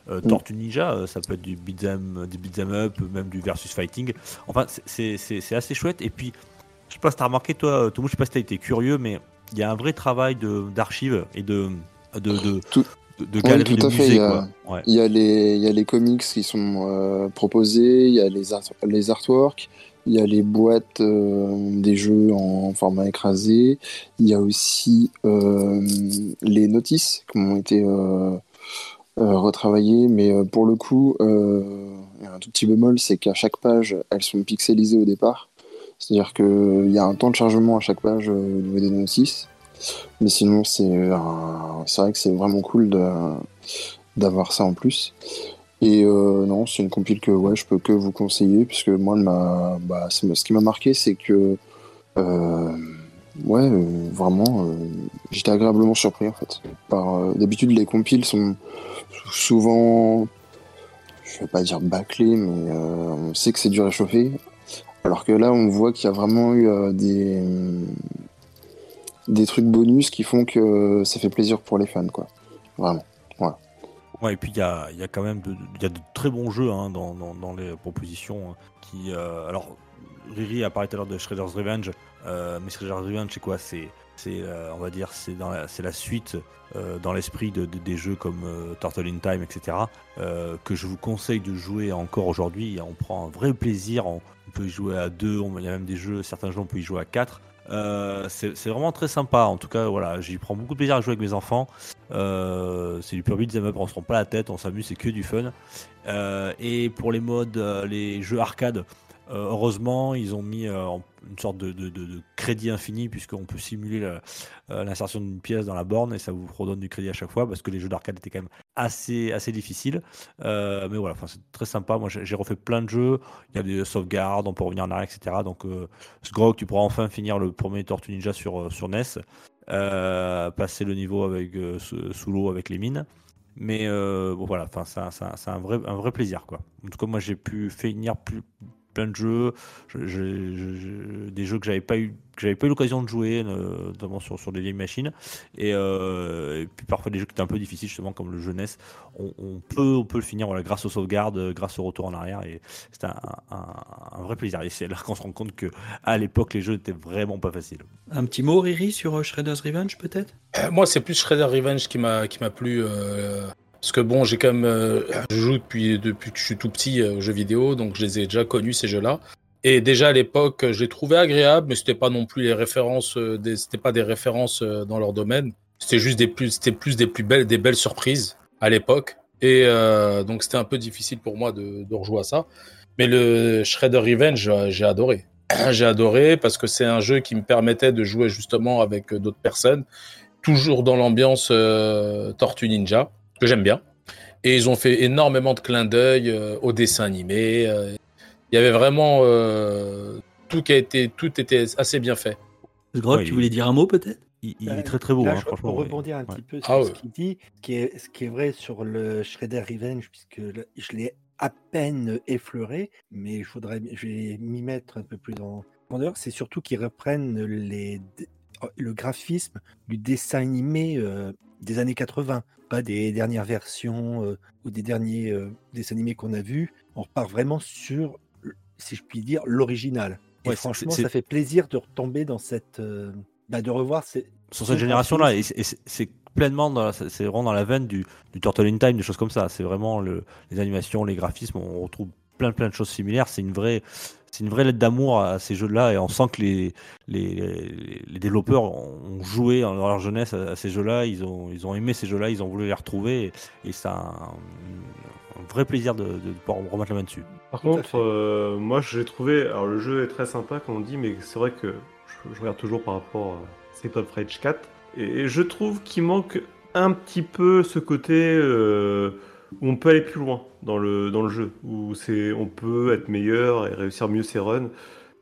Speaker 3: euh, Tortue Ninja. Euh, Ça peut être du beat'em, du beat'em up, même du versus fighting. Enfin, c'est- assez chouette. Et puis, je sais pas si t'as remarqué, toi, Tomo, je sais pas si t'as été curieux, mais il y a un vrai travail d'archives et de, de,
Speaker 8: Tout-
Speaker 3: de,
Speaker 8: tout à fait, il y a-
Speaker 3: quoi. Ouais.
Speaker 8: Il y a les, il y a les comics qui sont euh, proposés, il y a les, art- les artworks, il y a les boîtes euh, des jeux en format écrasé, il y a aussi euh, les notices qui ont été euh, retravaillées, mais pour le coup, il y a un tout petit bémol, c'est qu'à chaque page, elles sont pixelisées au départ. C'est-à-dire qu'il y a un temps de chargement à chaque page au niveau des notices. Mais sinon, c'est vrai que c'est vraiment cool d'avoir ça en plus. Et euh, non, c'est une compile que ouais, je peux que vous conseiller, puisque moi, bah, ce qui m'a marqué, c'est que euh, ouais, euh, vraiment, j'étais agréablement surpris en fait. D'habitude, les compiles sont souvent, je vais pas dire bâclés, mais on sait que c'est dur à chauffer. Alors que là, on voit qu'il y a vraiment eu des des trucs bonus qui font que ça fait plaisir pour les fans, quoi. Vraiment.
Speaker 3: Et puis il y a, y a quand même de, y a de très bons jeux hein, dans, les propositions hein, qui. euh, alors, Riri a parlé tout à l'heure de Shredder's Revenge, euh, mais Shredder's Revenge, c'est quoi? C'est, c'est, euh, on va dire, c'est dans la, c'est la suite dans l'esprit de, de- des jeux comme Turtle in Time, etc. que je vous conseille de jouer encore aujourd'hui. On prend un vrai plaisir. On, peut y jouer à deux. Il y a même des jeux, certains jeux, on peut y jouer à quatre. Euh, c'est, vraiment très sympa. En tout cas, voilà, j'y prends beaucoup de plaisir à jouer avec mes enfants. Euh, c'est du pur beat'em up, on se rend pas la tête, on s'amuse, c'est que du fun. Euh, et pour les modes, les jeux arcade, heureusement, ils ont mis euh, une sorte de, crédit infini, puisqu'on peut simuler euh, l'insertion d'une pièce dans la borne et ça vous redonne du crédit à chaque fois, parce que les jeux d'arcade étaient quand même assez, assez difficiles. Euh, mais voilà, c'est très sympa. Moi, j'ai refait plein de jeux. Il y a des sauvegardes, on peut revenir en arrière, etc. Donc, euh, tu pourras enfin finir le premier Tortue Ninja sur, euh, sur NES. Euh, passer le niveau avec euh, sous l'eau avec les mines. Mais euh, bon, voilà, c'est un, un vrai, un vrai plaisir. Quoi. En tout cas, moi, j'ai pu finir plus, plein de jeux, je- je- je- je- des jeux que j'avais pas eu, que j'avais pas eu l'occasion de jouer, euh, notamment sur, sur des vieilles machines. Et, euh, et puis parfois des jeux qui étaient un peu difficiles, justement, comme le jeunesse. On, on peut, on peut le finir voilà, grâce aux sauvegardes, euh, grâce au retour en arrière. Et c'était un, un- un vrai plaisir. Et c'est là qu'on se rend compte que à l'époque, les jeux n'étaient vraiment pas faciles.
Speaker 2: Un petit mot, Riri, sur Shredder's Revenge, peut-être?
Speaker 5: Euh, Moi, c'est plus Shredder Revenge qui m'a qui m'a plu. euh, parce que bon, j'ai même, euh, je joue depuis que je suis tout petit euh, aux jeux vidéo, donc je les ai déjà connus ces jeux-là. Et déjà à l'époque, je les trouvais agréables, mais c'était pas non plus les références, euh, c'était pas des références euh, dans leur domaine. C'était juste des plus, c'était plus des plus belles, des belles surprises à l'époque. Et donc c'était un peu difficile pour moi de, de rejouer à ça. Mais le Shredder Revenge, j'ai adoré. J'ai adoré parce que c'est un jeu qui me permettait de jouer justement avec d'autres personnes, toujours dans l'ambiance Tortue Ninja, que j'aime bien. Et ils ont fait énormément de clins d'œil euh, au dessin animé. euh. Il y avait vraiment euh, tout qui a été, tout était assez bien fait.
Speaker 3: Ouais,
Speaker 2: tu
Speaker 3: il-
Speaker 2: voulais dire un mot, peut-être?
Speaker 3: Il, il est très très beau,
Speaker 7: Là,
Speaker 3: hein,
Speaker 7: je-
Speaker 3: franchement.
Speaker 7: pour
Speaker 3: ouais.
Speaker 7: rebondir un
Speaker 3: Ouais.
Speaker 7: petit peu sur
Speaker 5: Ah
Speaker 7: ce
Speaker 5: ouais.
Speaker 7: qu'il dit, ce qui, est, ce qui est vrai sur le Shredder Revenge, puisque là, je l'ai à peine effleuré, mais je voudrais, je vais m'y mettre un peu plus en profondeur. C'est surtout qu'ils reprennent les, le graphisme du dessin animé euh, des années 80, pas des dernières versions euh, ou des derniers euh, dessins animés qu'on a vus. On repart vraiment sur, si je puis dire, l'original. Et
Speaker 3: Ouais,
Speaker 7: franchement, ça fait plaisir de retomber dans cette, euh, bah, de revoir ces,
Speaker 3: sur
Speaker 7: ce
Speaker 3: cette génération-là. Et c'est- pleinement, dans la- c'est c'est vraiment dans la veine du, du Turtle in Time, des choses comme ça. C'est vraiment le, les animations, les graphismes, on retrouve plein plein de choses similaires. C'est une vraie, c'est une vraie lettre d'amour à ces jeux-là, et on sent que les, les, les, développeurs ont joué dans leur jeunesse à, à ces jeux-là. Ils ont, ils ont aimé ces jeux-là, ils ont voulu les retrouver, et, a un, un vrai plaisir de, de pouvoir remettre la main dessus.
Speaker 4: Par contre, euh, moi j'ai trouvé. Alors le jeu est très sympa, comme on dit, mais c'est vrai que je regarde toujours par rapport à State of Rage 4. Et je trouve qu'il manque un petit peu ce côté euh, où on peut aller plus loin dans le, dans le jeu, où c'est, on peut être meilleur et réussir mieux ses runs.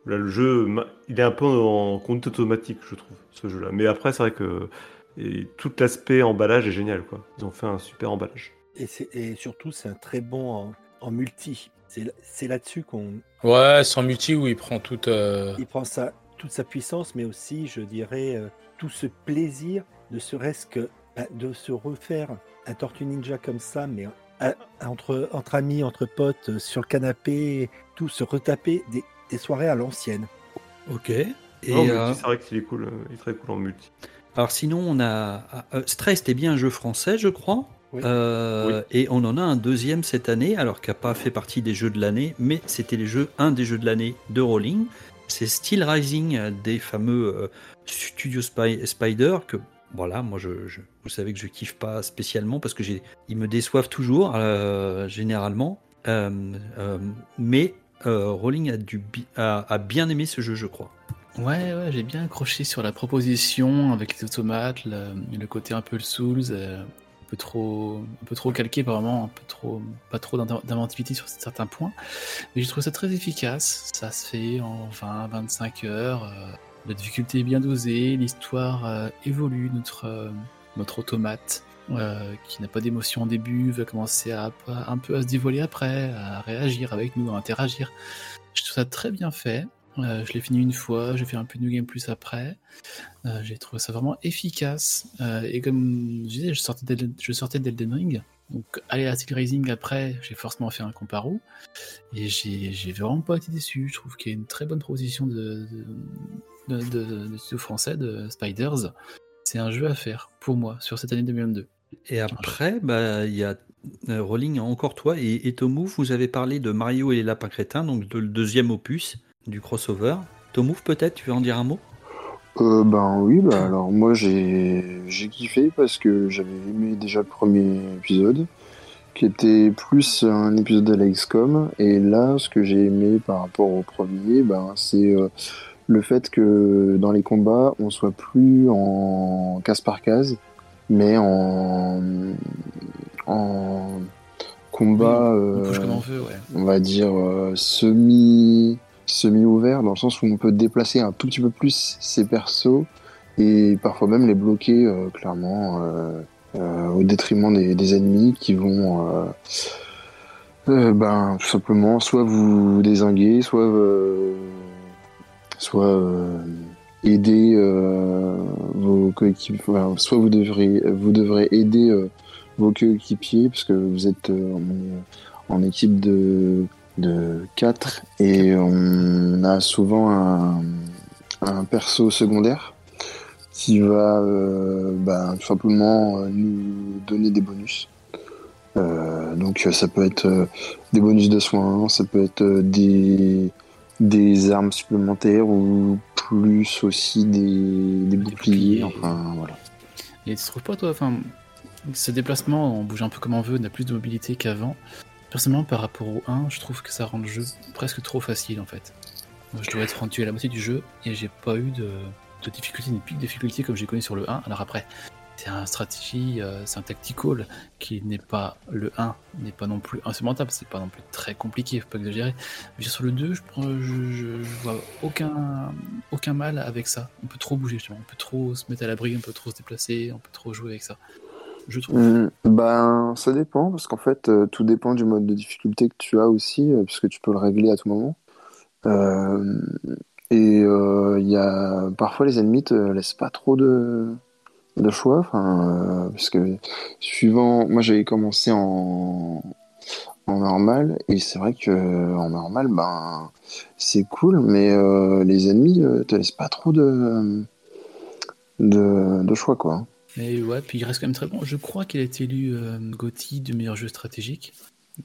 Speaker 4: Là, le jeu, il est un peu en conduite automatique, je trouve, ce jeu-là. Mais après, c'est vrai que et tout l'aspect emballage est génial, quoi. Ils ont fait un super emballage.
Speaker 7: Et, c'est- et surtout, c'est un très bon en, en multi. C'est là- c'est là-dessus qu'on
Speaker 5: Ouais, sans multi où il prend toute. euh,
Speaker 7: il prend sa, toute sa puissance, mais aussi, je dirais, euh, tout ce plaisir, ne serait-ce que de se refaire un Tortue Ninja comme ça, mais euh, entre, entre amis, entre potes, euh, sur le canapé, tout, se retaper des, des soirées à l'ancienne.
Speaker 2: Ok. Et euh,
Speaker 4: c'est vrai qu'il est cool, euh, il est très cool en multi.
Speaker 2: alors sinon, on a euh, Stress, c'était bien un jeu français, je crois.
Speaker 7: Oui.
Speaker 2: Euh, Et on en a un deuxième cette année, alors qui n'a pas fait partie des jeux de l'année, mais c'était les jeux, un des jeux de l'année de Rolling. C'est Steel Rising des fameux euh, Studio Spy- Spider que voilà, moi je, vous savez que je kiffe pas spécialement parce que ils me déçoivent toujours euh, généralement. Euh, euh, mais Rolling a, dû a, bien aimé ce jeu, je crois.
Speaker 6: Ouais, j'ai bien accroché sur la proposition avec les automates, le, côté un peu le Souls, un peu trop, un peu trop calqué apparemment, un peu trop, pas trop d'inven- d'inventivité sur certains points. Mais j'ai trouvé ça très efficace. Ça se fait en 20-25 heures. La difficulté est bien dosée, l'histoire euh, évolue. Notre, euh, notre automate, euh, qui n'a pas d'émotion au début, va commencer à, un peu à se dévoiler après, à réagir avec nous, à interagir. Je trouve ça très bien fait. Je l'ai fini une fois, j'ai fait un peu de New Game Plus après. J'ai trouvé ça vraiment efficace. Et comme je disais, je sortais d'Elden, Ring. Donc aller à Steel Rising après, j'ai forcément fait un comparo. Et j'ai vraiment pas été déçu. Je trouve qu'il y a une très bonne proposition de, de, de- de studio français, de Spiders. C'est un jeu à faire pour moi sur cette année 2022.
Speaker 2: Et après, bah, il y a euh, Rolling, encore toi et, et Tomouf, vous avez parlé de Mario et les lapins crétins, donc de, le deuxième opus du crossover. Tomouf, peut-être, tu veux en dire un mot?
Speaker 8: Euh, ben oui, bah alors moi j'ai j'ai kiffé parce que j'avais aimé déjà le premier épisode, qui était plus un épisode de la XCOM, et là ce que j'ai aimé par rapport au premier, ben c'est euh, le fait que dans les combats on soit plus en case par case, mais en en combat
Speaker 6: On
Speaker 8: euh,
Speaker 6: comme on veut, ouais.
Speaker 8: on va dire euh, semi semi ouvert dans le sens où on peut déplacer un tout petit peu plus ses persos et parfois même les bloquer euh, clairement au détriment des, des ennemis qui vont ben tout simplement soit vous désinguer soit soit euh, aider euh, vos coéquipiers soit vous devrez vous devrez aider euh, vos coéquipiers parce que vous êtes en, équipe de de 4 et on a souvent un, un perso secondaire qui va bah, tout simplement nous donner des bonus. Donc ça peut être des bonus de soins, ça peut être des, des armes supplémentaires ou plus aussi des, des boucliers. Enfin voilà.
Speaker 6: Et tu trouves pas, toi, enfin, ce déplacement, on bouge un peu comme on veut, on a plus de mobilité qu'avant. Personnellement, par rapport au 1, je trouve que ça rend le jeu presque trop facile en fait. Je dois être rendu à la moitié du jeu et j'ai pas eu de, de difficulté, ni pic de difficulté comme j'ai connu sur le 1. Alors après, c'est un stratégie, euh, c'est un tactical qui n'est pas le 1, n'est pas non plus insurmontable, c'est pas non plus très compliqué, faut pas exagérer. Mais sur le 2, je, prends, vois aucun, aucun mal avec ça. On peut trop bouger, justement. on peut trop se mettre à l'abri, on peut trop se déplacer, on peut trop jouer avec ça. Je trouve.
Speaker 8: Mm, ben, ça dépend, parce qu'en fait, euh, tout dépend du mode de difficulté que tu as aussi, euh, puisque tu peux le régler à tout moment. Et il y a parfois les ennemis te laissent pas trop de, de choix, enfin, euh, parce que suivant, moi j'avais commencé en, en normal, et c'est vrai que en normal, ben, c'est cool, mais euh, les ennemis euh, te laissent pas trop de, de, de choix, quoi.
Speaker 6: Et ouais, puis il reste quand même très bon. Je crois qu'il a été élu euh, GOTY de meilleur jeu stratégique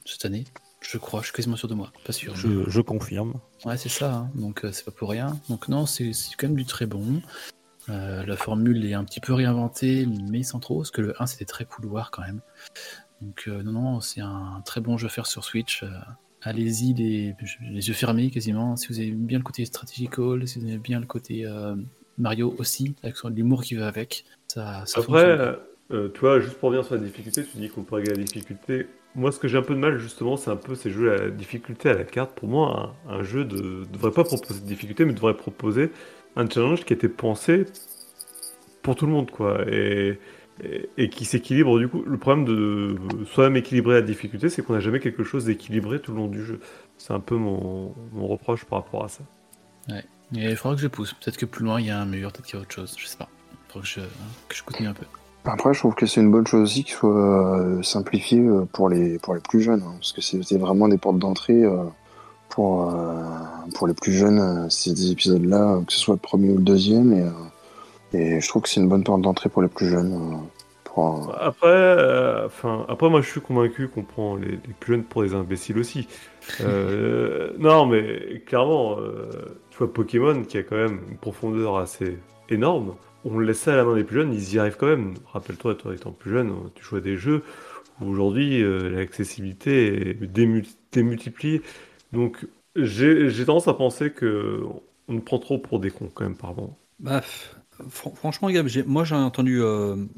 Speaker 6: cette année. Je crois, je suis quasiment sûr de moi. Pas sûr.
Speaker 3: Je, je confirme.
Speaker 6: Ouais, c'est ça. hein. Donc euh, c'est pas pour rien. Donc non, c'est c'est quand même du très bon. Euh, la formule est un petit peu réinventée, mais sans trop, parce que le 1 c'était très couloir quand même. Donc euh, non, non, c'est un très bon jeu à faire sur Switch. euh, allez-y les, les yeux fermés quasiment. Si vous avez bien le côté strategical, si vous avez bien le côté Mario aussi, avec l'humour qui va avec, ça, ça
Speaker 4: Après, vois, juste pour revenir sur la difficulté, tu dis qu'on peut régler la difficulté. Moi, ce que j'ai un peu de mal, justement, c'est un peu ces jeux à la difficulté à la carte. Pour moi, un, un jeu ne devrait pas proposer de difficulté, mais devrait proposer un challenge qui était pensé pour tout le monde, quoi. Et, et, et qui s'équilibre, du coup. Le problème de soi-même équilibrer la difficulté, c'est qu'on n'a jamais quelque chose d'équilibré tout le long du jeu. C'est un peu mon, mon reproche par rapport à ça.
Speaker 6: Et il faudra que je pousse. Peut-être que plus loin il y a un mur, peut-être qu'il y a autre chose. Je sais pas. Il faudra que je, que je continue un peu.
Speaker 8: Après, je trouve que c'est une bonne chose aussi qu'il soit euh, simplifié euh, pour les, pour les plus jeunes, hein, parce que c'est c'est vraiment des portes d'entrée euh, pour, euh, pour les plus jeunes, euh, ces épisodes-là, euh, que ce soit le premier ou le deuxième, et, et je trouve que c'est une bonne porte d'entrée pour les plus jeunes. pour,
Speaker 4: Après, enfin, après, moi, je suis convaincu qu'on prend les, les plus jeunes pour des imbéciles aussi. Non, mais clairement, tu vois Pokémon qui a quand même une profondeur assez énorme. On le laisse ça à la main des plus jeunes, ils y arrivent quand même. Rappelle-toi, toi étant plus jeune, tu jouais à des jeux où aujourd'hui euh, l'accessibilité est dému- démultipliée. Donc, j'ai tendance à penser que on nous prend trop pour des cons quand même, pardon.
Speaker 2: Bah, fr- franchement, Gab, moi j'ai entendu,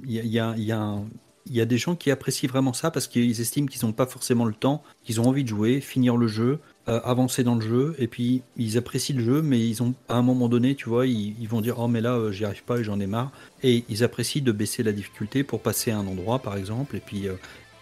Speaker 2: il y, a, des gens qui apprécient vraiment ça parce qu'ils estiment qu'ils n'ont pas forcément le temps, qu'ils ont envie de jouer, finir le jeu, euh, avancer dans le jeu, et puis ils apprécient le jeu, mais ils ont à un moment donné, tu vois, ils, ils vont dire oh mais là euh, j'y arrive pas et j'en ai marre, et ils apprécient de baisser la difficulté pour passer à un endroit par exemple, et puis euh,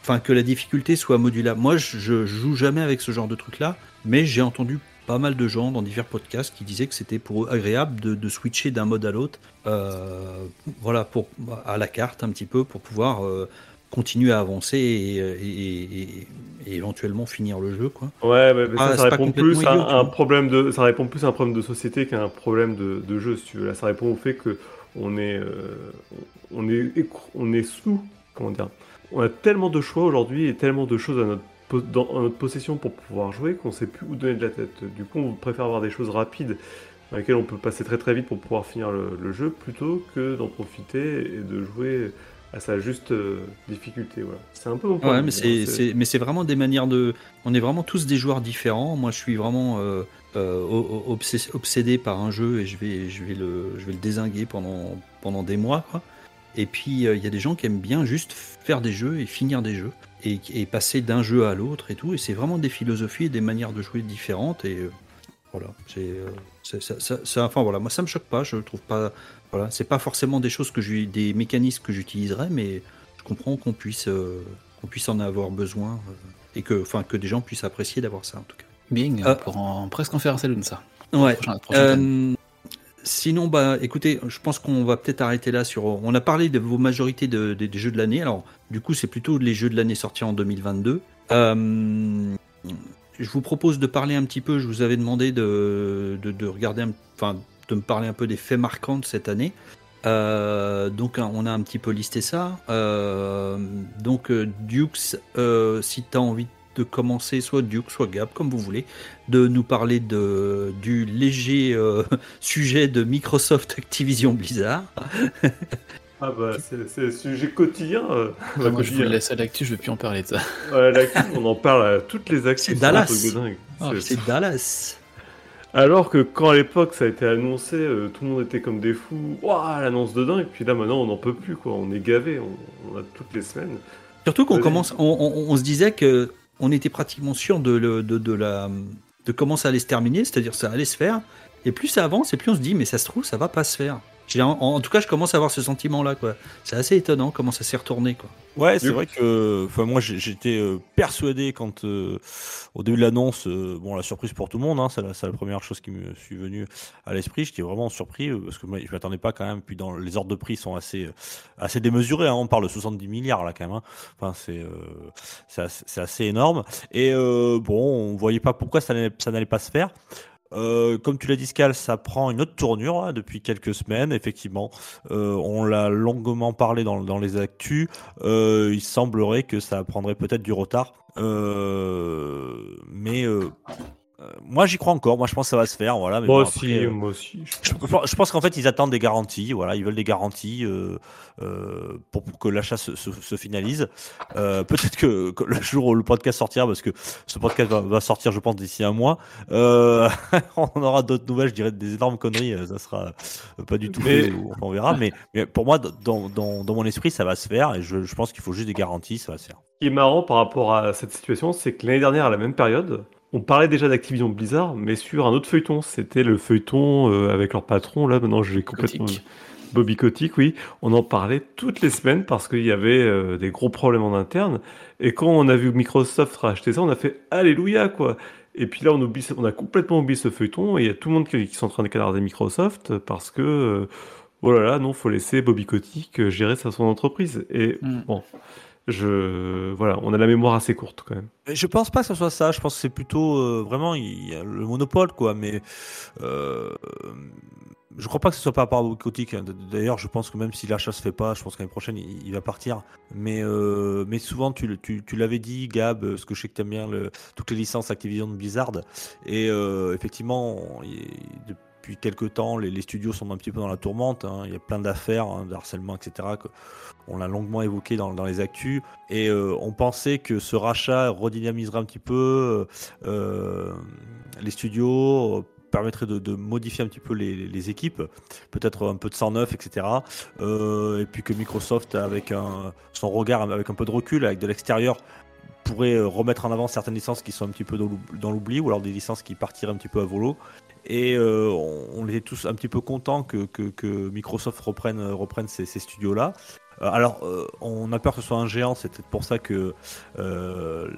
Speaker 2: enfin que la difficulté soit modulable. Moi je, je joue jamais avec ce genre de truc là, mais j'ai entendu pas mal de gens dans divers podcasts qui disaient que c'était pour eux agréable de, de switcher d'un mode à l'autre, euh, voilà, pour, à la carte un petit peu, pour pouvoir euh, continuer à avancer et, et- et- et éventuellement finir le jeu. Quoi.
Speaker 4: Ouais, mais, mais
Speaker 2: Ah,
Speaker 4: ça,
Speaker 2: pas
Speaker 4: répond plus à
Speaker 2: idiot,
Speaker 4: un problème de, ça répond plus à un problème de société qu'à un problème de, de jeu, si tu veux. Là, ça répond au fait que on est, euh, on est, on est sous, comment dire, on a tellement de choix aujourd'hui et tellement de choses à notre, dans, notre possession pour pouvoir jouer qu'on sait plus où donner de la tête. Du coup, on préfère avoir des choses rapides dans lesquelles on peut passer très très vite pour pouvoir finir le, le jeu plutôt que d'en profiter et de jouer à sa juste euh, difficulté. Voilà. C'est un peu mon point
Speaker 2: Ouais, mais c'est,
Speaker 4: hein,
Speaker 2: mais c'est vraiment des manières de. On est vraiment tous des joueurs différents. Moi, je suis vraiment euh, euh, obsé- obsédé par un jeu et je vais, je vais le, je vais le désinguer pendant, pendant des mois. Quoi. Et puis, euh, il y a des gens qui aiment bien juste faire des jeux et finir des jeux et, et passer d'un jeu à l'autre et tout. Et c'est vraiment des philosophies et des manières de jouer différentes. Et euh, voilà, c'est, euh, ça, ça- ça- enfin voilà, moi ça me choque pas. Je trouve pas, voilà, c'est pas forcément des choses que des mécanismes que j'utiliserais, mais je comprends qu'on puisse, euh, qu'on puisse en avoir besoin euh, et que, enfin, que des gens puissent apprécier d'avoir ça en tout cas. Euh,
Speaker 6: pour en, presque en faire un saloon, ça.
Speaker 2: Ouais.
Speaker 6: Prochain-
Speaker 2: sinon, bah, écoutez, je pense qu'on va peut-être arrêter là sur. On a parlé de vos majorités de- de- des jeux de l'année. Alors, du coup, c'est plutôt les jeux de l'année sortis en 2022. Euh, je vous propose de parler un petit peu. Je vous avais demandé de, de, de regarder, enfin, de me parler un peu des faits marquants de cette année. Euh, donc, hein, on a un petit peu listé ça. Euh, donc, Dukes, si tu as envie de commencer, soit Duke, soit Gab, comme vous voulez, de nous parler de, du léger euh, sujet de Microsoft Activision Blizzard.
Speaker 4: Ah bah c'est le sujet quotidien. euh, va
Speaker 6: Moi, je vous laisse à l'actu, je veux plus en parler de ça.
Speaker 4: Ouais, l'actu, on en parle à toutes les actus.
Speaker 2: C'est Dallas.
Speaker 4: de.
Speaker 2: Ah,
Speaker 4: C'est-
Speaker 2: Dallas.
Speaker 4: Alors que quand à l'époque ça a été annoncé, euh, tout le monde était comme des fous. Waouh, l'annonce de dingue. Puis là maintenant on n'en peut plus quoi. On est gavé. On, on a toutes les semaines.
Speaker 2: Surtout qu'on commence, on, on- on se disait que on était pratiquement sûr de, la, de comment ça allait se terminer, c'est-à-dire ça allait se faire. Et plus ça avance, et plus on se dit, mais ça se trouve, ça va pas se faire. En, tout cas, je commence à avoir ce sentiment-là. C'est assez étonnant comment ça s'est retourné, quoi.
Speaker 3: Ouais, c'est vrai que, moi, j'étais euh, persuadé quand, euh, au début de l'annonce, euh, bon, la surprise pour tout le monde, hein, c'est la, première chose qui me suis venue à l'esprit. J'étais vraiment surpris parce que moi, je m'attendais pas quand même. Puis dans les ordres de prix sont assez, assez démesurés. hein, on parle de 70 milliards là quand même. hein. C'est, assez, énorme. Et bon, on voyait pas pourquoi ça n'allait pas se faire. Euh, comme tu l'as dit, Scal, ça prend une autre tournure hein, depuis quelques semaines, effectivement. Euh, on l'a longuement parlé dans, les actus. Euh, il semblerait que ça prendrait peut-être du retard. Mais euh, Euh, moi, j'y crois encore. Moi, je pense que ça va se faire. Voilà. Mais
Speaker 4: Moi
Speaker 3: bon,
Speaker 4: aussi,
Speaker 3: après, euh,
Speaker 4: moi aussi.
Speaker 3: je, je pense qu'en fait, ils attendent des garanties. Voilà, ils veulent des garanties euh, euh, pour, pour que l'achat se, se- se finalise. Euh, Peut-être que, que le jour où le podcast sortira, parce que ce podcast va, va sortir, je pense, d'ici un mois, euh, on aura d'autres nouvelles. Je dirais des énormes conneries. euh, Ça sera euh, pas du tout.
Speaker 4: Mais-
Speaker 3: on verra. Mais, mais pour moi, dans, dans, dans mon esprit, ça va se faire. Et je, je pense qu'il faut juste des garanties. Ça va se faire.
Speaker 4: Ce qui est marrant par rapport à cette situation, c'est que l'année dernière, à la même période, on parlait déjà d'Activision Blizzard, mais sur un autre feuilleton. C'était le feuilleton euh, avec leur patron. Là, maintenant, j'ai complètement. Bobby Kotick, oui. On en parlait toutes les semaines parce qu'il y avait euh, des gros problèmes en interne. Et quand on a vu Microsoft racheter ça, on a fait Alléluia, quoi. Et puis là, on, oublie, on a complètement oublié ce feuilleton et il y a tout le monde qui, qui sont en train de canarder Microsoft parce que, euh, oh là là, non, faut laisser Bobby Kotick euh, gérer sa son entreprise. Et
Speaker 6: Mm.
Speaker 4: bon, je, voilà, on a la mémoire assez courte quand même.
Speaker 3: Je pense pas que ce soit ça. Je pense que c'est plutôt euh, vraiment il y a le monopole, quoi. Mais euh, je crois pas que ce soit par rapport à Kotick. hein. D'ailleurs, je pense que même si l'achat se fait pas, je pense qu'année prochaine il, va partir. Mais euh, mais souvent tu, l'avais dit, Gab, parce que je sais que t'aimes bien le, toutes les licences Activision de Blizzard. Et effectivement, depuis quelques temps, les, studios sont un petit peu dans la tourmente. hein. Il y a plein d'affaires, hein, de harcèlement, etc. que- on l'a longuement évoqué dans, les actus. Et euh, on pensait que ce rachat redynamiserait un petit peu euh, les studios, euh, permettrait de, modifier un petit peu les, équipes, peut-être un peu de sang neuf, etc. Euh, et puis que Microsoft, avec un, son regard, avec un peu de recul, avec de l'extérieur, pourrait euh, remettre en avant certaines licences qui sont un petit peu dans l'oubli, ou alors des licences qui partiraient un petit peu à volo. Et euh, on, on était tous un petit peu contents que, que- que Microsoft reprenne, reprenne ces, ces studios-là. Euh, alors, euh, on a peur que ce soit un géant, c'est peut-être pour ça que. euh,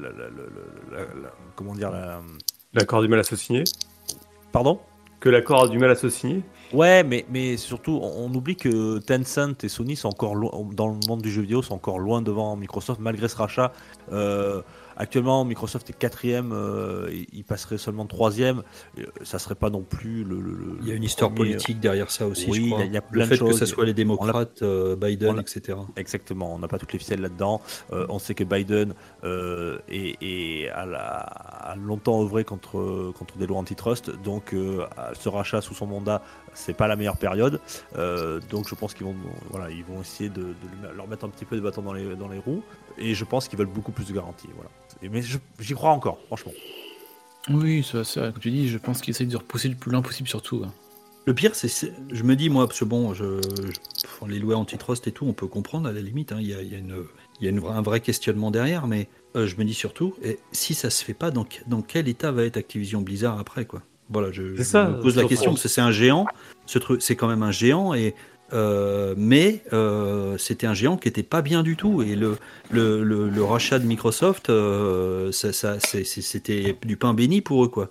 Speaker 3: la- la- la- comment dire la...
Speaker 4: L'accord a du mal à se signer.
Speaker 3: Pardon?
Speaker 4: Que l'accord a du mal à se signer.
Speaker 3: Ouais, mais, mais surtout, on, on oublie que Tencent et Sony sont encore loin, dans le monde du jeu vidéo, sont encore loin devant Microsoft malgré ce rachat. Euh, actuellement, Microsoft est quatrième, euh, il passerait seulement troisième. Euh, Ça serait pas non plus le. le- le-
Speaker 2: Il y a une
Speaker 3: le
Speaker 2: histoire
Speaker 3: premier,
Speaker 2: politique derrière ça aussi,
Speaker 3: oui,
Speaker 2: je crois.
Speaker 3: il y a- il y a
Speaker 2: le
Speaker 3: plein de
Speaker 2: fait que ce soit les démocrates, euh, Biden, etc.
Speaker 3: Exactement, on n'a pas toutes les ficelles là-dedans. Euh, on sait que Biden euh, est, est- a, la- a longtemps œuvré contre, contre des lois antitrust, donc euh, ce rachat sous son mandat, c'est pas la meilleure période. Euh, donc je pense qu'ils vont, voilà, ils vont essayer de, leur mettre un petit peu de bâton dans les, dans les roues, et je pense qu'ils veulent beaucoup plus de garanties. Voilà. Mais j'y crois encore, franchement.
Speaker 6: Oui, ça, ça, comme tu dis, je pense qu'ils essayent de repousser le plus loin possible, surtout. hein.
Speaker 2: Le pire, c'est, je me dis moi, parce que bon, je, je- les lois antitrust et tout, on peut comprendre à la limite. hein, Il y, a, y a une, il y a une un vrai questionnement derrière, mais euh, je me dis surtout, et si ça se fait pas, dans, dans quel état va être Activision Blizzard après quoi? Voilà, je,
Speaker 4: C'est
Speaker 2: je
Speaker 4: ça,
Speaker 2: me pose la question parce que c'est un géant. Ce truc, c'est quand même un géant et euh, mais euh, c'était un géant qui était pas bien du tout et le le, le, le rachat de Microsoft, euh, ça, c'était du pain béni pour eux quoi.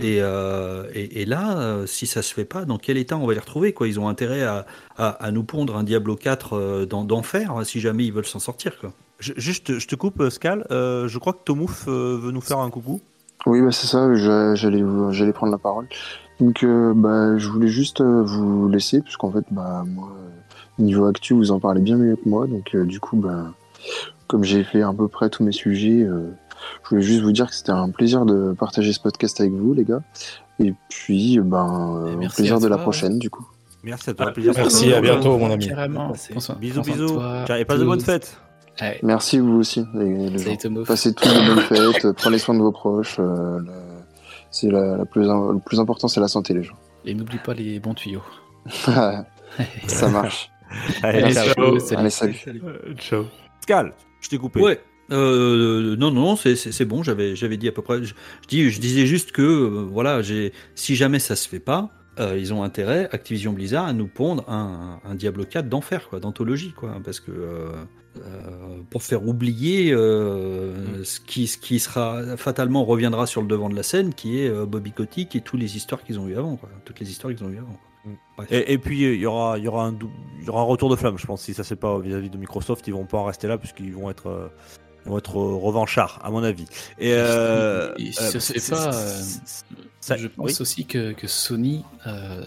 Speaker 2: Et, euh, et, et là, si ça se fait pas, dans quel état on va les retrouver quoi? Ils ont intérêt à, à, à nous pondre un Diablo 4 euh, d'en- d'enfer si jamais ils veulent s'en sortir quoi.
Speaker 3: Je- juste, je te coupe, Scal. Euh, je crois que Tomouf euh, veut nous faire un coucou.
Speaker 8: Oui, bah c'est ça, j'allais prendre la parole. Donc, euh, bah, je voulais juste euh, vous laisser, puisqu'en fait, bah, moi, euh, niveau actu, vous en parlez bien mieux que moi. Donc, euh, du coup, bah, comme j'ai fait à peu près tous mes sujets, euh, je voulais juste vous dire que c'était un plaisir de partager ce podcast avec vous, les gars. Et puis, ben, euh,
Speaker 6: merci
Speaker 8: plaisir de la prochaine, du coup.
Speaker 3: Merci à toi. Plaisir.
Speaker 5: Merci, à bientôt, mon ami.
Speaker 3: Bisous, bisous. Et passe de bonnes fêtes.
Speaker 6: Ouais.
Speaker 8: Merci, vous aussi, les, les gens.
Speaker 6: Salut Tomo.
Speaker 8: Passez tous de bonnes fêtes, prenez soin de vos proches. euh, c'est la, la plus, le plus important, c'est la santé, les gens.
Speaker 6: Et n'oublie pas les bons tuyaux.
Speaker 8: Ça marche.
Speaker 3: Allez,
Speaker 6: Allez,
Speaker 3: ciao.
Speaker 6: salut.
Speaker 8: Allez, salut.
Speaker 4: Euh, ciao.
Speaker 3: Scal, je t'ai coupé.
Speaker 2: Ouais. Euh, non, non, c'est- bon. J'avais, j'avais dit à peu près. Je, je dis, je disais juste que, euh, voilà, j'ai, si jamais ça se fait pas, euh, ils ont intérêt, Activision Blizzard, à nous pondre un, un Diablo 4 d'enfer, quoi, d'anthologie, quoi, parce que euh, euh, pour faire oublier euh, ce qui, ce qui sera fatalement reviendra sur le devant de la scène, qui est Bobby Kotick et toutes les histoires qu'ils ont eues avant, quoi, toutes les histoires qu'ils ont eues avant. quoi. Bref.
Speaker 3: Et, et puis il y aura, y aura un, y aura un retour de flamme, je pense. Si ça fait pas vis-à-vis de Microsoft, ils vont pas en rester là puisqu'ils vont être, ils vont être revanchards, à mon avis. Et, euh, euh,
Speaker 6: ça
Speaker 3: c'est-
Speaker 6: pas, euh,
Speaker 3: ça-
Speaker 6: je pense
Speaker 3: oui.
Speaker 6: aussi que, que Sony, euh,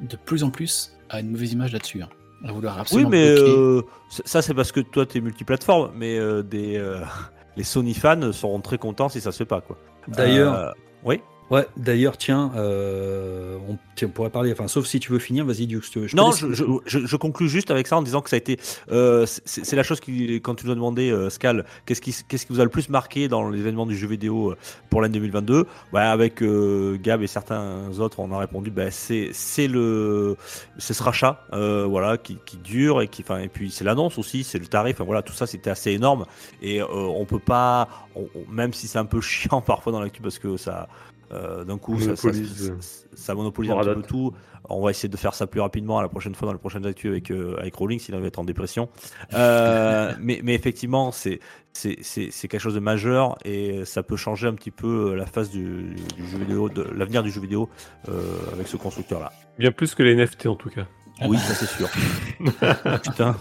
Speaker 6: de plus en plus, a une mauvaise image là-dessus. hein. À vouloir
Speaker 3: Oui, mais euh, ça c'est parce que toi t'es multiplateforme, mais euh, des, euh, les Sony fans seront très contents si ça se fait pas quoi.
Speaker 2: D'ailleurs,
Speaker 3: Euh, oui.
Speaker 2: Ouais, d'ailleurs, tiens, euh, on, tiens, on pourrait parler, enfin, sauf si tu veux finir, vas-y. Je te- je
Speaker 3: Non, je, je, je- conclus juste avec ça en disant que ça a été. euh, c'est la chose qui, quand tu nous as demandé, euh, Scal, qu'est-ce qui, qu'est-ce qui vous a le plus marqué dans l'événement du jeu vidéo euh, pour l'année 2022 bah, Avec Gab et certains autres, on a répondu bah, c'est le c'est ce rachat voilà, qui, qui dure et, qui, et puis c'est l'annonce aussi, c'est le tarif. voilà, tout ça c'était assez énorme et on peut pas, on- on- même si c'est un peu chiant parfois dans l'actu parce que ça. Euh, d'un coup, ça, ça,
Speaker 4: Monopolise.
Speaker 3: ça- monopolise un petit peu tout. On va essayer de faire ça plus rapidement à la prochaine fois dans les prochaines actus avec euh, avec Rowling, sinon il va être en dépression. Euh, mais, mais effectivement, c'est quelque chose de majeur et ça peut changer un petit peu la face du, du jeu vidéo, de l'avenir du jeu vidéo euh, avec ce constructeur là.
Speaker 4: Bien plus que les NFT en tout cas.
Speaker 3: Oui, ça c'est sûr. Putain.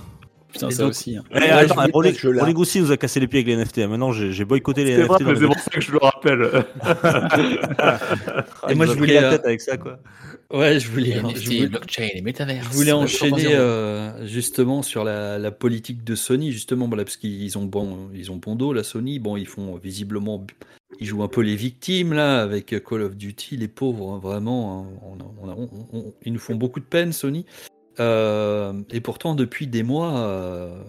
Speaker 6: Putain, ça
Speaker 2: donc-
Speaker 6: aussi. hein.
Speaker 7: Ouais,
Speaker 3: attends,
Speaker 7: je.
Speaker 3: Rowling aussi nous a cassé les pieds avec les NFT. Maintenant, j'ai boycotté les
Speaker 4: C'est
Speaker 3: NFT.
Speaker 4: c'est pour ça que je le rappelle.
Speaker 2: Et moi, je voulais,
Speaker 3: la tête
Speaker 2: euh,
Speaker 3: avec ça quoi.
Speaker 2: Ouais, je voulais, je
Speaker 6: NFT,
Speaker 2: voulais,
Speaker 6: blockchain et métavers.
Speaker 2: je voulais enchaîner euh, justement sur la, la politique de Sony, justement, voilà, parce qu'ils ont bon, ils ont bon dos, la Sony. Bon, ils font visiblement, ils jouent un peu les victimes là avec Call of Duty, les pauvres, hein, vraiment. hein, on a- on a- on- on- ils nous font beaucoup de peine, Sony. Euh, et pourtant, depuis des mois, euh,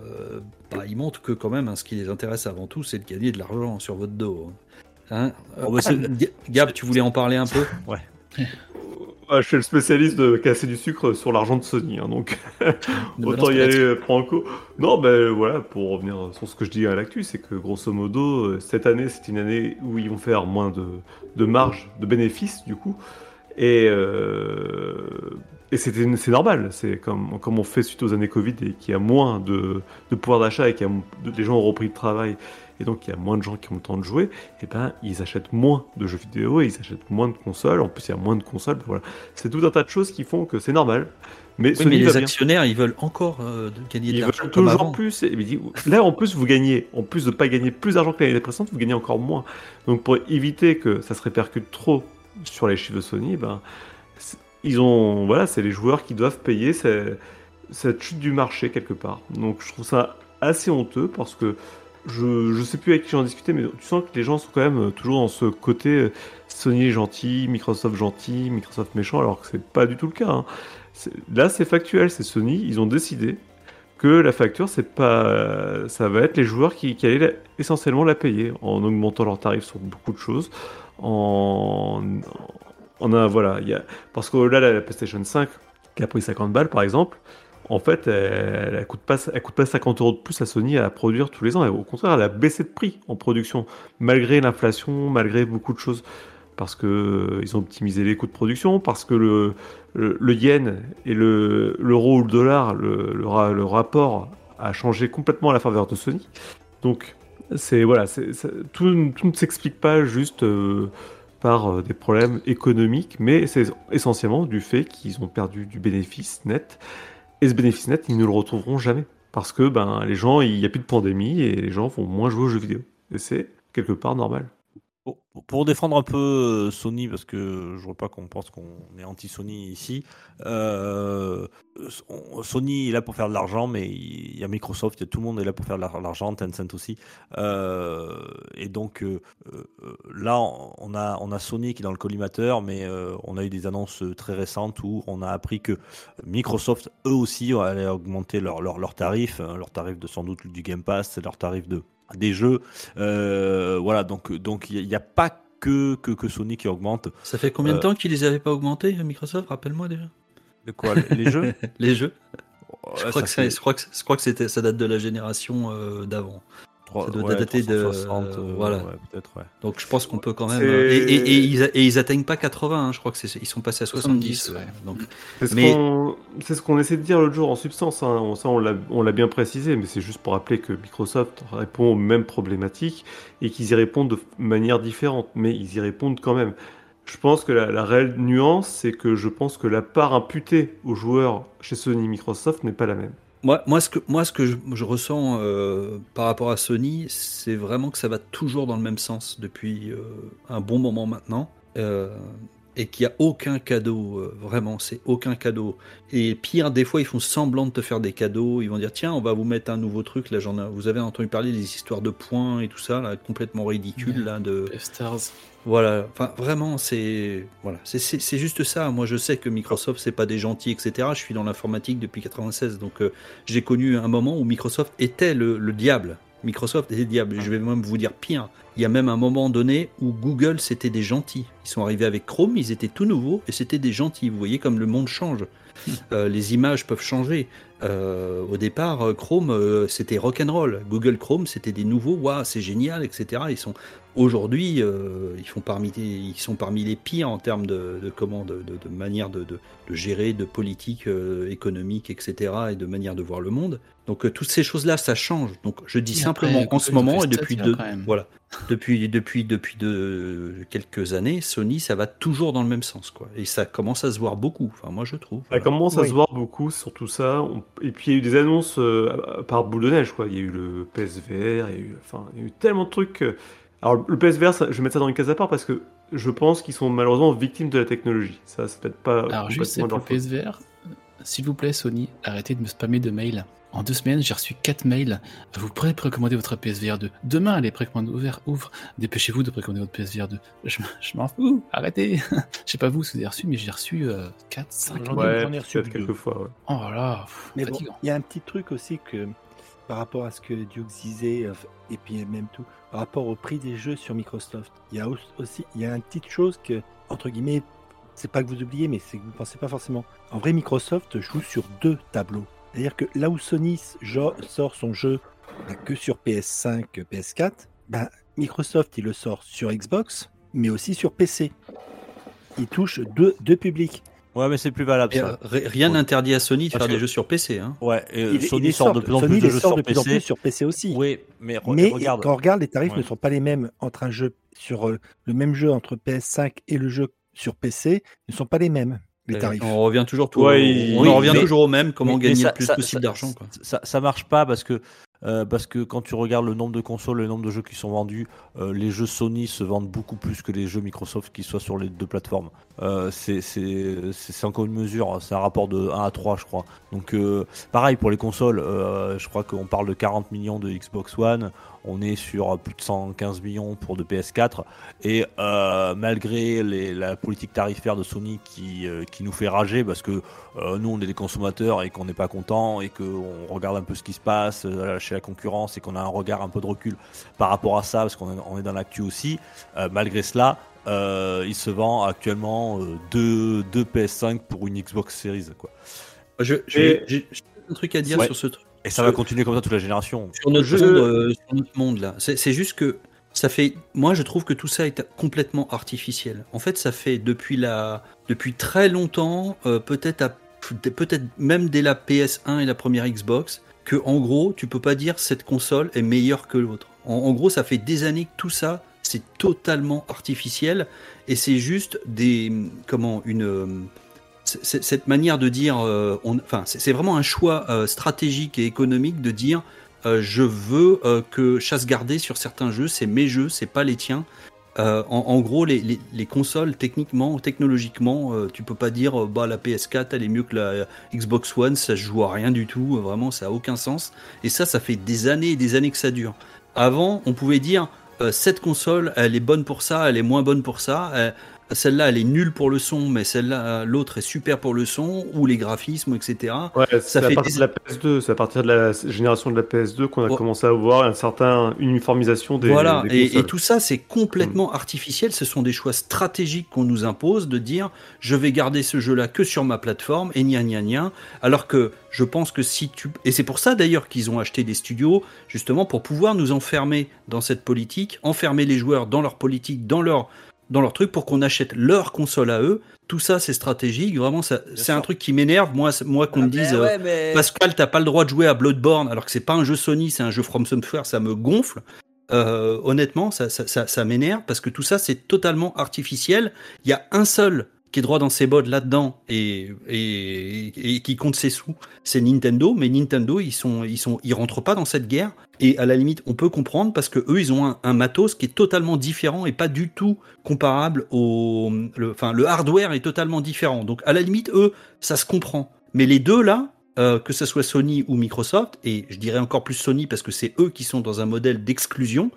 Speaker 2: bah, ils montrent que quand même, hein, ce qui les intéresse avant tout, c'est de gagner de l'argent sur votre dos. Hein
Speaker 3: Oh, bah,
Speaker 2: Gab, tu voulais en parler un peu?
Speaker 4: Ah, je suis le spécialiste de casser du sucre sur l'argent de Sony, hein, donc autant y aller
Speaker 6: là-dessus.
Speaker 4: euh, franco. Non, ben voilà, pour revenir sur ce que je dis à l'actu, c'est que grosso modo, cette année, c'est une année où ils vont faire moins de, de marge, de bénéfices, du coup. Et, euh, et c'est normal, c'est comme, comme on fait suite aux années Covid et qu'il y a moins de, de pouvoir d'achat et qu'il y a de- les gens ont repris le travail et donc il y a moins de gens qui ont le temps de jouer, et ben ils achètent moins de jeux vidéo et ils achètent moins de consoles. En plus, il y a moins de consoles. Voilà, c'est tout un tas de choses qui font que c'est normal. Mais
Speaker 2: Oui, mais les
Speaker 4: bien.
Speaker 2: actionnaires, ils veulent encore euh, de gagner de
Speaker 4: Ils
Speaker 2: l'argent
Speaker 4: veulent
Speaker 2: comme
Speaker 4: toujours
Speaker 2: avant.
Speaker 4: plus. Et là, en plus, vous gagnez, en plus de pas gagner plus d'argent que l'année précédente, vous gagnez encore moins. Donc, pour éviter que ça se répercute trop sur les chiffres de Sony, ben, ils ont, voilà, c'est les joueurs qui doivent payer cette chute du marché quelque part. Donc, je trouve ça assez honteux parce que je, je sais plus avec qui j'en discutais, mais tu sens que les gens sont quand même euh, toujours dans ce côté euh, Sony est gentil, Microsoft gentil, Microsoft méchant, alors que c'est pas du tout le cas. hein. Là, c'est factuel, c'est Sony, ils ont décidé que la facture, c'est pas, ça va être les joueurs qui, qui allaient la- essentiellement la payer en augmentant leurs tarifs sur beaucoup de choses, en, parce que là, la, la PlayStation 5 qui a pris 50 balles par exemple, en fait, elle, elle coûte pas, elle coûte pas 50 euros de plus à Sony à produire tous les ans. Au contraire, elle a baissé de prix en production, malgré l'inflation, malgré beaucoup de choses. Parce que euh, ils ont optimisé les coûts de production, parce que le, yen et le l'euro ou le dollar, le, le, ra- le rapport a changé complètement à la faveur de Sony. Donc, c'est voilà, tout ne s'explique pas juste euh, par euh, des problèmes économiques, mais c'est essentiellement du fait qu'ils ont perdu du bénéfice net. Et ce bénéfice net, ils ne le retrouveront jamais. Parce que ben, les gens, il n'y a plus de pandémie et les gens vont moins jouer aux jeux vidéo. Et c'est quelque part normal.
Speaker 3: Pour, défendre un peu euh, Sony, parce que je vois pas qu'on pense qu'on est anti-Sony ici, euh, on- Sony est là pour faire de l'argent, mais il y a Microsoft, y a tout le monde est là pour faire de l'ar- l'argent, Tencent aussi. Euh, et donc là, on a, on a Sony qui est dans le collimateur, mais on a eu des annonces très récentes où on a appris que Microsoft, eux aussi, allaient augmenter leurs leur, leur tarifs, hein, leur tarif de sans doute du Game Pass, leur tarif de, des jeux. Euh, voilà, donc donc il n'y a, pas que, que, que Sony qui augmente.
Speaker 2: Ça fait combien de
Speaker 3: Euh,
Speaker 2: temps qu'ils les avaient pas augmentés, Microsoft? Rappelle-moi déjà.
Speaker 3: De quoi Les, jeux?
Speaker 2: Les jeux. Je crois que, ça- je crois que, je crois que c'était, ça date de la génération euh, d'avant. Ça doit
Speaker 3: ouais,
Speaker 2: dater de-
Speaker 3: 360, euh,
Speaker 2: voilà.
Speaker 3: ouais, peut-être, ouais.
Speaker 2: Donc je pense qu'on peut quand même. Et, et- et ils, a- et ils atteignent pas 80, hein, je crois que c'est, ils sont passés à 70.
Speaker 6: 70, ouais.
Speaker 2: Donc,
Speaker 4: C'est ce
Speaker 2: Mais-
Speaker 4: qu'on c'est ce qu'on essaie de dire l'autre jour en substance. hein. On- Ça, on l'a on l'a bien précisé, mais c'est juste pour rappeler que Microsoft répond aux mêmes problématiques et qu'ils y répondent de manière différente, mais ils y répondent quand même. Je pense que la, la réelle nuance, c'est que je pense que la part imputée aux joueurs chez Sony et Microsoft n'est pas la même.
Speaker 2: Moi, ce que, moi, je ressens euh, par rapport à Sony, c'est vraiment que ça va toujours dans le même sens depuis euh, un bon moment maintenant. Euh, et qu'il n'y a aucun cadeau, euh, vraiment, c'est aucun cadeau. Et pire, des fois, ils font semblant de te faire des cadeaux. Ils vont dire tiens, on va vous mettre un nouveau truc. Là, j'en ai- vous avez entendu parler des histoires de points et tout ça, là, complètement ridicule, là, de
Speaker 6: F-Stars.
Speaker 2: voilà. Enfin, vraiment, c'est voilà, c'est- c'est c'est juste ça. Moi, je sais que Microsoft, c'est pas des gentils, etc. Je suis dans l'informatique depuis 96, donc euh, j'ai connu un moment où Microsoft était le, le diable. Microsoft était le diable. Je vais même vous dire pire. Il y a même un moment donné où Google, c'était des gentils. Ils sont arrivés avec Chrome, ils étaient tout nouveaux et c'était des gentils. Vous voyez comme le monde change. Euh, les images peuvent changer. Euh, au départ, euh, Chrome, euh, c'était rock'n'roll. Google Chrome, c'était des nouveaux, waouh, c'est génial, etc. Ils sont aujourd'hui, euh, ils font parmi, les- ils sont parmi les pires en termes de, de comment, de, de- de manière de, de- de gérer, de politique euh, économique, etc. et de manière de voir le monde. Donc euh, toutes ces choses-là, ça change. Donc je dis
Speaker 6: Et
Speaker 2: simplement
Speaker 6: après,
Speaker 2: qu'en ce moment et depuis deux, voilà, depuis depuis depuis de quelques années, Sony, ça va toujours dans le même sens, quoi. Et ça commence à se voir beaucoup. Enfin, moi je trouve.
Speaker 4: Ça
Speaker 2: Voilà.
Speaker 4: commence à
Speaker 7: Oui.
Speaker 4: se voir beaucoup sur tout ça. On- Et puis il y a eu des annonces euh, par boule de neige, quoi. Il y a eu le PSVR, il y a eu, enfin, il y a eu tellement de trucs. Alors le PSVR, ça- je vais mettre ça dans une case à part parce que je pense qu'ils sont malheureusement victimes de la technologie. Ça, c'est peut-être pas
Speaker 6: Alors juste pour le. PSVR, s'il vous plaît Sony, arrêtez de me spammer de mails. En deux semaines, j'ai reçu quatre mails. Vous pourrez précommander votre PSVR 2. Demain, les précommandes ouvertes ouvrent. Dépêchez-vous de précommander votre PSVR 2. Je, je m'en fous. Arrêtez. Je sais pas vous si vous avez reçu, mais j'ai reçu euh, 4, 5
Speaker 7: J'en ai-
Speaker 4: Ouais,
Speaker 7: j'en ai reçu
Speaker 4: quelques fois. ouais.
Speaker 6: Oh là pff,
Speaker 7: Mais bon,
Speaker 6: fatigant.
Speaker 7: il y a un petit truc aussi que, par rapport à ce que Duke disait, euh, et puis même tout, par rapport au prix des jeux sur Microsoft, il y a au- aussi, il y a une petite chose que, entre guillemets, c'est pas que vous oubliez, mais c'est que vous pensez pas forcément. En vrai, Microsoft joue sur deux tableaux. C'est-à-dire que là où Sony sort son jeu bah, que sur PS5, PS4, bah, Microsoft il le sort sur Xbox, mais aussi sur PC. Il touche deux, deux publics.
Speaker 3: Ouais, mais c'est plus valable ça.
Speaker 2: euh, ri- rien
Speaker 3: Ouais.
Speaker 2: n'interdit à Sony de
Speaker 3: Parce
Speaker 2: faire
Speaker 3: que-
Speaker 2: des jeux sur PC. Hein.
Speaker 3: Ouais, et
Speaker 7: Il,
Speaker 3: Sony
Speaker 7: il
Speaker 3: sort de plus en
Speaker 7: Sony
Speaker 3: plus de jeux
Speaker 7: sort
Speaker 3: sur
Speaker 7: de plus en
Speaker 3: PC.
Speaker 7: plus sur PC aussi.
Speaker 3: Oui, mais, re-
Speaker 7: Mais
Speaker 3: regarde.
Speaker 7: quand on regarde, les tarifs
Speaker 3: Ouais.
Speaker 7: ne sont pas les mêmes entre un jeu sur euh, le même jeu entre PS5 et le jeu sur PC ne sont pas les mêmes les
Speaker 2: Et
Speaker 7: tarifs.
Speaker 2: On revient toujours, tout,
Speaker 4: Ouais, il-
Speaker 2: on
Speaker 3: oui,
Speaker 2: en revient
Speaker 3: mais-
Speaker 2: toujours au même, comment
Speaker 3: Mais- mais
Speaker 2: gagner
Speaker 3: ça-
Speaker 2: le plus
Speaker 3: ça-
Speaker 2: possible d'argent.
Speaker 3: Ça, ça marche pas parce que euh, parce que quand tu regardes le nombre de consoles, le nombre de jeux qui sont vendus, euh, les jeux Sony se vendent beaucoup plus que les jeux Microsoft qui soient sur les deux plateformes. Euh, c'est encore une mesure, c'est un rapport de 1 à 3 je crois. Donc pareil pour les consoles, je crois qu'on parle de 40 millions de Xbox One, on est sur plus de 115 millions pour de PS4 et euh, malgré les- la politique tarifaire de Sony qui, euh, qui nous fait rager parce que euh, nous on est des consommateurs et qu'on n'est pas content et qu'on regarde un peu ce qui se passe chez la concurrence et qu'on a un regard un peu de recul par rapport à ça parce qu'on est, dans l'actu aussi. Malgré cela, il se vend actuellement deux, deux PS5 pour une Xbox Series quoi.
Speaker 2: Je-
Speaker 4: Et-
Speaker 2: un truc à dire
Speaker 3: Ouais.
Speaker 2: sur ce truc.
Speaker 3: Et ça va continuer comme ça toute la génération.
Speaker 2: sur notre, euh, sur notre monde là. C'est juste que ça fait. Moi, je trouve que tout ça est complètement artificiel. En fait, ça fait depuis la, depuis très longtemps, euh, peut-être à- peut-être même dès la PS1 et la première Xbox, que en gros, tu peux pas dire cette console est meilleure que l'autre. En, en gros, ça fait des années que tout ça, c'est totalement artificiel et c'est juste des comment une euh, cette manière de dire, euh, enfin, c'est vraiment un choix euh, stratégique et économique de dire, euh, je veux que chasse gardée sur certains jeux, c'est mes jeux, c'est pas les tiens. En, gros, les, les- les consoles, techniquement, technologiquement, tu peux pas dire, bah la PS4, elle est mieux que la Xbox One, ça se joue à rien du tout, vraiment, ça a aucun sens. Et ça, ça fait des années et des années que ça dure. Avant, on pouvait dire, cette console, elle est bonne pour ça, elle est moins bonne pour ça. Celle-là, elle est nulle pour le son, mais celle-là, l'autre est super pour le son, ou les graphismes, etc.
Speaker 4: Ouais, c'est à
Speaker 2: fait
Speaker 4: partir
Speaker 2: des-
Speaker 4: de la PS2, c'est à partir de la génération de la PS2 qu'on a
Speaker 2: Ouais.
Speaker 4: commencé à voir un certain uniformisation des,
Speaker 2: voilà,
Speaker 4: des
Speaker 2: et,
Speaker 4: consoles.
Speaker 2: et tout ça, c'est complètement artificiel. Ce sont des choix stratégiques qu'on nous impose de dire je vais garder ce jeu-là que sur ma plateforme, et gna gna gna. Alors que je pense que si tu. Et c'est pour ça d'ailleurs qu'ils ont acheté des studios, justement pour pouvoir nous enfermer dans cette politique, enfermer les joueurs dans leur politique, dans leur, dans leur truc, pour qu'on achète leur console à eux. Tout ça, c'est stratégique. Vraiment, c'est un truc qui m'énerve. Moi, moi qu'on me dise. euh, Pascal, t'as pas le droit de jouer à Bloodborne alors que c'est pas un jeu Sony, c'est un jeu From Software, ça me gonfle. Euh, honnêtement, ça, ça, ça, ça m'énerve parce que tout ça c'est totalement artificiel. Il y a un seul qui est droit dans ses bottes là-dedans et, qui compte ses sous, c'est Nintendo. Mais Nintendo, ils sont, ils rentrent pas dans cette guerre. Et à la limite, on peut comprendre parce que eux, ils ont un, un matos qui est totalement différent et pas du tout comparable au, le, enfin, le hardware est totalement différent. Donc à la limite, eux, ça se comprend. Mais les deux là, euh, que ce soit Sony ou Microsoft, et je dirais encore plus Sony parce que c'est eux qui sont dans un modèle d'exclusion.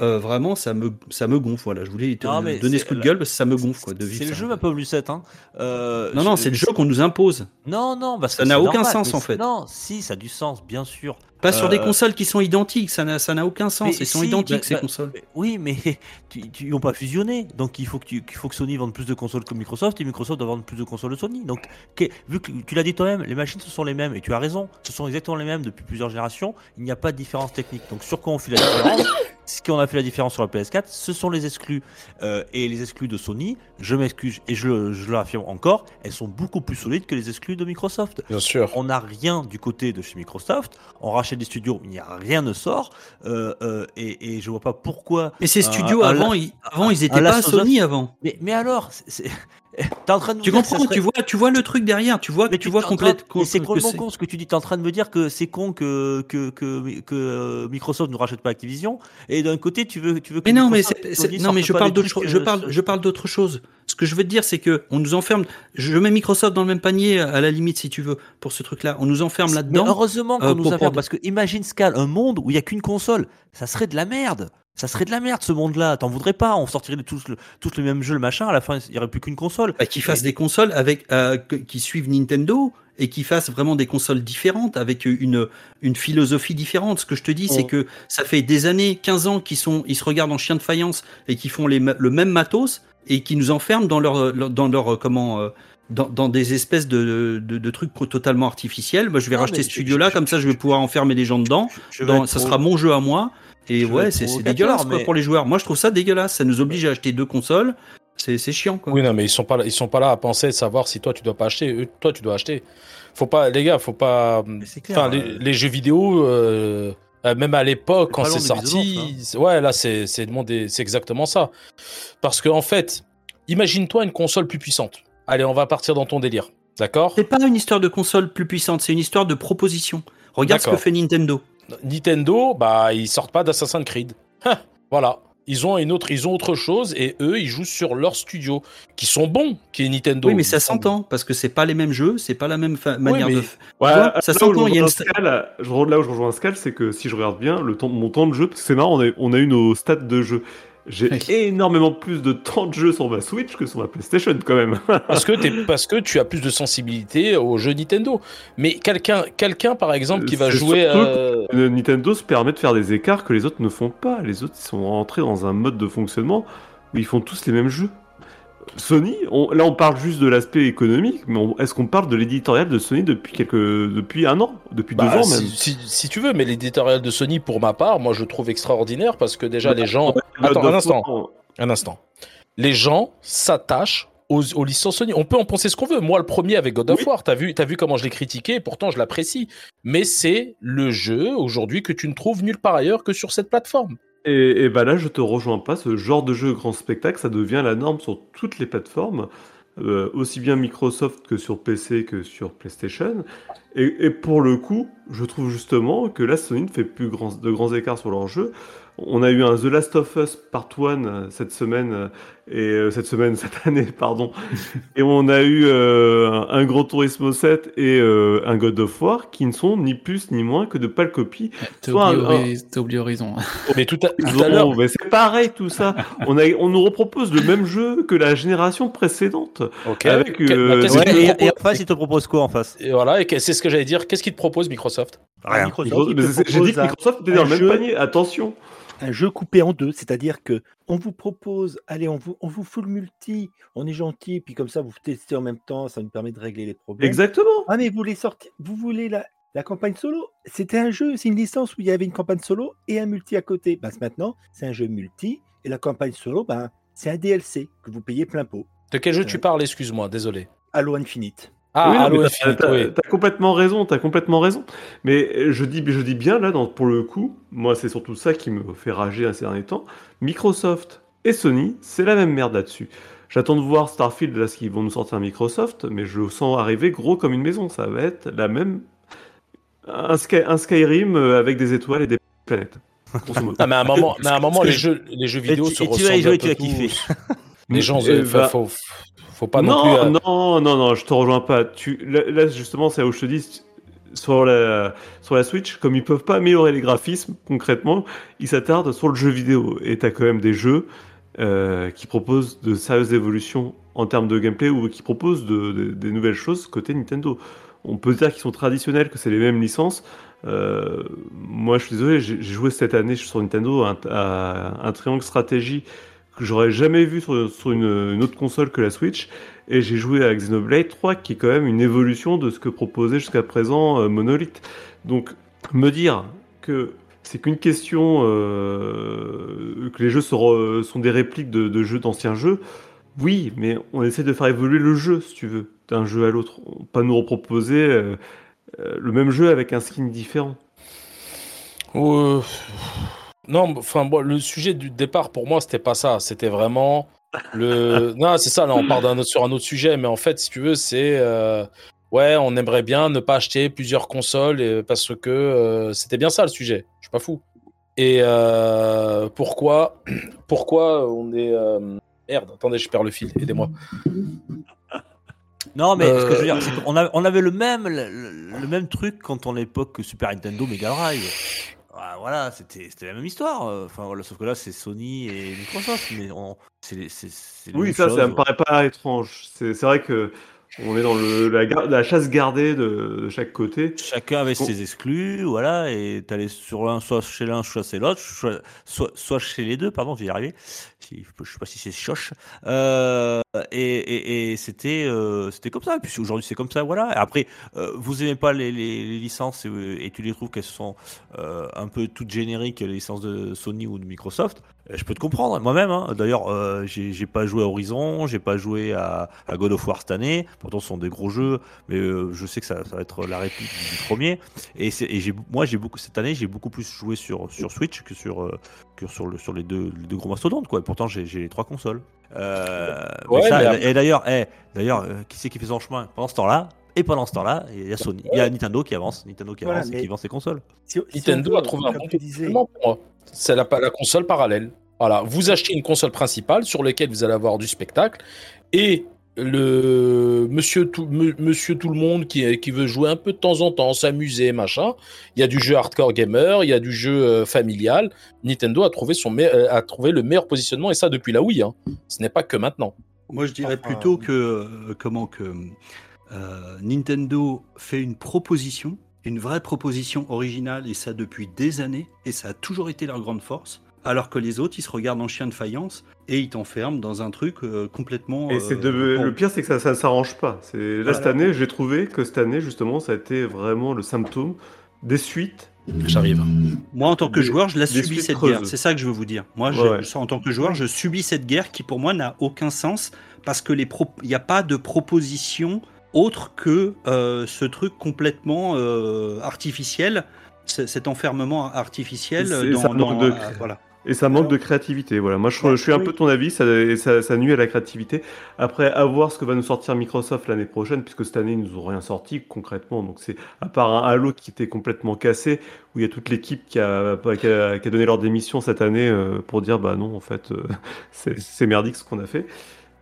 Speaker 2: Euh, vraiment, ça me, ça me gonfle. Voilà, je voulais te
Speaker 3: Non, mais
Speaker 2: donner ce coup de gueule parce que ça me gonfle quoi, de
Speaker 3: C'est le
Speaker 2: ça.
Speaker 3: jeu, ma pauvre Lucette. Hein. Euh,
Speaker 2: Non, non, c'est le jeu qu'on nous impose.
Speaker 3: Non, non, parce
Speaker 2: Ça
Speaker 3: que
Speaker 2: n'a aucun
Speaker 3: normal,
Speaker 2: sens, en fait.
Speaker 3: Non, si, ça a du sens, bien sûr.
Speaker 2: Pas sur des
Speaker 3: Euh,
Speaker 2: consoles qui sont identiques, ça n'a, ça n'a aucun sens.
Speaker 3: Mais
Speaker 2: Ils sont
Speaker 3: si,
Speaker 2: identiques
Speaker 3: bah-
Speaker 2: ces
Speaker 3: bah-
Speaker 2: consoles.
Speaker 3: Oui, mais ils n'ont pas fusionné. Donc il faut, que tu- faut que Sony vende plus de consoles que Microsoft et Microsoft doit vendre plus de consoles de Sony. Donc que- vu que tu l'as dit toi-même, les machines ce sont les mêmes et tu as raison, ce sont exactement les mêmes depuis plusieurs générations. Il n'y a pas de différence technique. Donc sur quoi on fait la différence Ce qu'on a fait la différence sur la PS4, ce sont les exclus. Euh, et les exclus de Sony, je m'excuse et je, je l'affirme encore, elles sont beaucoup plus solides que les exclus de Microsoft.
Speaker 5: Bien sûr.
Speaker 3: On n'a rien du côté de chez Microsoft. On rachète des studios, il n'y a rien ne sort. Euh, euh, et, et je vois pas pourquoi.
Speaker 2: Mais ces studios
Speaker 3: un-
Speaker 2: avant, ils, avant, ils étaient pas à Sony avant.
Speaker 3: Mais, mais alors, c'est- c'est- t'es en train de nous
Speaker 2: Tu
Speaker 3: dire
Speaker 2: comprends,
Speaker 3: serait-
Speaker 2: tu vois, tu vois le truc derrière, tu vois,
Speaker 3: mais
Speaker 2: tu vois
Speaker 3: t'es en train-
Speaker 2: complète.
Speaker 3: mais c'est complètement con ce que tu dis. T'es en train de me dire que c'est con que que, que, que euh, Microsoft ne rachète pas Activision. Et d'un côté, tu veux tu veux. Que
Speaker 2: Mais non, mais
Speaker 3: Microsoft Sony
Speaker 2: non, mais je parle d'autre chose. Je
Speaker 3: euh,
Speaker 2: parle, je parle d'autre chose. Ce que je veux te dire, c'est que on nous enferme. Je mets Microsoft dans le même panier à la limite, si tu veux, pour ce truc-là. On nous enferme
Speaker 3: Mais
Speaker 2: là-dedans.
Speaker 3: heureusement qu'on
Speaker 2: euh,
Speaker 3: nous
Speaker 2: pour-
Speaker 3: parce que imagine Scal, un monde où il y a qu'une console, ça serait de la merde. Ça serait de la merde ce monde-là. T'en voudrais pas. On sortirait de tous le, tous le même jeu, le machin. À la fin, il y aurait plus qu'une console.
Speaker 2: Bah, qui fassent des consoles avec euh, qui suivent Nintendo et qui fassent vraiment des consoles différentes avec une une philosophie différente. Ce que je te dis, c'est
Speaker 5: On-
Speaker 2: que ça fait des années, 15 ans qu'ils sont ils se regardent en chien de faïence et qui font les, le même matos et qui nous enferment dans leur, dans leur euh, comment euh, dans, dans des espèces de, de, de trucs totalement artificiels. Moi, je vais
Speaker 3: Non,
Speaker 2: racheter ce
Speaker 3: je-
Speaker 2: studio-là,
Speaker 3: je-
Speaker 2: comme ça, je vais pouvoir enfermer les gens dedans.
Speaker 3: Je vais
Speaker 2: Dans, ça sera mon jeu à moi. Et
Speaker 3: Je
Speaker 2: ouais, c'est dégueulasse quoi, pour les joueurs. Moi, je trouve ça dégueulasse. Ça nous oblige à acheter deux consoles. C'est chiant. Quoi.
Speaker 5: Oui, non, mais ils sont pas là, ils sont pas là à penser de savoir si toi tu dois pas acheter, eux, toi tu dois acheter. Faut pas, les gars, faut pas.
Speaker 3: Clair.
Speaker 5: Enfin, les,
Speaker 3: euh,
Speaker 5: les jeux vidéo, euh, euh, même à l'époque, quand c'est sorti, c'est- ouais, là, c'est c'est exactement ça. Parce que en fait, imagine-toi une console plus puissante. Allez, on va partir dans ton délire, d'accord?
Speaker 2: C'est pas une histoire de console plus puissante, c'est une histoire de proposition. Regarde ce que fait Nintendo.
Speaker 5: Nintendo, bah, ils sortent pas d'Assassin's Creed. Hein, voilà. Ils ont une autre, ils ont autre chose et eux, ils jouent sur leur studio, qui sont bons, qui est Nintendo.
Speaker 2: Oui, mais ça s'entend parce que c'est pas les mêmes jeux, c'est pas la même fa- manière
Speaker 5: mais-
Speaker 2: de.
Speaker 4: Ouais,
Speaker 2: vois,
Speaker 4: là
Speaker 2: ça
Speaker 4: où je
Speaker 2: s'entend, il y a une-
Speaker 4: je là où je rejoins Scal, c'est que si je regarde bien, le temps, mon temps de jeu, parce que c'est marrant, on a, on a eu nos stats de jeu. J'ai
Speaker 6: Oui.
Speaker 4: énormément plus de temps de jeu sur ma Switch que sur ma PlayStation quand même.
Speaker 5: Parce que, t'es- parce que tu as plus de sensibilité aux jeux Nintendo. Mais quelqu'un, quelqu'un par exemple, qui va
Speaker 4: C'est
Speaker 5: jouer. euh,
Speaker 4: Euh, Nintendo se permet de faire des écarts que les autres ne font pas. Les autres ils sont rentrés dans un mode de fonctionnement où ils font tous les mêmes jeux. Sony, on- là on parle juste de l'aspect économique, mais est-ce qu'on parle de l'éditorial de Sony depuis quelques, depuis un an, depuis
Speaker 5: bah,
Speaker 4: deux ans
Speaker 5: si,
Speaker 4: même?
Speaker 5: si- si tu veux, mais l'éditorial de Sony, pour ma part, moi je trouve extraordinaire parce que déjà les gens.
Speaker 4: Ouais,
Speaker 5: Attends, un instant. Un instant. Les gens s'attachent aux, aux licences Sony. On peut en penser ce qu'on veut. Moi, le premier avec God of
Speaker 4: Oui.
Speaker 5: War, t'as vu, t'as vu comment je l'ai critiqué, et pourtant je l'apprécie. Mais c'est le jeu aujourd'hui que tu ne trouves nulle part ailleurs que sur cette plateforme.
Speaker 4: Et, et bah là, je te rejoins pas. Ce genre de jeu grand spectacle, ça devient la norme sur toutes les plateformes, euh, aussi bien Microsoft que sur PC que sur PlayStation. Et, et pour le coup, je trouve justement que là, Sony ne fait plus grand- de grands écarts sur leur jeu. On a eu un The Last of Us Part 1 euh, cette semaine, euh, et euh, cette semaine, cette année, pardon. et on a eu euh, un, Grand Turismo 7 et euh, un God of War qui ne sont ni plus ni moins que de pâles copies
Speaker 6: T'as oublié,
Speaker 4: un-
Speaker 6: oublié Horizon.
Speaker 5: Mais tout à, tout à
Speaker 4: Non,
Speaker 5: l'heure,
Speaker 4: c'est pareil tout ça. On, a, on nous repropose le même jeu que la génération précédente.
Speaker 5: ok.
Speaker 4: avec, euh,
Speaker 5: bah,
Speaker 4: Ouais,
Speaker 3: et, en face, il te propose quoi en face?
Speaker 5: Et voilà, et c'est ce que j'allais dire. Qu'est-ce qu'il te propose Microsoft?
Speaker 3: Rien.
Speaker 4: J'ai dit que Microsoft était dans le même
Speaker 7: jeu-
Speaker 4: panier. Attention.
Speaker 7: Un jeu coupé en deux, c'est-à-dire que on vous propose, allez, on vous, on vous fout le multi, on est gentil, puis comme ça vous testez en même temps, ça nous permet de régler les problèmes.
Speaker 4: Exactement.
Speaker 7: Ah mais vous voulez sortir, vous voulez la, la campagne solo? C'était un jeu, c'est une licence où il y avait une campagne solo et un multi à côté. Ben, maintenant, c'est un jeu multi et la campagne solo, ben, c'est un DLC que vous payez plein pot.
Speaker 5: De quel jeu tu
Speaker 7: Ouais.
Speaker 5: parles? Excuse-moi, désolé.
Speaker 7: Halo Infinite.
Speaker 5: Ah,
Speaker 4: Oui, t'as-
Speaker 5: Infinite,
Speaker 4: t'as
Speaker 5: oui.
Speaker 4: t'as complètement raison, t'as complètement raison. Mais euh, je dis, je dis bien là, dans, pour le coup, moi c'est surtout ça qui me fait rager à ces derniers temps. Microsoft et Sony, c'est la même merde là-dessus. J'attends de voir Starfield, là, ce qu'ils vont nous sortir Microsoft, mais je le sens arriver gros comme une maison. Ça va être la même. Un, Sky- un Skyrim euh, avec des étoiles et des planètes.
Speaker 5: Ah, mais à un moment, mais à un moment les,
Speaker 3: je-
Speaker 5: jeux, les jeux
Speaker 3: Et
Speaker 5: vidéo
Speaker 3: tu-
Speaker 5: se
Speaker 3: et tu vas y
Speaker 5: ressemblent
Speaker 3: jouer,
Speaker 5: un
Speaker 3: tu
Speaker 5: peu
Speaker 3: vas kiffer.
Speaker 5: Les gens,
Speaker 4: Eh
Speaker 5: faut,
Speaker 4: bah,
Speaker 5: faut, faut pas non, plus.
Speaker 4: non,
Speaker 5: euh,
Speaker 4: non, non, non, je te rejoins pas. Tu, là, justement, c'est où je te dis, sur la, sur la Switch, comme ils peuvent pas améliorer les graphismes, concrètement, ils s'attardent sur le jeu vidéo. Et t'as quand même des jeux euh, qui proposent de sérieuses évolutions en termes de gameplay ou qui proposent de, de- des nouvelles choses côté Nintendo. On peut dire qu'ils sont traditionnels, que c'est les mêmes licences. Euh, moi, je suis désolé, j'ai joué cette année sur Nintendo à un triangle stratégie que j'aurais jamais vu sur, une, autre console que la Switch. Et j'ai joué à Xenoblade 3, qui est quand même une évolution de ce que proposait jusqu'à présent euh, Monolith. Donc, me dire que c'est qu'une question, euh, que les jeux sont, sont des répliques de, jeux d'anciens jeux, oui, mais on essaie de faire évoluer le jeu, si tu veux, d'un jeu à l'autre. Pas nous reproposer euh, le même jeu avec un skin différent.
Speaker 5: Non, enfin, bon, le sujet du départ pour moi, c'était pas ça. C'était vraiment le. non, c'est ça. Là, on part d'un autre, sur un autre sujet, mais en fait, si tu veux, c'est euh, ouais, on aimerait bien ne pas acheter plusieurs consoles et- parce que euh, c'était bien ça le sujet. Je suis pas fou. Et euh, pourquoi, pourquoi on est euh, merde Attendez, je perds le fil. Aidez-moi.
Speaker 3: Non, mais ce que je veux dire, c'est qu'on on avait le même, le même truc quand on l'époque Super Nintendo Mega Drive. Ah, Voilà, c'était la même histoire. euh, Enfin, voilà, sauf que là, c'est Sony et Microsoft. Mais on,
Speaker 4: Oui, ça,
Speaker 3: chose.
Speaker 4: ça me paraît pas étrange. C'est vrai que on est dans le, la, chasse gardée de, de chaque côté.
Speaker 3: Chacun avait
Speaker 4: On-
Speaker 3: ses exclus, voilà, et t'allais sur l'un, soit chez l'un, soit chez l'autre, soit, soit, chez les deux, pardon, j'y y arriver. Je sais pas si c'est choche. Euh, et c'était, euh, c'était comme ça. Puis aujourd'hui, c'est comme ça, voilà. Après, euh, vous aimez pas les, licences et, tu les trouves qu'elles sont un peu toutes génériques, les licences de Sony ou de Microsoft. Je peux te comprendre, moi-même. hein. D'ailleurs, j'ai j'ai pas joué à Horizon, j'ai pas joué à, God of War cette année. Pourtant, ce sont des gros jeux, mais je sais que ça, va être la réplique du, premier. Et, moi, j'ai beaucoup cette année, j'ai beaucoup plus joué sur sur Switch que sur que sur les deux les deux gros mastodontes, quoi. Pourtant, j'ai les trois consoles. Euh, mais
Speaker 5: Ouais,
Speaker 3: ça,
Speaker 5: mais
Speaker 3: et- d'ailleurs, eh, d'ailleurs, euh, qui c'est qui fait son chemin pendant ce temps-là? Et pendant ce temps-là, il y a Sony, il y a Nintendo qui avance, Nintendo qui
Speaker 7: Voilà,
Speaker 3: avance et qui vend ses consoles.
Speaker 7: Si- si
Speaker 5: Nintendo a trouvé un bon
Speaker 7: disais,
Speaker 5: pour moi. C'est la, la console parallèle. Voilà, vous achetez une console principale sur laquelle vous allez avoir du spectacle et le monsieur tout, monsieur tout le monde qui, qui veut jouer un peu de temps en temps, s'amuser, machin. Il y a du jeu hardcore gamer, il y a du jeu euh, familial. Nintendo a trouvé, son me- euh, a trouvé le meilleur positionnement et ça depuis la Wii. hein. Ce n'est pas que maintenant.
Speaker 2: Moi, je dirais
Speaker 7: Enfin,
Speaker 2: plutôt que euh, comment que euh, Nintendo fait une proposition, une vraie proposition originale, et ça depuis des années, et ça a toujours été leur grande force. Alors que les autres, ils se regardent en chien de faïence et ils t'enferment dans un truc euh, complètement.
Speaker 4: Et c'est
Speaker 2: euh,
Speaker 4: de-
Speaker 2: bon.
Speaker 4: le pire, c'est que ça, ça ne s'arrange pas. C'est là
Speaker 2: Voilà.
Speaker 4: cette année, j'ai trouvé que cette année, justement, ça a été vraiment le symptôme des suites.
Speaker 5: J'arrive.
Speaker 2: Moi, en tant que
Speaker 4: Des-
Speaker 2: joueur, je la subis cette
Speaker 4: creuses.
Speaker 2: guerre. C'est ça que je veux vous dire. Moi, je,
Speaker 4: Ouais, ouais.
Speaker 2: en tant que joueur, je subis cette guerre qui, pour moi, n'a aucun sens parce que les pro- il n'y a pas de proposition autre que euh, ce truc complètement euh, artificiel, cet enfermement artificiel
Speaker 4: C'est-
Speaker 2: dans, dans-
Speaker 4: de-
Speaker 2: euh, voilà.
Speaker 4: Et ça manque
Speaker 7: Alors-
Speaker 4: de créativité. Voilà. Moi, je,
Speaker 7: Ouais,
Speaker 4: je suis un
Speaker 7: oui.
Speaker 4: peu de ton avis. Ça, et ça, ça nuit à la créativité. Après, à voir ce que va nous sortir Microsoft l'année prochaine, puisque cette année, ils nous ont rien sorti concrètement. Donc, c'est à part un Halo qui était complètement cassé, où il y a toute l'équipe qui a, qui, a, qui a donné leur démission cette année euh, pour dire, bah non, en fait, euh, c'est merdique ce qu'on a fait.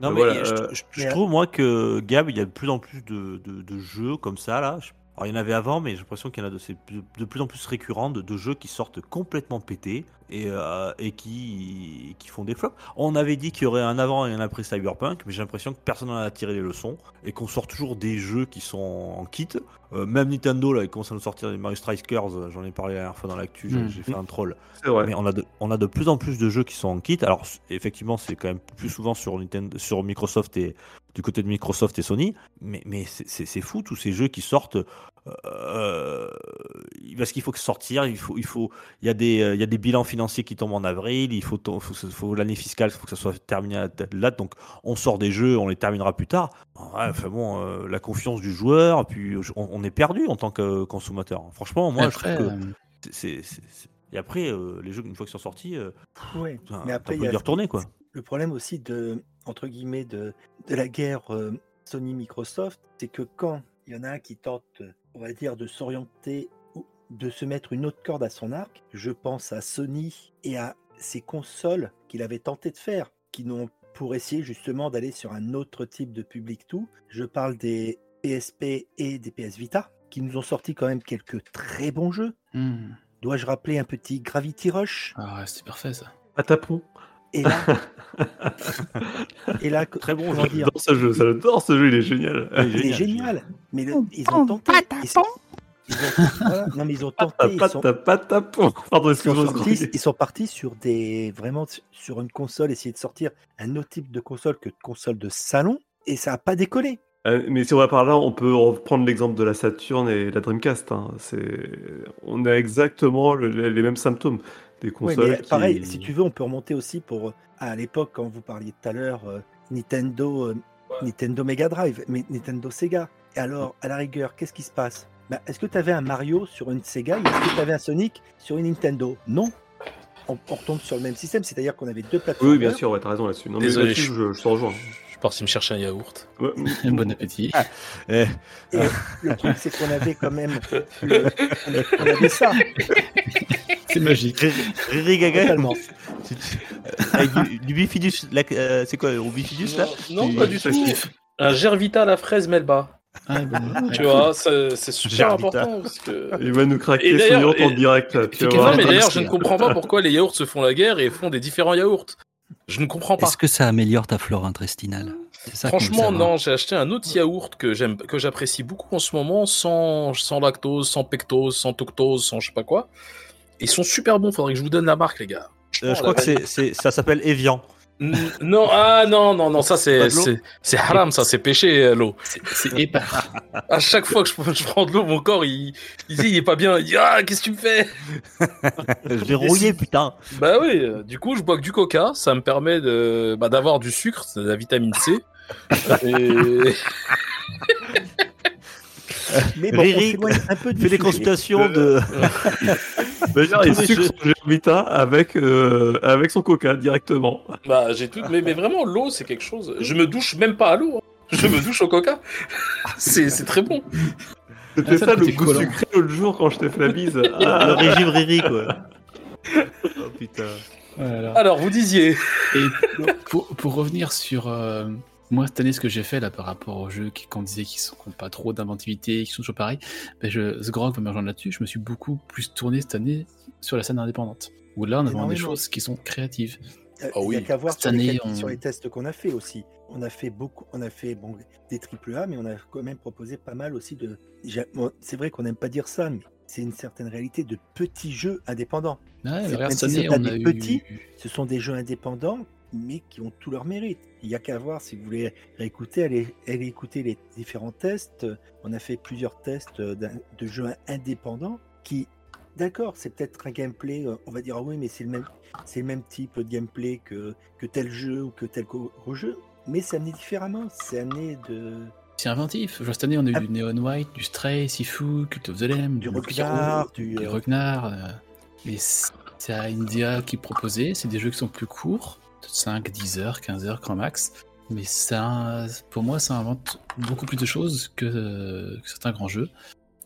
Speaker 3: Non,
Speaker 4: Euh,
Speaker 3: mais
Speaker 4: voilà,
Speaker 3: je, je- je
Speaker 7: mais-
Speaker 3: trouve, moi, que Gab, il y a de plus en plus de, de- de jeux comme ça, là. Je- Alors, il y en avait avant, mais j'ai l'impression qu'il y en a de, plus en plus récurrent de, de jeux qui sortent complètement pétés et, euh, et qui, qui font des flops. On avait dit qu'il y aurait un avant et un après Cyberpunk, mais j'ai l'impression que personne n'en a tiré les leçons et qu'on sort toujours des jeux qui sont en kit. Euh, même Nintendo, là, il commence à nous sortir des Mario Strikers, euh, j'en ai parlé la dernière fois dans l'actu, j'ai-
Speaker 6: Mm.
Speaker 3: j'ai fait un troll.
Speaker 4: C'est vrai.
Speaker 3: Mais on a, de, on a de plus en plus de jeux qui sont en kit. Alors, effectivement, c'est quand même plus souvent sur, Nintendo, sur Microsoft et du côté de Microsoft et Sony. Mais, mais c'est- fou, tous ces jeux qui sortent. euh, parce qu'il faut que sortir, il faut, il faut, il y a des, il y a des bilans financiers qui tombent en avril. Il faut, faut, faut, l'année fiscale, il faut que ça soit terminé à date. Donc, on sort des jeux, on les terminera plus tard. Ouais, enfin bon, euh, la confiance du joueur, puis on, on est perdu en tant que consommateur. Franchement, moi,
Speaker 6: Après,
Speaker 3: je trouve que
Speaker 6: euh,
Speaker 3: c'est-
Speaker 9: Et après, euh, les jeux, une fois qu'ils sont sortis,
Speaker 7: Ouais. Mais après, y
Speaker 9: dû
Speaker 7: a
Speaker 9: y retourner, quoi.
Speaker 7: Le problème aussi de, entre guillemets, de, de la guerre euh, Sony-Microsoft, c'est que quand il y en a un qui tente, on va dire, de s'orienter ou de se mettre une autre corde à son arc, je pense à Sony et à ces consoles qu'il avait tenté de faire, qui n'ont pour essayer justement d'aller sur un autre type de public tout. Je parle des PSP et des PS Vita, qui nous ont sorti quand même quelques très bons jeux.
Speaker 6: Hmm.
Speaker 7: Dois-je rappeler un petit Gravity Rush?
Speaker 6: Ah, ouais, c'était parfait ça.
Speaker 4: Patapon.
Speaker 7: Et là, et là,
Speaker 9: Très bon
Speaker 4: J'adore ce jeu, j'adore ce jeu, il est génial.
Speaker 7: il est génial. Mais le- ils ont tenté. Ils, sont- ils ont, voilà, non, mais ils ont tenté. Ils sont.
Speaker 4: Pardon,
Speaker 7: ils sont sortis, ils sont partis sur des vraiment sur une console, essayer de sortir un autre type de console que de console de salon, et ça a pas décollé.
Speaker 4: Euh, mais si on va par là, on peut reprendre l'exemple de la Saturn et la Dreamcast. hein. C'est... On a exactement le- les mêmes symptômes. Des
Speaker 7: Ouais,
Speaker 4: consoles
Speaker 7: mais
Speaker 4: qui-
Speaker 7: pareil, si tu veux, on peut remonter aussi pour à l'époque quand vous parliez tout à l'heure euh, Nintendo, euh, Nintendo Mega Drive, mais Nintendo Sega. Et alors, à la rigueur, qu'est-ce qui se passe? Bah, Est-ce que tu avais un Mario sur une Sega est-ce que tu avais un Sonic sur une Nintendo? Non. On, on retombe sur le même système, c'est-à-dire qu'on avait deux plateformes.
Speaker 4: Oui, bien sûr, ouais, t'as raison là-dessus. Non, mais
Speaker 5: Désolé,
Speaker 4: là-dessus, je, je te rejoins.
Speaker 5: Je me chercher un yaourt.
Speaker 4: Ouais,
Speaker 6: Bon appétit.
Speaker 9: Eh,
Speaker 7: Et le truc, c'est qu'on avait quand même. le- on avait ça,
Speaker 6: C'est magique.
Speaker 9: Riri Gaga,
Speaker 7: totalement.
Speaker 9: avec du, du bifidus, euh, c'est quoi, au bifidus là
Speaker 5: Non, pas du tout. Un Gervita à la fraise Melba.
Speaker 6: Ah, bon,
Speaker 5: Tu vois, c'est super
Speaker 9: Gervita.
Speaker 5: important. Parce que...
Speaker 4: Il va nous
Speaker 5: Et
Speaker 4: craquer son
Speaker 5: d'ailleurs-
Speaker 4: yaourt en
Speaker 5: et-
Speaker 4: direct. là, tu vas
Speaker 6: Efficace.
Speaker 4: voir.
Speaker 5: Non, mais d'ailleurs, je ne comprends pas pourquoi les yaourts se font la guerre et font des différents yaourts. Je ne comprends pas.
Speaker 2: Est-ce que ça améliore ta flore intestinale? C'est ça qu'on veut
Speaker 5: Franchement,
Speaker 2: savoir.
Speaker 5: non, j'ai acheté un autre yaourt que j'aime, que j'apprécie beaucoup en ce moment, sans, sans lactose, sans pectose, sans toctose, sans je sais pas quoi. Ils sont super bons, faudrait que je vous donne la marque, les gars.
Speaker 9: Euh, Je crois que c'est, c'est, ça s'appelle Evian.
Speaker 5: Non, ah non, non, non, ça c'est, c'est, c'est haram, ça c'est péché euh, l'eau.
Speaker 6: C'est.
Speaker 5: À chaque fois que je, je prends de l'eau, mon corps il, il dit il est pas bien, il dit ah qu'est-ce que tu me fais?
Speaker 9: Je l'ai rouillé, putain.
Speaker 5: Bah oui, euh, du coup je bois que du coca, ça me permet de, bah, d'avoir du sucre, de la vitamine C. Et...
Speaker 7: Mais bon, on
Speaker 9: Riri,
Speaker 7: s'éloigne un peu du
Speaker 9: Fais des consultations de.
Speaker 4: D'ailleurs, il
Speaker 9: Tous les
Speaker 4: sucre son Gervita avec, euh, avec son coca directement.
Speaker 5: Bah, j'ai tout. Mais, mais vraiment, l'eau, c'est quelque chose. Je me douche même pas à l'eau. hein. Je me douche au coca. C'est c'est très bon.
Speaker 4: C'était
Speaker 6: Ah, ça,
Speaker 4: ça le goût
Speaker 6: collant.
Speaker 4: sucré l'autre jour quand je t'ai fait la bise.
Speaker 9: Le
Speaker 4: Ah,
Speaker 9: régime Riri, quoi. Oh putain.
Speaker 6: Voilà.
Speaker 5: Alors, vous disiez.
Speaker 6: Et pour, pour revenir sur euh, moi cette année, ce que j'ai fait là par rapport aux jeux qui- qu'on disait qui sont qui ont pas trop d'inventivité, qui sont toujours pareils, ben je, Sgrog va me rejoindre là-dessus. Je me suis beaucoup plus tourné cette année sur la scène indépendante. Où là, on a vraiment des choses qui sont créatives.
Speaker 7: Euh,
Speaker 5: Ah
Speaker 7: Il n'y a
Speaker 5: oui.
Speaker 7: qu'à voir
Speaker 6: Cette
Speaker 7: sur, les,
Speaker 6: année, on-
Speaker 7: sur les tests qu'on a fait aussi. On a fait beaucoup, on a fait bon, des triple A, mais on a quand même proposé pas mal aussi de. bon, C'est vrai qu'on n'aime pas dire ça, mais c'est une certaine réalité de petits jeux indépendants.
Speaker 6: Ouais,
Speaker 7: C'est-
Speaker 6: mais regarde,
Speaker 7: même
Speaker 6: cette
Speaker 7: si
Speaker 6: année,
Speaker 7: c'est
Speaker 6: on
Speaker 7: pas
Speaker 6: a
Speaker 7: des
Speaker 6: eu.
Speaker 7: petits, Ce sont des jeux indépendants, mais qui ont tout leur mérite. Il n'y a qu'à voir si vous voulez réécouter, allez, allez écouter les différents tests. On a fait plusieurs tests de jeux indépendants qui, d'accord, c'est peut-être un gameplay, euh, on va dire, ah oui, mais c'est le même, c'est le même type de gameplay que, que tel jeu ou que tel gros jeu, mais c'est amené différemment. C'est amené de.
Speaker 6: C'est inventif. Cette année, on a eu
Speaker 7: Ah.
Speaker 6: du Neon White, du Stray, Sifu, Cult of the Lamb,
Speaker 7: Du Ragnar, du,
Speaker 6: du
Speaker 7: euh,
Speaker 6: euh, mais c'est à India qui proposait. C'est des jeux qui sont plus courts, 5, 10 heures, 15 heures grand max. Mais ça, pour moi, ça invente beaucoup plus de choses que, que certains grands jeux.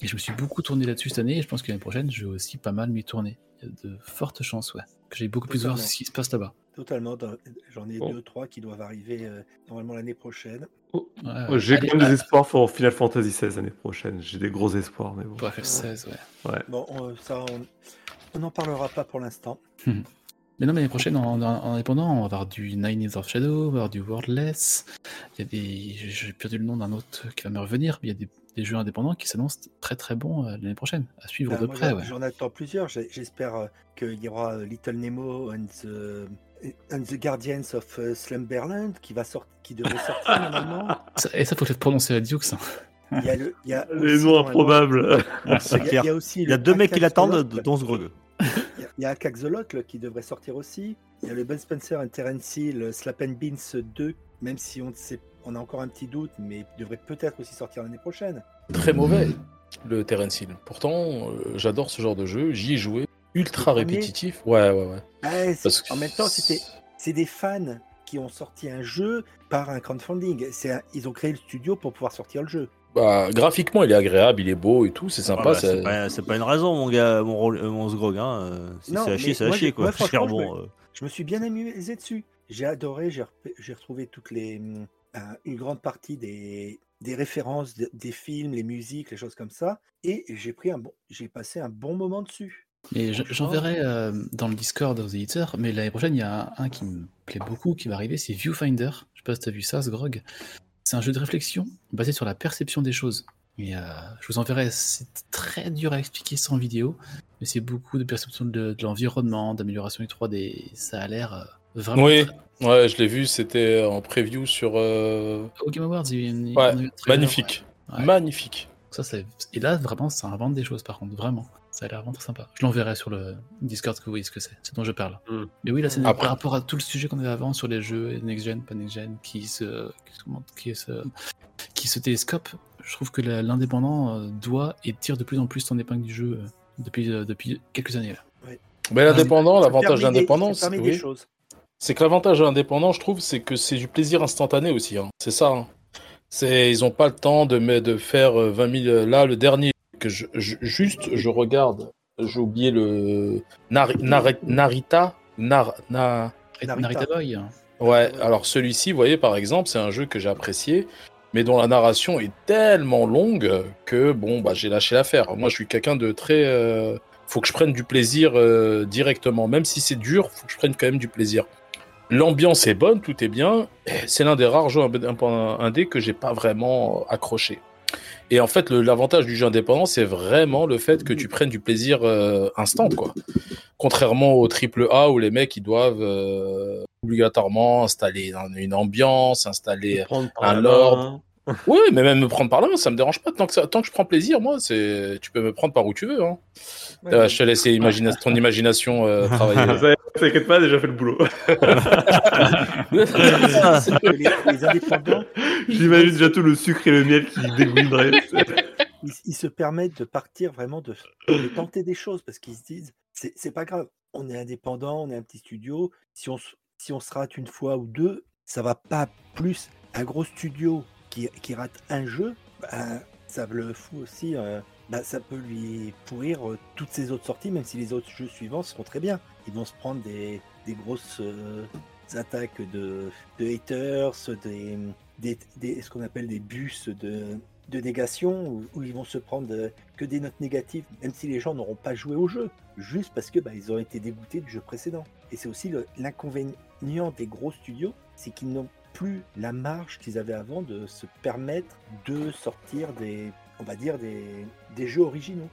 Speaker 6: Et je me suis beaucoup tourné là-dessus cette année. Et je pense que l'année prochaine, je vais aussi pas mal m'y tourner. Il y a de fortes chances, ouais. Que j'ai beaucoup plus voir
Speaker 7: Totalement.
Speaker 6: ce qui se passe là-bas.
Speaker 7: Totalement, j'en ai
Speaker 4: Bon.
Speaker 7: deux, trois qui doivent arriver euh, normalement l'année prochaine.
Speaker 6: Ouais,
Speaker 4: Moi, J'ai quand même
Speaker 6: ah,
Speaker 4: des espoirs pour Final Fantasy XVI l'année prochaine. J'ai des gros espoirs, mais bon.
Speaker 6: pour FF16, ouais.
Speaker 7: Bon, on- ça, on- on n'en parlera pas pour l'instant.
Speaker 6: Mais non, mais l'année prochaine, en, en- en indépendant, on va avoir du Nine Years of Shadow, on va avoir du Wordless. Il y a des. J'ai perdu le nom d'un autre qui va me revenir, mais il y a des, des jeux indépendants qui s'annoncent très très bons euh, l'année prochaine, à suivre
Speaker 7: Ben,
Speaker 6: de
Speaker 7: moi,
Speaker 6: près.
Speaker 7: j'en-
Speaker 6: Ouais.
Speaker 7: J'en attends plusieurs. J'espère euh, qu'il y aura euh, Little Nemo and the, and the Guardians of Slumberland qui, va sort- qui devrait sortir normalement.
Speaker 6: Ça- et ça, faut peut-être prononcer à Duke, ça.
Speaker 7: Il y a, le, il y a
Speaker 4: Les noms improbables.
Speaker 7: Il y, a,
Speaker 9: clair.
Speaker 7: il y a aussi
Speaker 9: Il y a
Speaker 7: le
Speaker 9: deux mecs qui l'attendent, dont
Speaker 7: a- Il y a Akaxolotl qui devrait sortir aussi. Il y a le Ben Spencer and Terence Hill Slap and Beans 2, même si on, sait, on a encore un petit doute, mais il devrait peut-être aussi sortir l'année prochaine.
Speaker 5: Très mauvais, le Terence Hill. Pourtant, euh, j'adore ce genre de jeu. J'y ai joué. ultra répétitif. Ouais, ouais, ouais. Parce que-
Speaker 7: En même temps, c'était c'est des fans qui ont sorti un jeu par un crowdfunding. C'est un- Ils ont créé le studio pour pouvoir sortir le jeu.
Speaker 5: Bah, graphiquement, il est agréable, il est beau et tout, c'est sympa.
Speaker 3: Ah bah,
Speaker 5: ça-
Speaker 3: c'est pas, c'est pas une raison, mon gars, mon, rôle- euh, mon Sgrog. Hein. euh, Si
Speaker 7: Non,
Speaker 3: c'est à chier, c'est à chier, quoi.
Speaker 7: moi,
Speaker 3: Je
Speaker 7: je
Speaker 3: euh,
Speaker 7: Je me suis bien amusé dessus. J'ai adoré, j'ai j'ai retrouvé toutes les, hum, euh, une grande partie des, des références de- des films, les musiques, les choses comme ça. Et j'ai pris un bon, j'ai passé un bon moment dessus.
Speaker 6: Mais je- j'enverrai euh, dans le Discord aux éditeurs, mais l'année prochaine, il y a un, un qui me plaît beaucoup qui va arriver, c'est Viewfinder. Je sais pas si tu as vu ça, ce grog. C'est un jeu de réflexion basé sur la perception des choses. Et euh, je vous enverrai, c'est très dur à expliquer sans vidéo, mais c'est beaucoup de perception de, de l'environnement, d'amélioration du 3D. Ça a l'air euh, vraiment.
Speaker 5: Oui,
Speaker 6: très-
Speaker 5: ouais, je l'ai vu, c'était en preview sur. euh,
Speaker 6: Au Game Awards, il y a une-
Speaker 5: Ouais,
Speaker 6: trailer,
Speaker 5: magnifique.
Speaker 6: ouais. Ouais.
Speaker 5: Magnifique.
Speaker 6: Ça, et là, vraiment, ça invente des choses, par contre, vraiment. Ça a l'air vraiment très sympa. Je l'enverrai sur le Discord que vous voyez ce que c'est. C'est dont je parle.
Speaker 4: Hmm.
Speaker 6: Mais oui, là, c'est
Speaker 5: Après-
Speaker 6: par rapport à tout le sujet qu'on avait avant sur les jeux next-gen, pas next-gen, qui se, qui se, comment- qui se, qui se télescope. Je trouve que l'indépendant euh, doit et tire de plus en plus son épingle du jeu euh, depuis, euh, depuis quelques années. Là.
Speaker 5: Mais l'indépendant, l'avantage d'indépendant,
Speaker 7: ça
Speaker 5: c'est que l'avantage de l'indépendant, je trouve, c'est que c'est du plaisir instantané aussi. hein. C'est ça. hein. C'est, ils ont pas le temps de, de faire euh, 20 000. Là, le dernier que je, je- juste, je regarde. J'ai oublié le Nari- Nari- Narita. Nar, na-
Speaker 7: Narita.
Speaker 6: Narita Boy.
Speaker 5: Ouais. Alors celui-ci, vous voyez, par exemple, c'est un jeu que j'ai apprécié, mais dont la narration est tellement longue que bon, bah, j'ai lâché l'affaire. Moi, je suis quelqu'un de très. euh, faut que je prenne du plaisir euh, directement, même si c'est dur. Faut que je prenne quand même du plaisir. L'ambiance est bonne, tout est bien. C'est l'un des rares jeux indé que j'ai pas vraiment accroché. Et en fait, l'avantage du jeu indépendant, c'est vraiment le fait que tu prennes du plaisir euh, instant, quoi. Contrairement au triple A où les mecs ils doivent euh, obligatoirement installer un- une ambiance, installer. Un lord. Oui, mais même me prendre par main, ça me dérange pas. Tant que, ça- tant que je prends plaisir, moi, c'est tu peux me prendre par où tu veux. Hein.
Speaker 7: Ouais,
Speaker 5: Euh, je te laisse imagina- ton imagination euh, travailler.
Speaker 4: Ça, T'inquiète pas, déjà fait le boulot.
Speaker 7: les, les indépendants,
Speaker 4: J'imagine déjà tout le sucre et le miel qui dégoulinerait.
Speaker 7: ils, ils se permettent de partir vraiment de, de tenter des choses parce qu'ils se disent c'est c'est pas grave, on est indépendant, on est un petit studio. Si on, se- si on se rate une fois ou deux, ça va pas plus. Un gros studio qui, rate un jeu, bah, ça le fout aussi. euh, bah, ça peut lui pourrir euh, toutes ses autres sorties, même si les autres jeux suivants seront très bien. Ils vont se prendre des, des grosses euh, attaques de, haters, des, ce qu'on appelle des bus de, de négation, où, où ils vont se prendre que des notes négatives, même si les gens n'auront pas joué au jeu, juste parce que bah, ils ont été dégoûtés du jeu précédent. Et c'est aussi l'inconvénient des gros studios, c'est qu'ils n'ont plus la marge qu'ils avaient avant de se permettre de sortir des, on va dire, des, des jeux originaux.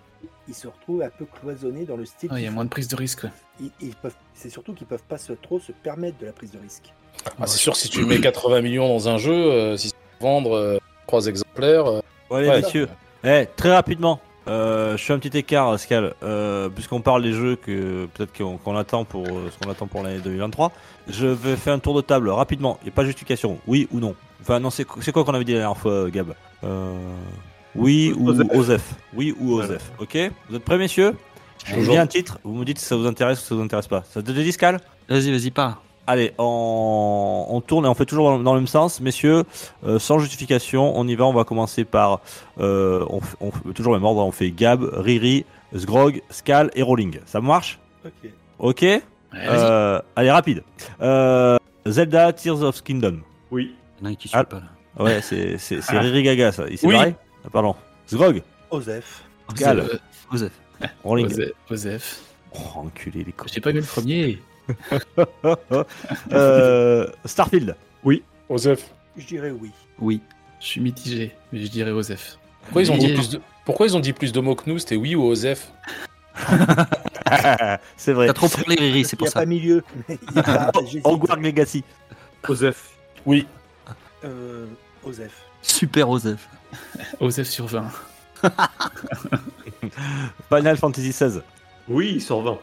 Speaker 7: Ils se retrouvent un peu cloisonnés dans le style.
Speaker 6: Ah, il y a moins de prise de risque. ouais.
Speaker 7: Ils- ils peuvent- C'est surtout qu'ils peuvent pas se, trop se permettre de la prise de risque.
Speaker 5: Ah, c'est sûr, si tu mets 80 millions dans un jeu, euh, si tu veux vendre euh, trois exemplaires. euh,
Speaker 3: Bon, allez,
Speaker 5: Ouais.
Speaker 3: messieurs. Eh, très rapidement, euh, je fais un petit écart, Scal, euh, puisqu'on parle des jeux que peut-être qu'on attend pour euh, ce qu'on attend pour l'année 2023. Je vais faire un tour de table rapidement. Il n'y a pas de justification. Oui ou non Enfin, non, c'est qu- c'est quoi qu'on avait dit la dernière fois, Gab? Euh, Oui ou
Speaker 4: Osef.
Speaker 3: Osef Oui ou. Osef. Ok Vous êtes prêts, messieurs? Je vous dis un titre, vous me dites si ça vous intéresse ou si ça vous intéresse pas. Ça te dit, Scal
Speaker 2: Vas-y, vas-y, pas.
Speaker 3: Allez, on, on tourne et on fait toujours dans, dans le même sens, messieurs, euh, sans justification. On y va, on va commencer par euh, on, toujours le même ordre. On fait Gab, Riri, Sgrog, Skal et Rolling. Ça marche?
Speaker 7: Ok.
Speaker 3: Ok? Euh, Allez, rapide. Euh, Zelda, Tears of Kingdom.
Speaker 4: Oui.
Speaker 2: Il y en a un qui
Speaker 3: Ah.
Speaker 2: suit pas là.
Speaker 3: Ouais, c'est c'est- c'est Riri Gaga ça. Il s'est
Speaker 5: Oui.
Speaker 3: barré? Ah, Pardon. Sgrog,
Speaker 7: Osef.
Speaker 3: Skal,
Speaker 6: Euh,
Speaker 2: Osef.
Speaker 3: Rolling.
Speaker 6: Osef. Osef.
Speaker 3: Oh, enculé les cons.
Speaker 6: J'ai pas vu le premier.
Speaker 3: euh, Starfield.
Speaker 5: Osef.
Speaker 7: Je dirais oui.
Speaker 2: Oui.
Speaker 6: Je suis mitigé, mais je dirais Osef.
Speaker 5: Pourquoi ils ont dit plus de, pourquoi ils ont dit plus de mots que nous? C'était oui ou Osef?
Speaker 3: C'est vrai.
Speaker 2: T'as trop parlé, Riri, c'est pour
Speaker 7: n'y
Speaker 2: ça.
Speaker 7: pas milieu. Il y a pas- j'hésite.
Speaker 3: Hogwarts Legacy.
Speaker 4: Osef.
Speaker 5: Oui.
Speaker 7: Euh, Osef.
Speaker 2: Super Osef.
Speaker 6: Osef sur 20.
Speaker 3: Final Fantasy XVI.
Speaker 4: Oui, sur 20.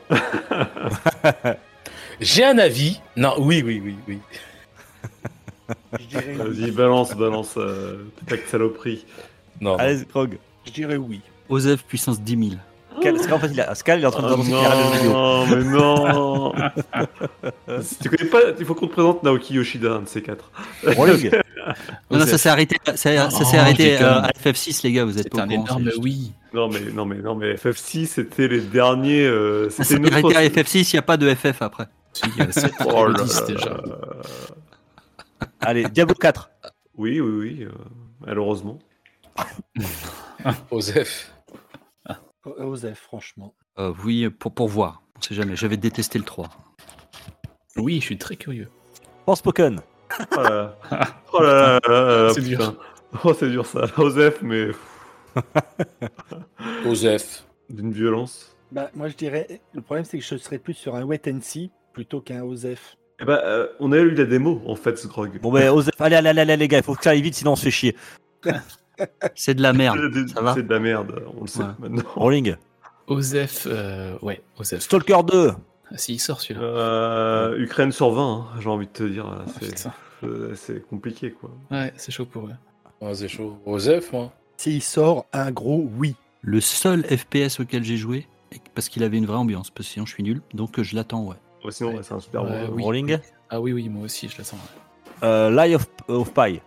Speaker 5: J'ai un avis. Non, oui, oui, oui, oui.
Speaker 4: Vas-y, balance, balance. Euh, ta saloperie.
Speaker 5: Non.
Speaker 3: Allez, Sgrog.
Speaker 7: Je dirais oui.
Speaker 2: Osef puissance 10 000.
Speaker 3: Scal, en fait, il a- Scal, il est en train de
Speaker 4: Ah
Speaker 3: jeu vidéo.
Speaker 4: non, mais non. Si tu connais pas, il faut qu'on te présente Naoki Yoshida, un de ces quatre.
Speaker 2: Non, non, ça s'est arrêté, ça, ça
Speaker 6: Oh,
Speaker 2: s'est arrêté euh, à FF6, les gars, vous êtes
Speaker 6: C'est
Speaker 2: pas au
Speaker 6: un
Speaker 2: courant.
Speaker 6: énorme oui.
Speaker 4: Non mais non mais non mais FF6 c'était les derniers. euh,
Speaker 2: Ça
Speaker 4: c'était
Speaker 2: s'est arrêté à FF6, il n'y a pas de FF après.
Speaker 6: Si, il y a 7
Speaker 4: Oh là
Speaker 6: 10
Speaker 4: là
Speaker 6: déjà.
Speaker 4: là.
Speaker 3: Allez, Diablo 4.
Speaker 4: Oui oui oui. euh, malheureusement.
Speaker 5: Osef.
Speaker 7: Osef, franchement.
Speaker 2: Euh, oui, pour, pour voir. On sait jamais. J'avais détesté le 3.
Speaker 6: Oui, je suis très curieux.
Speaker 3: Forspoken.
Speaker 4: Oh là là. Oh là là là là,
Speaker 6: C'est dur.
Speaker 4: Oh c'est dur ça. Osef mais
Speaker 5: Osef.
Speaker 4: d'une violence.
Speaker 7: Bah, moi, je dirais, le problème, c'est que je serais plus sur un wait and see plutôt qu'un Osef.
Speaker 4: Eh ben, euh, on a eu la démo en fait ce grog.
Speaker 3: Bon, ben, Osef. Allez, allez, allez, allez, les gars, il faut que ça aille vite, sinon on se fait chier.
Speaker 2: C'est de la merde.
Speaker 4: C'est-
Speaker 2: Ça va
Speaker 4: c'est de la merde, on le sait
Speaker 2: Ouais.
Speaker 4: maintenant.
Speaker 3: Rolling.
Speaker 6: Osef, euh, ouais, Osef.
Speaker 3: Stalker 2.
Speaker 6: Ah, si, il sort celui-là.
Speaker 4: Euh, Ukraine sur 20, hein, j'ai envie de te dire. là,
Speaker 6: Ah,
Speaker 4: C'est euh, compliqué quoi.
Speaker 6: Ouais, c'est chaud pour eux.
Speaker 5: Ouais, c'est chaud. Osef, moi.
Speaker 7: S'il sort, un gros oui.
Speaker 2: Le seul FPS auquel j'ai joué, parce qu'il avait une vraie ambiance, parce que sinon je suis nul, donc euh, je l'attends, ouais.
Speaker 4: Sinon,
Speaker 6: Ouais.
Speaker 4: c'est un super bon.
Speaker 6: oui.
Speaker 3: Rolling.
Speaker 6: Ah oui, oui, moi aussi, je l'attends. ouais.
Speaker 3: Euh, Lie of, of Pi.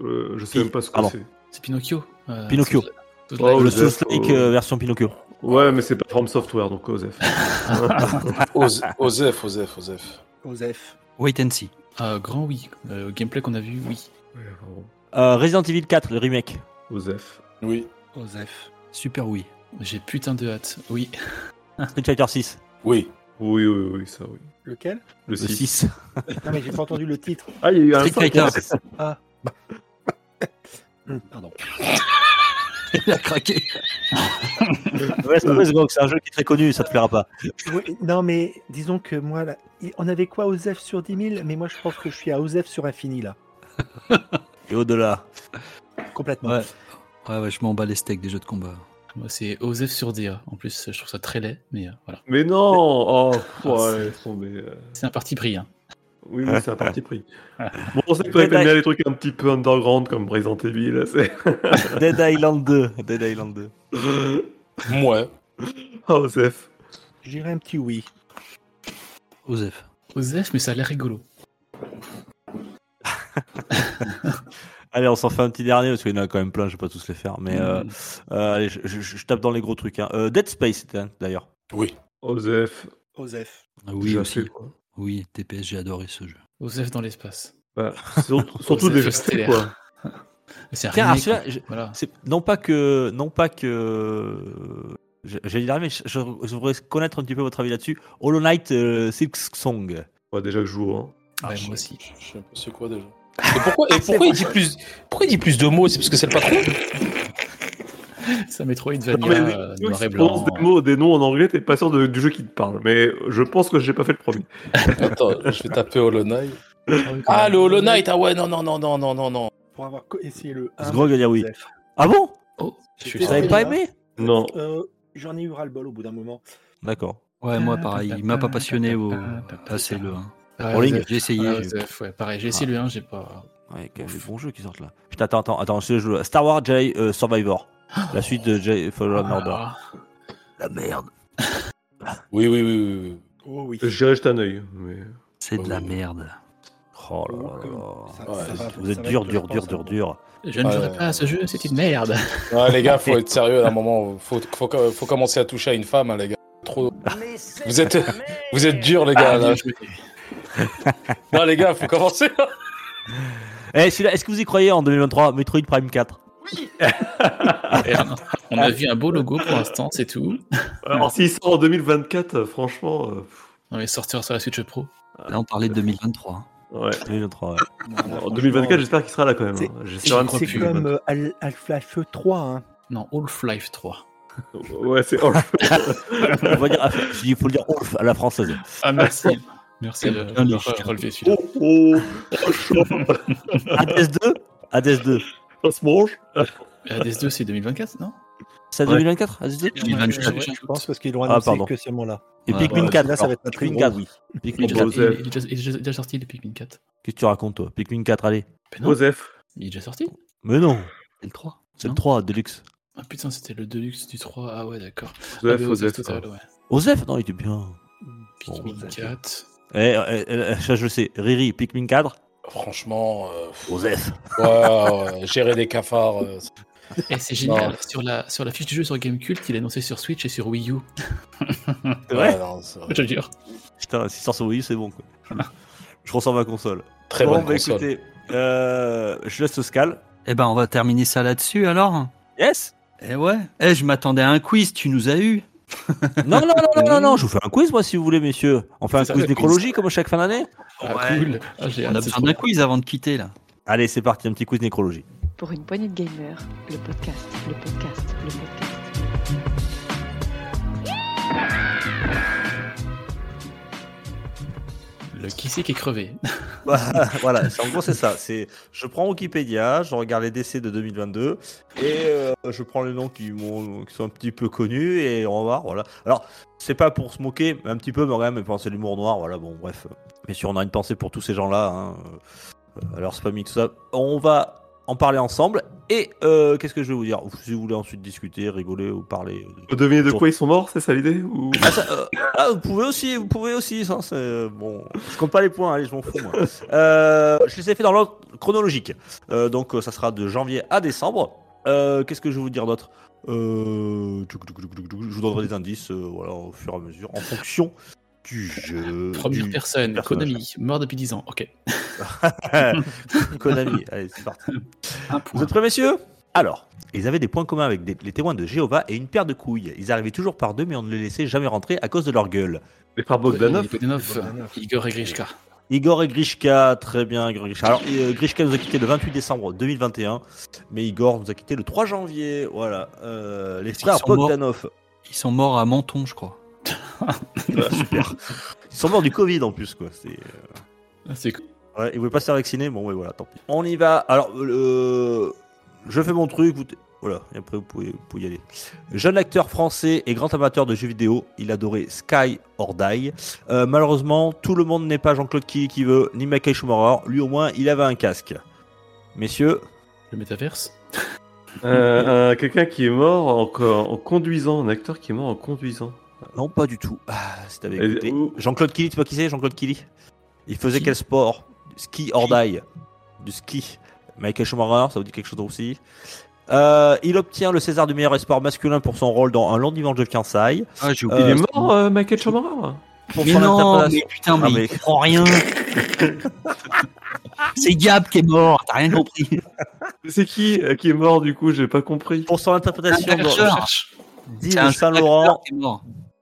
Speaker 4: Euh, je sais
Speaker 3: Pi.
Speaker 4: même pas ce que c'est.
Speaker 6: C'est Pinocchio. euh,
Speaker 3: Pinocchio.
Speaker 6: Souls- Souls-
Speaker 4: Oh,
Speaker 3: le
Speaker 4: Osef,
Speaker 3: Souls-like
Speaker 4: oh.
Speaker 3: euh, version Pinocchio.
Speaker 4: Ouais, mais c'est pas From Software donc Osef.
Speaker 5: Os- Osef, Osef, Osef.
Speaker 7: Osef.
Speaker 2: Wait and see.
Speaker 6: Ah, grand oui. Euh, gameplay qu'on a vu, oui.
Speaker 3: Euh, Resident Evil 4, le remake.
Speaker 4: Osef.
Speaker 5: Oui.
Speaker 7: Osef.
Speaker 2: Super oui.
Speaker 6: J'ai putain de hâte. Oui.
Speaker 3: Street Fighter 6.
Speaker 5: Oui.
Speaker 4: Oui, oui, oui, ça oui.
Speaker 7: Lequel?
Speaker 4: Le
Speaker 3: Le
Speaker 4: 6.
Speaker 3: 6.
Speaker 7: Non, mais j'ai pas entendu le titre.
Speaker 4: Ah, il y a eu un
Speaker 2: Street
Speaker 4: 5,
Speaker 2: Fighter.
Speaker 7: Hum, Pardon.
Speaker 2: Il a craqué.
Speaker 3: Ouais, c'est un jeu qui est très connu, ça te plaira pas.
Speaker 7: Oui, non, mais disons que moi, là, on avait quoi Osef sur 10 000 Mais moi, je pense que je suis à Osef sur Infini, là.
Speaker 3: Et au-delà.
Speaker 7: Complètement.
Speaker 2: Ouais. Ouais, ouais, je m'en bats les steaks des jeux de combat.
Speaker 6: Moi, c'est Osef sur Dia. En plus, je trouve ça très laid, mais euh, voilà.
Speaker 4: Mais non Oh,
Speaker 6: Ah,
Speaker 4: ouais, laisse tomber. euh.
Speaker 6: C'est un parti pris. Hein.
Speaker 4: Oui, oui, c'est un parti pris. Bon, on sait que toi,
Speaker 3: Dead
Speaker 4: t'aimes bien les trucs un petit peu underground comme Resident Evil. là, C'est...
Speaker 3: Dead Island 2. Dead Island 2.
Speaker 5: Ouais.
Speaker 4: Oh, Osef.
Speaker 7: Je dirais un petit oui.
Speaker 2: Osef.
Speaker 6: Osef, mais ça a l'air rigolo.
Speaker 3: Allez, on s'en fait un petit dernier parce qu'il y en a quand même plein, je vais pas tous les faire. Mais euh,
Speaker 6: Mm.
Speaker 3: euh, allez, je, je- je tape dans les gros trucs. Hein. Euh, Dead Space, c'était un, d'ailleurs.
Speaker 5: Oui.
Speaker 4: Osef.
Speaker 7: Osef.
Speaker 2: Ah oui,
Speaker 4: J'ai
Speaker 2: aussi.
Speaker 4: quoi.
Speaker 2: Oui, TPS, j'ai adoré ce jeu.
Speaker 6: Osef dans l'espace.
Speaker 4: Bah, surtout,
Speaker 6: stellaire.
Speaker 4: quoi.
Speaker 6: C'est
Speaker 3: Tiens,
Speaker 6: remake,
Speaker 3: je-
Speaker 6: Voilà.
Speaker 3: Non pas que non pas que j'allais dire mais je, je- je voudrais connaître un petit peu votre avis là-dessus. Hollow Knight euh, Silk Song.
Speaker 4: Ouais, déjà que je joue. Hein.
Speaker 6: Ouais,
Speaker 5: je-
Speaker 6: moi aussi.
Speaker 5: Je je sais pas c'est quoi déjà. Et pourquoi, et pourquoi il dit plus pourquoi il dit plus de mots? C'est parce que c'est le patron?
Speaker 6: C'est
Speaker 4: Non,
Speaker 6: Metroidvania
Speaker 4: mais,
Speaker 6: euh,
Speaker 4: oui,
Speaker 6: noir
Speaker 4: si
Speaker 6: et blanc.
Speaker 4: des mots, des noms en anglais, t'es pas sûr de- du jeu qui te parle. Mais je pense que j'ai pas fait le premier.
Speaker 5: Attends, je vais taper Hollow Knight. Ah, le Hollow Knight Ah ouais, non, non, non, non, non, non, non.
Speaker 7: Pour avoir essayé le 1.
Speaker 3: Sgrog va dire oui. Ah bon?
Speaker 6: Oh, je
Speaker 3: avez pas aimé?
Speaker 4: Non.
Speaker 7: Euh, J'en ai eu ras-le-bol au bout d'un moment.
Speaker 3: D'accord.
Speaker 2: Ouais, moi pareil. Il m'a pas passionné au passer le 1. J'ai essayé.
Speaker 6: Ouais, pareil, j'ai essayé le 1, j'ai pas.
Speaker 3: Ouais, quand même des bons jeux qui sortent là. Putain, attends, attends, attends, je joue. Star Wars Jedi euh, Survivor. La suite de Jedi Fallen Order.
Speaker 6: Ah,
Speaker 3: La merde.
Speaker 5: Oui, oui, oui, oui. oui.
Speaker 7: Oh oui.
Speaker 4: Jeter un œil. Mais...
Speaker 2: C'est de la
Speaker 5: Oui.
Speaker 2: merde.
Speaker 3: Oh là là là.
Speaker 7: Ça-
Speaker 5: Ouais,
Speaker 7: ça va-
Speaker 3: Vous êtes dur, dur, dur, dur, dur.
Speaker 6: Je ne
Speaker 5: Ouais.
Speaker 6: jouerai pas à ce jeu, c'est une merde.
Speaker 5: Ouais, les gars, faut être sérieux à un moment. Faut, faut, faut commencer à toucher à une femme, hein, les gars. Trop. Vous êtes, vous êtes durs, les gars.
Speaker 6: Ah,
Speaker 5: là. Non, les gars, faut commencer.
Speaker 3: Eh, est-ce que vous y croyez en 2023 Metroid Prime 4
Speaker 6: Et on- a vu un beau logo pour l'instant, c'est tout.
Speaker 4: Alors, s'il sort en 2024, euh, franchement. euh,
Speaker 6: On va sortir sur la Switch Pro.
Speaker 2: Là, on parlait de 2023.
Speaker 4: ouais.
Speaker 3: 2023, ouais.
Speaker 4: En 2024, j'espère qu'il sera là quand même.
Speaker 7: C'est-
Speaker 4: hein.
Speaker 7: C'est comme euh, Al- Half-Life 3. Hein.
Speaker 6: Non, Half-Life 3.
Speaker 4: Ouais, c'est.
Speaker 3: On va dire, je dis, il faut le dire Wolf à la française.
Speaker 6: Ah, merci. Merci de,
Speaker 2: Bien
Speaker 6: de
Speaker 2: léché.
Speaker 6: relever celui-là.
Speaker 4: oh, oh, oh.
Speaker 3: Hades 2 Hades 2.
Speaker 4: Ça se mange?
Speaker 6: Hades 2, c'est 2024, non?
Speaker 3: C'est
Speaker 2: Ouais.
Speaker 3: 2024 Hades 2
Speaker 2: 2024,
Speaker 6: Ouais,
Speaker 7: Je pense parce qu'ils l'ont
Speaker 3: Ah,
Speaker 7: annoncé
Speaker 3: pardon.
Speaker 7: que ce moment-là.
Speaker 3: Et Pikmin
Speaker 6: ouais,
Speaker 3: 4
Speaker 7: Là, ça va être
Speaker 3: Pikmin
Speaker 7: gros
Speaker 3: 4.
Speaker 7: oui.
Speaker 6: Il
Speaker 3: Pikmin
Speaker 6: est,
Speaker 3: 4.
Speaker 6: déjà,
Speaker 4: Joseph.
Speaker 6: il est déjà- sorti le Pikmin 4.
Speaker 3: Qu'est-ce que tu racontes toi? Pikmin 4, allez.
Speaker 6: Non,
Speaker 4: Joseph.
Speaker 6: il est déjà sorti.
Speaker 3: Mais non,
Speaker 2: C'est le 3.
Speaker 3: c'est le
Speaker 2: non?
Speaker 3: 3, Deluxe.
Speaker 6: Ah putain, c'était le Deluxe du 3. Ah ouais, d'accord.
Speaker 4: Osef,
Speaker 6: Ah,
Speaker 4: Osef,
Speaker 6: Total,
Speaker 4: quoi.
Speaker 6: ouais.
Speaker 3: Osef, non, il était bien.
Speaker 6: Pikmin
Speaker 3: Osef.
Speaker 6: 4.
Speaker 3: Eh, eh, eh, ça, je le sais. Riri, Pikmin 4,
Speaker 5: Franchement, euh,
Speaker 3: Osef.
Speaker 5: ouais, ouais, gérer des cafards. euh,
Speaker 6: Et c'est génial, sur la, sur la fiche du jeu sur Gamecult, il est annoncé sur Switch et sur Wii U.
Speaker 3: C'est
Speaker 5: ouais,
Speaker 3: vrai
Speaker 5: non,
Speaker 6: Je te jure.
Speaker 3: Putain, si ça sort sur Wii U, c'est bon. Quoi. je ressens ma console.
Speaker 5: Très
Speaker 3: bon,
Speaker 5: bonne
Speaker 3: bah
Speaker 5: console.
Speaker 3: écoutez, euh, je laisse Scal.
Speaker 2: Eh ben, on va terminer ça là-dessus alors.
Speaker 3: Yes
Speaker 2: Eh ouais. Eh, je m'attendais à un quiz, tu nous as eu.
Speaker 3: Non, non, non, non, non, non, je vous fais un quiz, moi, si vous voulez, messieurs. On fait un quiz nécrologie, comme chaque fin d'année
Speaker 6: Ah,
Speaker 2: Ouais.
Speaker 6: cool. Ah, j'ai
Speaker 2: On a besoin d'un quiz avant de quitter là.
Speaker 3: Allez, c'est parti, un petit quiz nécrologie.
Speaker 1: Pour une poignée de gamers, le podcast, le podcast, le podcast.
Speaker 6: Le qui c'est qui est crevé
Speaker 3: voilà, c'est- en gros, c'est ça. C'est, je prends Wikipédia, je regarde les décès de 2022 et euh, je prends les noms qui, sont un petit peu connus et on va voir. Voilà. Alors, c'est pas pour se moquer, mais un petit peu, mais quand même, penser l'humour noir. Voilà, bon, bref. Bien sûr, on a une pensée pour tous ces gens-là. Hein. euh, Alors, c'est pas mis tout ça. On va en parler ensemble. Et euh, qu'est-ce que je vais vous dire? Si vous voulez ensuite discuter, rigoler ou parler. euh,
Speaker 4: Vous devinez de quoi ils sont morts, c'est ça l'idée ou...
Speaker 3: ah, ça, euh, ah, vous pouvez aussi, vous pouvez aussi. Ça, c'est bon. Je compte pas les points, allez, je m'en fous. Moi. Euh, je les ai fait dans l'ordre chronologique. Donc, ça sera de janvier à décembre. Qu'est-ce que je vais vous dire d'autre? Je vous donnerai des indices, voilà, au fur et à mesure, en fonction du jeu.
Speaker 6: Première
Speaker 3: du
Speaker 6: personne,
Speaker 3: personnage.
Speaker 6: Konami, mort depuis 10 ans. Ok.
Speaker 3: Konami. Allez, c'est parti. Vous êtes prêts, messieurs? Alors, ils avaient des points communs avec des- les témoins de Jéhovah et une paire de couilles. Ils arrivaient toujours par deux, mais on ne les laissait jamais rentrer à cause de leur gueule.
Speaker 4: Les frères Bogdanov
Speaker 6: Igor et Grishka.
Speaker 3: Igor et Grishka, très bien, Igor et Grishka. Alors, euh, Grishka nous a quitté le 28 décembre 2021, mais Igor nous a quitté le 3 janvier. Voilà. Euh, les frères
Speaker 2: morts.
Speaker 3: Bogdanov.
Speaker 2: Ils sont morts à Menton, je crois.
Speaker 3: Voilà, super. Ils sont morts du Covid en plus, quoi. C'est, euh,
Speaker 6: Ah, C'est cool.
Speaker 3: Ouais, ils voulaient pas se faire vacciner, bon, ouais, voilà, tant pis. On y va. Alors, euh, je fais mon truc, vous... voilà, et après vous pouvez, vous pouvez y aller. Jeune acteur français et grand amateur de jeux vidéo, il adorait Sky or Die. Euh, malheureusement, tout le monde n'est pas Jean-Claude Killy qui veut, ni Michael Schumacher. Lui, au moins, il avait un casque. Messieurs,
Speaker 6: Le métaverse.
Speaker 4: Euh, un- Quelqu'un qui est mort en, en conduisant, un acteur qui est mort en conduisant.
Speaker 3: Non, pas du tout. Ah, si t'avais
Speaker 4: Et-
Speaker 3: écouté.
Speaker 4: ou-
Speaker 3: Jean-Claude Killy, tu sais pas qui c'est Jean-Claude Killy? Il faisait
Speaker 6: Qui
Speaker 3: quel sport? Ski or die. Du ski. Michael Schumacher, ça vous dit quelque chose aussi? Euh, il obtient le César du meilleur espoir masculin pour son rôle dans Un long dimanche de fiançailles.
Speaker 2: Ah, j'ai
Speaker 3: Euh,
Speaker 4: Il est
Speaker 2: oublié.
Speaker 4: mort, euh, Michael Schumacher
Speaker 3: Pour
Speaker 2: mais
Speaker 3: son
Speaker 2: non,
Speaker 3: interprétation-
Speaker 2: mais putain, mais,
Speaker 3: Ah, mais-
Speaker 2: il comprend rien. C'est Gab qui est mort, t'as rien compris.
Speaker 4: C'est qui euh, qui est mort du coup J'ai pas compris.
Speaker 3: Pour son interprétation d'Yves
Speaker 2: C'est un
Speaker 3: Saint-Laurent,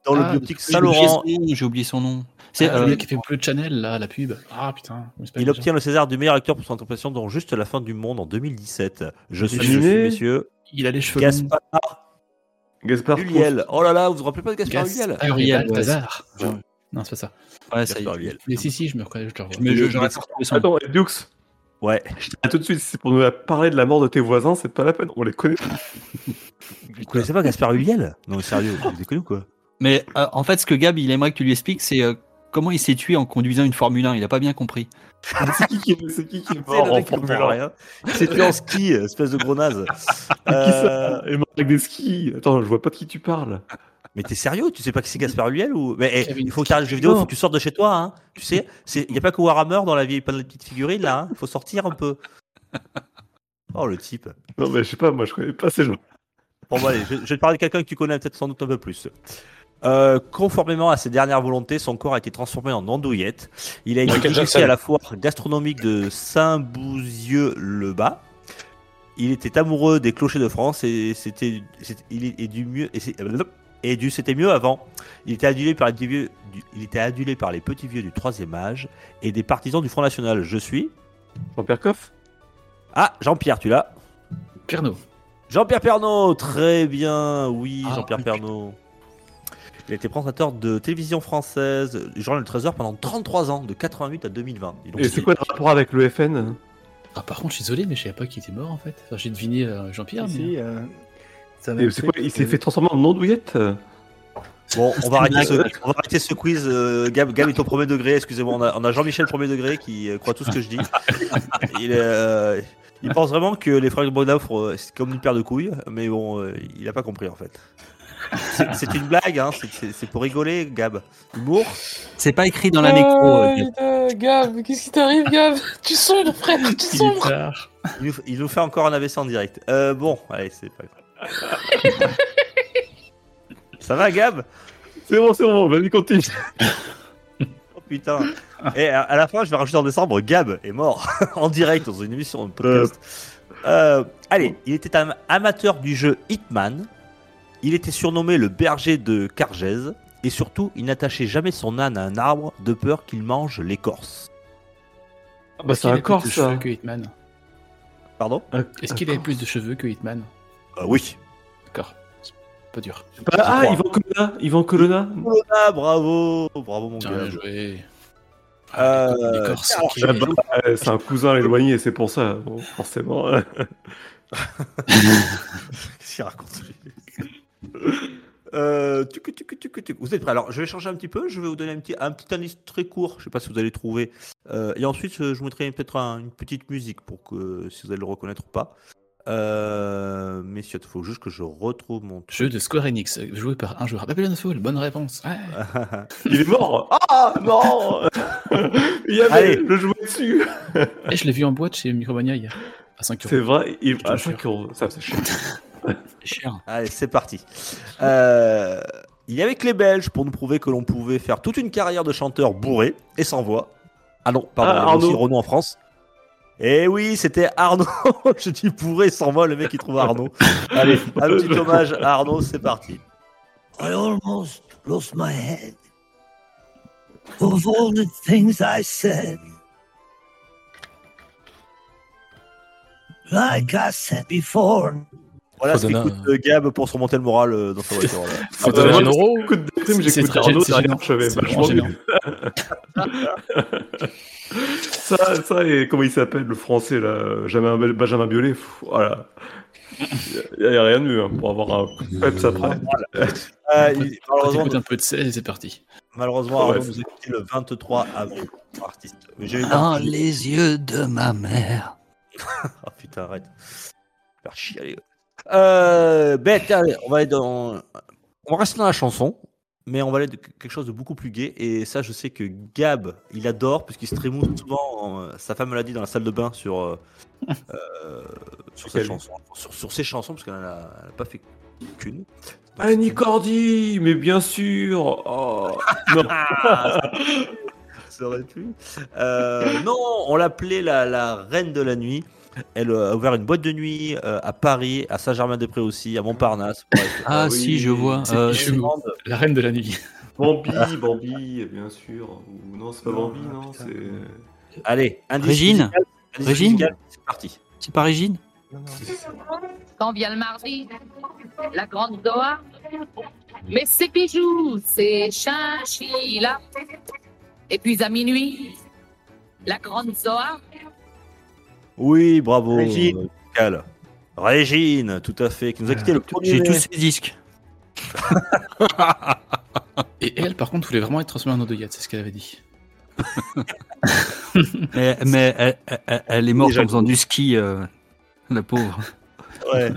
Speaker 3: dans le
Speaker 6: Ah,
Speaker 3: biopic
Speaker 2: J'ai oublié
Speaker 3: Saint-Laurent,
Speaker 2: son nom, J'ai oublié son nom. C'est
Speaker 6: Ah,
Speaker 2: euh,
Speaker 6: le mec qui fait Bleu Channel, là, la pub. Ah putain.
Speaker 3: il obtient le César du meilleur acteur pour son interprétation dans Juste la fin du monde en 2017. Je suis, je
Speaker 4: Animé
Speaker 3: suis, messieurs,
Speaker 6: Il a les cheveux.
Speaker 3: Gaspard
Speaker 4: Gaspard
Speaker 3: Ulliel. Oh là là, vous vous rappelez pas de Gaspard
Speaker 6: Gaspard Balthazar.
Speaker 2: ouais.
Speaker 6: Non, c'est pas ça.
Speaker 2: ouais, ça y
Speaker 3: Gaspard
Speaker 2: est.
Speaker 6: Mais si, si, je me reconnais, je le revois.
Speaker 2: Mais je-.
Speaker 4: Attends, Dux,
Speaker 3: Ouais.
Speaker 4: tout de suite, si c'est pour nous parler de la mort de tes voisins, c'est pas la peine, on les connaît.
Speaker 3: Vous connaissez pas Gaspard Ulliel Non, sérieux, vous déconnez ou quoi?
Speaker 2: Mais euh, en fait, ce que Gab, il aimerait que tu lui expliques, c'est euh, comment il s'est tué en conduisant une Formule 1. Il a pas bien compris.
Speaker 4: c'est qui qui c'est qui qui est
Speaker 3: C'est
Speaker 4: mort
Speaker 3: le
Speaker 4: en Formule
Speaker 3: comprend
Speaker 4: 1
Speaker 3: rien. Il s'est tué en ski, espèce de gros naze.
Speaker 4: Qui
Speaker 3: Euh,
Speaker 4: ça est mort avec des skis Attends, je vois pas de qui tu parles.
Speaker 3: Mais t'es sérieux? Tu sais pas qui c'est Gaspard Ulliel ou Mais eh, il faut que tu arrêtes le jeu vidéo, il faut que tu sortes de chez toi. Hein. Tu sais, il y a pas que Warhammer dans la vie, pas de petites figurines là. Hein. Il faut sortir un peu. Oh le type.
Speaker 4: Non, mais je sais pas, moi je connais pas ces gens.
Speaker 3: Bon, bah, allez, je, je vais te parler de quelqu'un que tu connais peut-être sans doute un peu plus. Euh, conformément à ses dernières volontés, son corps a été transformé en andouillette. Il a été
Speaker 5: Michael
Speaker 3: initié
Speaker 5: Jackson.
Speaker 3: à la foire gastronomique de Saint-Bouzieux-le-Bas. Il était amoureux des clochers de France et c'était, c'était- il est et du mieux et, c'est- et du c'était mieux avant. Il était adulé par les petits vieux, du- il était adulé par les petits vieux du troisième âge et des partisans du Front National. Je suis.
Speaker 4: Jean-Pierre Coff?
Speaker 3: Ah, Jean-Pierre, tu l'as?
Speaker 6: Pernod.
Speaker 3: Jean-Pierre Pernaud, très bien, oui,
Speaker 6: Ah,
Speaker 3: Jean-Pierre
Speaker 6: oui.
Speaker 3: Il a été présentateur de télévision française, du journal Le Trésor pendant 33 ans, de 88 à 2020. Dis donc,
Speaker 4: Et c'est quoi le rapport avec le FN
Speaker 6: Ah, par contre, je suis désolé, mais je savais pas qu'il était mort en fait. Enfin, j'ai deviné euh, Jean-Pierre.
Speaker 7: Si,
Speaker 6: mais-
Speaker 7: si, euh, ça
Speaker 4: Et
Speaker 7: m'a
Speaker 4: c'est quoi Il s'est fait transformer en andouillette?
Speaker 3: Bon, on va, arrêter ce, on va arrêter ce quiz. euh, Gab, Gab est au premier degré, excusez-moi. On a, on a Jean-Michel premier degré qui euh, croit tout ce que je dis. Il est, euh, Il pense vraiment que les frères Bogdanov, euh, c'est comme une paire de couilles, mais bon, il a pas compris en fait. C'est une blague, hein, c'est- pour rigoler, Gab. Humour
Speaker 2: C'est pas écrit dans la nécro. euh,
Speaker 5: Oh, putain, Gab, qu'est-ce qui t'arrive, Gab? Tu sombres, frère, tu sombres.
Speaker 3: il nous, il nous fait encore un AVC en direct. Euh, bon, allez, c'est pas grave. Ça va, Gab?
Speaker 4: C'est bon, c'est bon, vas-y, continue.
Speaker 3: Oh putain. Et à, à la fin, je vais rajouter en décembre, Gab est mort en direct dans une émission de podcast. Euh, allez, il était un amateur du jeu Hitman. Il était surnommé le berger de Cargèse. Et surtout, il n'attachait jamais son âne à un arbre de peur qu'il mange l'écorce.
Speaker 4: Ah bah, c'est un ça.
Speaker 6: cheveux que Hitman
Speaker 3: Pardon
Speaker 6: Est-ce qu'il avait plus de cheveux que Hitman
Speaker 3: Euh, Oui.
Speaker 6: D'accord. C'est Pas dur.
Speaker 4: Bah, ah. Ivan Colonna, Ivan Colonna.
Speaker 3: Ah, bravo Bravo, mon
Speaker 6: Bien
Speaker 3: gars.
Speaker 6: joué.
Speaker 3: Euh,
Speaker 6: Ah, les Corses.
Speaker 4: Ah bah, euh, c'est un cousin éloigné, c'est pour ça, bon, forcément.
Speaker 3: Qu'est-ce qu'il raconte lui? Euh, tuc, tuc, tuc, tuc. Vous êtes prêts? Alors, je vais changer un petit peu. Je vais vous donner un petit, un petit indice très court. Je ne sais pas si vous allez trouver. Euh, et ensuite, je vous mettrai peut-être un- une petite musique pour que si vous allez le reconnaître ou pas. Euh, messieurs, il faut juste que je retrouve mon truc.
Speaker 6: Jeu de Square Enix, joué par un joueur. Babylon Fall, bonne réponse. Ouais.
Speaker 4: Il est mort Ah non Il y avait
Speaker 3: Allez.
Speaker 4: le jouet dessus
Speaker 6: Et je l'ai vu en boîte chez Micromania hier. À 5 euros.
Speaker 4: C'est vrai, il... à
Speaker 6: jure.
Speaker 4: 5 euros, ça
Speaker 2: c'est cher.
Speaker 3: Allez, c'est parti. Euh, il y avait que les Belges pour nous prouver que l'on pouvait faire toute une carrière de chanteur bourré et sans voix. Ah non, pardon,
Speaker 4: Ah,
Speaker 3: il y avait aussi. Renaud en France. Eh oui, c'était Arnaud. Je dis bourré sans voix, le mec il trouve Arnaud. Allez, un petit hommage à Arnaud, c'est parti.
Speaker 10: I almost lost my head of all the things I said. Like I said before,
Speaker 3: Voilà ce qu'écoute euh, Gab pour surmonter le moral euh, dans sa voiture.
Speaker 6: Faut donner un euro.
Speaker 4: Écoute, des primes,
Speaker 6: C'est
Speaker 4: j'écoute Arnaud
Speaker 6: c'est
Speaker 4: derrière, mieux. ça, ça et comment il s'appelle le français là Benjamin, Benjamin Biolay, voilà. Il n'y a, rien de mieux hein, pour avoir un coup de peps après.
Speaker 3: Euh,
Speaker 6: Après,
Speaker 3: il- malheureusement,
Speaker 6: un peu de 16 et c'est parti.
Speaker 3: malheureusement, Arnaud a quitté le 23 avril. Artiste.
Speaker 2: Dans les yeux de ma mère.
Speaker 3: Ah putain, arrête. Faire chialer. Euh, ben, allez, on va aller dans. On rester dans la chanson, mais on va aller de quelque chose de beaucoup plus gai. Et ça, je sais que Gab, il adore, puisqu'il se trémousse souvent. en- Sa femme me l'a dit dans la salle de bain sur, euh, euh, sur cette
Speaker 4: Quelle
Speaker 3: chanson. Sur, sur ces chansons, parce qu'elle n'a pas fait qu'une.
Speaker 4: Annie Cordy, mais bien sûr. Oh. Non.
Speaker 3: Ça aurait pu. Euh, non, on l'appelait la, la reine de la nuit. Elle a ouvert une boîte de nuit euh, à Paris, à Saint-Germain-des-Prés aussi, à Montparnasse. Bref.
Speaker 2: Ah
Speaker 4: oui.
Speaker 2: si, je vois. Euh.
Speaker 6: La reine de la nuit.
Speaker 4: Bambi, Bambi, bien sûr. Ou non, c'est pas Bambi, non, c'est.
Speaker 3: Allez, indice
Speaker 2: Régine
Speaker 3: musical, indice
Speaker 2: Régine
Speaker 3: musical, C'est parti.
Speaker 2: c'est pas Régine?
Speaker 11: Quand vient le mardi, la grande Doha. Mais c'est bijoux, c'est chinchilla. Et puis à minuit, la grande Zoa.
Speaker 3: Oui, bravo.
Speaker 12: Régine.
Speaker 3: euh, Cal. Régine, tout à fait, qui nous a quitté le premier
Speaker 2: J'ai tous ces disques.
Speaker 6: Et elle, par contre, voulait vraiment être transformée en yacht, c'est ce qu'elle avait dit.
Speaker 2: Mais, mais elle, elle- elle est morte
Speaker 3: Déjà
Speaker 2: en faisant du ski, euh, la pauvre.
Speaker 3: Ouais,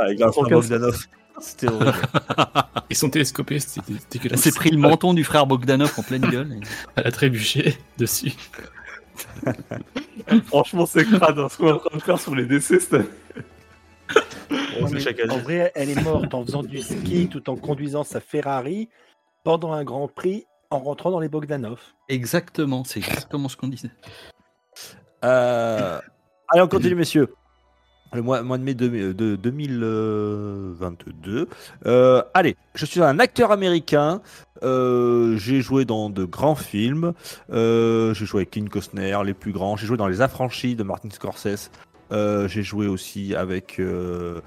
Speaker 3: avec Vincent Bogdanov. C'était horrible.
Speaker 6: Et son télescopé, c'était
Speaker 2: Elle
Speaker 6: dégueulasse.
Speaker 2: s'est pris le menton du frère Bogdanov en pleine gueule. et-
Speaker 6: Elle a trébuché dessus.
Speaker 4: Franchement, c'est crade hein, ce qu'on est en train de faire sur les décès.
Speaker 7: en vrai, elle est morte en faisant du ski tout en conduisant sa Ferrari pendant un Grand Prix en rentrant dans les Bogdanov.
Speaker 2: Exactement, c'est exactement ce qu'on disait.
Speaker 3: Euh, Allez, on continue, messieurs. Le mois, mois de mai de, de 2022. Euh, allez, je suis un acteur américain. Euh, j'ai joué dans de grands films. Euh, j'ai joué avec King Costner, les plus grands. J'ai joué dans Les Affranchis de Martin Scorsese. Euh, j'ai joué aussi avec euh,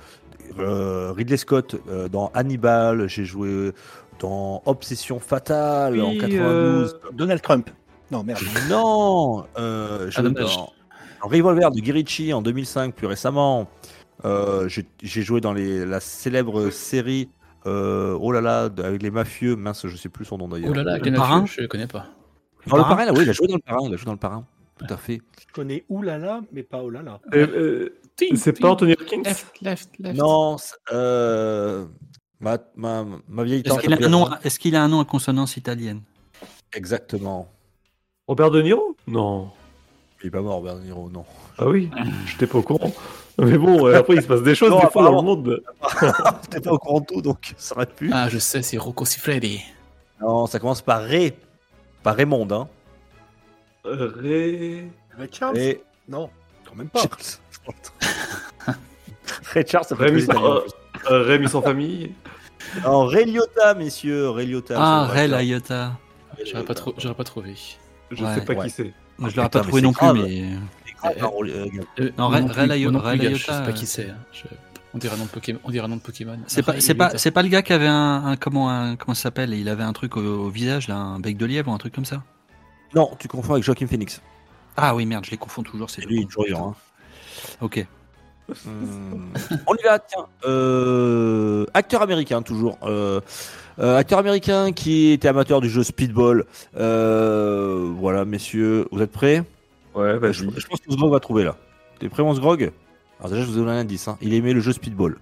Speaker 3: euh, Ridley Scott euh, dans Hannibal. J'ai joué dans Obsession Fatale en
Speaker 4: Oui,
Speaker 3: 92.
Speaker 4: euh,
Speaker 7: Donald Trump. Non, merde.
Speaker 3: Non euh, j'ai
Speaker 6: Ah,
Speaker 3: dans Revolver de Guy Ritchie en 2005, plus récemment. Euh, j'ai joué dans les, la célèbre série euh, Oh là là, avec les mafieux. Mince, je sais plus son nom d'ailleurs.
Speaker 6: Oh là là, avec
Speaker 2: Le
Speaker 6: les
Speaker 2: parrain
Speaker 6: mafieux, je le connais pas.
Speaker 3: Dans le
Speaker 2: Parrain
Speaker 3: parrain, là, oui, il a joué dans le parrain. Il a joué dans le parrain. tout à fait.
Speaker 7: Je connais Oulala, mais pas Oulala.
Speaker 4: Euh, euh,
Speaker 6: Ting,
Speaker 4: c'est pas Anthony Hopkins
Speaker 6: Left, left, left.
Speaker 3: Non, euh, ma, ma, ma vieille
Speaker 2: qu'il a, est-ce qu'il a un nom à consonance italienne?
Speaker 3: Exactement.
Speaker 4: Robert De Niro? Non.
Speaker 3: Il est pas mort, De Niro, non.
Speaker 4: Ah oui, j'étais pas au courant. Mais bon, euh, après il se passe des choses
Speaker 3: Non,
Speaker 4: des fois dans le monde.
Speaker 3: T'es pas au courant de tout, donc ça aurait pu.
Speaker 6: Ah, je sais, c'est Rocco Siffredi.
Speaker 3: Non, ça commence par Ray. Par Raymond, hein.
Speaker 4: Euh, Ray...
Speaker 7: Ray Charles
Speaker 3: Et
Speaker 7: Non, quand même pas.
Speaker 3: Charles. Ray Charles, ça fait
Speaker 4: Rémi sans, euh, euh, Rémi sans famille.
Speaker 3: Non, Ray Liotta, messieurs, Ray Liotta.
Speaker 2: Ah, Ray Liotta.
Speaker 6: J'aurais pas, trop- j'aurais pas trouvé.
Speaker 4: Je
Speaker 2: Ouais.
Speaker 4: sais pas
Speaker 3: Ouais.
Speaker 4: qui c'est.
Speaker 2: Moi, je
Speaker 3: Ah,
Speaker 2: l'aurais pas trouvé non plus, mais.
Speaker 3: Euh, gars.
Speaker 6: Euh,
Speaker 2: Non, Ray-
Speaker 6: Je sais pas
Speaker 2: euh,
Speaker 6: qui c'est. hein. On dirait un nom de Pokémon. On dirait nom de Pokémon.
Speaker 2: C'est pas, c'est pas, c'est pas le gars qui avait un, un- comment, un, comment ça s'appelle? Il avait un truc au, au visage, là, un bec de lièvre ou un truc comme ça?
Speaker 3: Non, tu confonds avec Joaquin Phoenix.
Speaker 2: Ah oui, merde, je les confonds toujours. C'est
Speaker 3: C'est lui, il est toujours vivant. hein.
Speaker 2: Ok.
Speaker 3: Hmm. On y va, tiens. Euh, acteur américain, toujours. Euh, euh, acteur américain qui était amateur du jeu Speedball. Euh, voilà, messieurs, vous êtes prêts?
Speaker 4: Ouais,
Speaker 3: je, pense que Sgrog va trouver là. T'es prêt, mon Sgrog? Alors, déjà, je vous donne un indice. hein. Il aimait le jeu Speedball.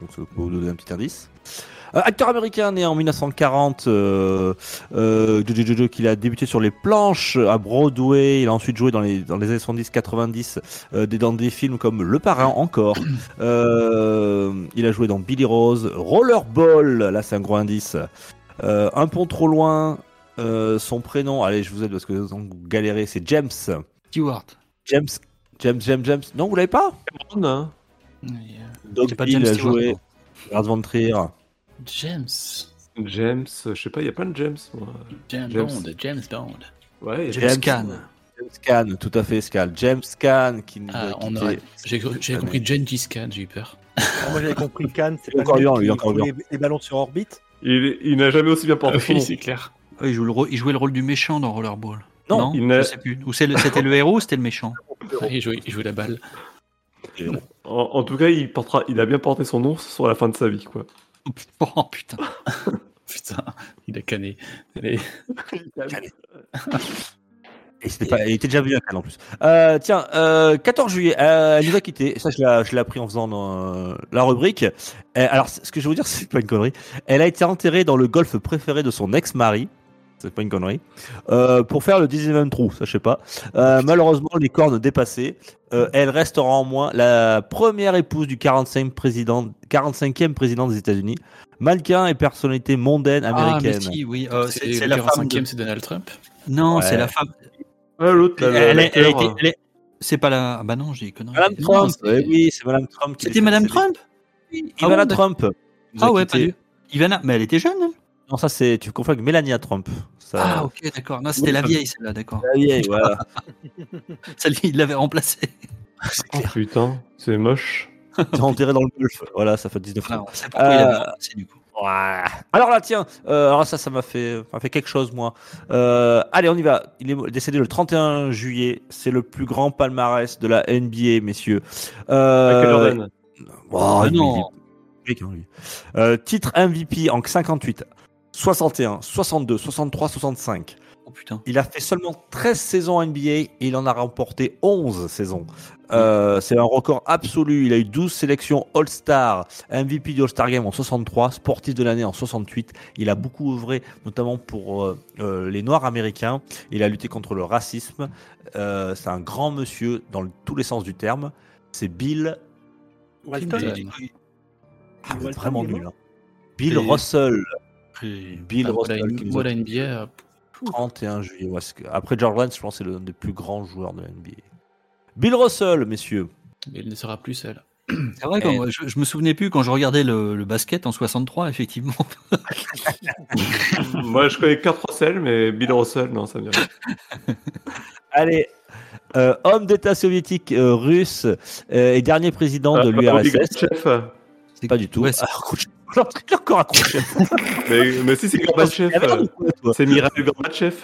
Speaker 3: Donc, ça peut vous donner un petit indice. Euh, acteur américain né en 1940, euh, euh, qu'il a débuté sur les planches à Broadway. Il a ensuite joué dans les, dans les années 70-90 euh, des- dans des films comme Le Parrain encore. Euh, il a joué dans Billy Rose, Rollerball, là c'est un gros indice. Euh, un pont trop loin, euh, son prénom, allez je vous aide parce que vous galérez, c'est James.
Speaker 2: Stewart.
Speaker 3: James, James, James, James. Non, vous l'avez pas?
Speaker 4: Cameron, hein
Speaker 6: euh,
Speaker 2: pas
Speaker 3: Bill
Speaker 2: James
Speaker 3: a
Speaker 2: Stewart.
Speaker 3: joué. Lars von Trier.
Speaker 6: James.
Speaker 4: James, je sais pas, il y a plein de James. moi.
Speaker 6: James
Speaker 4: James.
Speaker 6: Bond. James Bond.
Speaker 4: Ouais,
Speaker 2: James
Speaker 3: James-
Speaker 2: Caan.
Speaker 3: James tout à fait, Scal. James Caan qui nous
Speaker 6: Ah,
Speaker 3: a
Speaker 6: on. J'ai
Speaker 3: Ah,
Speaker 6: compris Gengis Khan, j'ai eu peur.
Speaker 7: Ah, Moi j'avais compris Cannes, c'est
Speaker 3: encore lui, il est encore
Speaker 7: les, les ballons sur orbite
Speaker 4: Il, il n'a jamais aussi bien porté son nom.
Speaker 6: c'est clair.
Speaker 2: Ouais, il, joue le rôle- il jouait le rôle du méchant dans Rollerball.
Speaker 3: Non,
Speaker 4: il
Speaker 2: je sais plus. Ou c'était le héros ou c'était le méchant
Speaker 6: Il jouait, il jouait la balle.
Speaker 4: En, en tout cas, il, portera, il a bien porté son nom sur la fin de sa vie, quoi.
Speaker 2: Oh putain.
Speaker 6: Putain, il a canné. Allez.
Speaker 3: Et c'était pas, il était déjà venu à Cannes en plus. Euh, tiens, euh, 14 juillet, euh, elle nous a quittés. Ça, je l'ai, je l'ai appris en faisant euh, la rubrique. Euh, alors, ce que je vais vous dire, c'est pas une connerie. Elle a été enterrée dans le golf préféré de son ex-mari. C'est pas une connerie. Euh, pour faire le 19e trou, ça je sais pas. Euh, malheureusement, les cornes dépassaient. Euh, elle restera en moins la première épouse du 45 président, 45e président des États-Unis. Mannequin et personnalité mondaine
Speaker 2: Ah,
Speaker 3: américaine.
Speaker 2: mais si, oui. euh, c'est
Speaker 6: C'est
Speaker 2: c'est
Speaker 6: le
Speaker 2: la femme.
Speaker 6: 45e,
Speaker 2: de-
Speaker 6: c'est Donald Trump.
Speaker 2: Non,
Speaker 3: Ouais.
Speaker 2: c'est la femme.
Speaker 4: Ah, l'autre,
Speaker 2: Elle, elle C'est pas la. Ah bah non, j'ai connerie.
Speaker 3: Madame
Speaker 2: Non,
Speaker 3: Trump,
Speaker 2: c'était-
Speaker 3: eh oui, c'est Madame Trump.
Speaker 2: C'était Madame Trump?
Speaker 3: Ivana
Speaker 2: Ah ouais,
Speaker 3: Trump.
Speaker 2: Ah ouais, pas du. Ivana, mais elle était jeune, elle
Speaker 3: Non, ça c'est. Tu confonds avec Melania Trump. Ça...
Speaker 2: Ah ok, d'accord. Non, c'était la vieille, celle-là, d'accord.
Speaker 3: La vieille, voilà.
Speaker 2: Celle il l'avait remplacée.
Speaker 4: Oh putain, c'est moche.
Speaker 3: Sont enterrés dans le golf. Voilà, ça fait 19
Speaker 2: Voilà,
Speaker 3: ans.
Speaker 2: on il
Speaker 3: Euh,
Speaker 2: remplacée, du coup.
Speaker 3: Ouais. Alors là, tiens, euh, alors ça, ça m'a fait, fait quelque chose, moi. Euh, allez, on y va. Il est décédé le 31 juillet. C'est le plus grand palmarès de la NBA, messieurs. Euh,
Speaker 4: Michael Jordan.
Speaker 3: Oh,
Speaker 2: Ah non.
Speaker 3: lui. Euh, titre MVP en 58, 61, 62, 63, 65.
Speaker 2: Oh putain.
Speaker 3: Il a fait seulement 13 saisons en NBA et il en a remporté 11 saisons. Euh, c'est un record absolu. Il a eu 12 sélections All-Star, MVP du All-Star Game en 63, sportif de l'année en 68. Il a beaucoup œuvré, notamment pour euh, euh, les Noirs américains. Il a lutté contre le racisme. Euh, c'est un grand monsieur dans le- tous les sens du terme. C'est Bill.
Speaker 7: Walton
Speaker 3: Ah,
Speaker 7: Walton,
Speaker 3: vraiment nul. hein. Bill Russell. Bill Russell.
Speaker 6: une-
Speaker 3: qui nous a
Speaker 6: voilà une bière.
Speaker 3: 31 juillet. ouais, Après George Lance, je pense que c'est l'un des plus grands joueurs de la NBA. Bill Russell, messieurs.
Speaker 6: Mais il ne sera plus seul.
Speaker 2: C'est vrai, quand, je, je me souvenais plus quand je regardais le, le basket en 63, effectivement.
Speaker 4: Moi, je connais Kurt Russell, mais Bill Russell, non, ça me dit rien.
Speaker 3: Allez. Euh, homme d'État soviétique euh, russe euh, et dernier président de
Speaker 4: Ah,
Speaker 3: l'URSS. Pas du tout.
Speaker 2: Ouais, c'est-
Speaker 3: Ah, Khrouchtchev. Encore accroché.
Speaker 4: Mais, mais si, c'est Gorbatchev. C'est Mikhail Gorbatchev.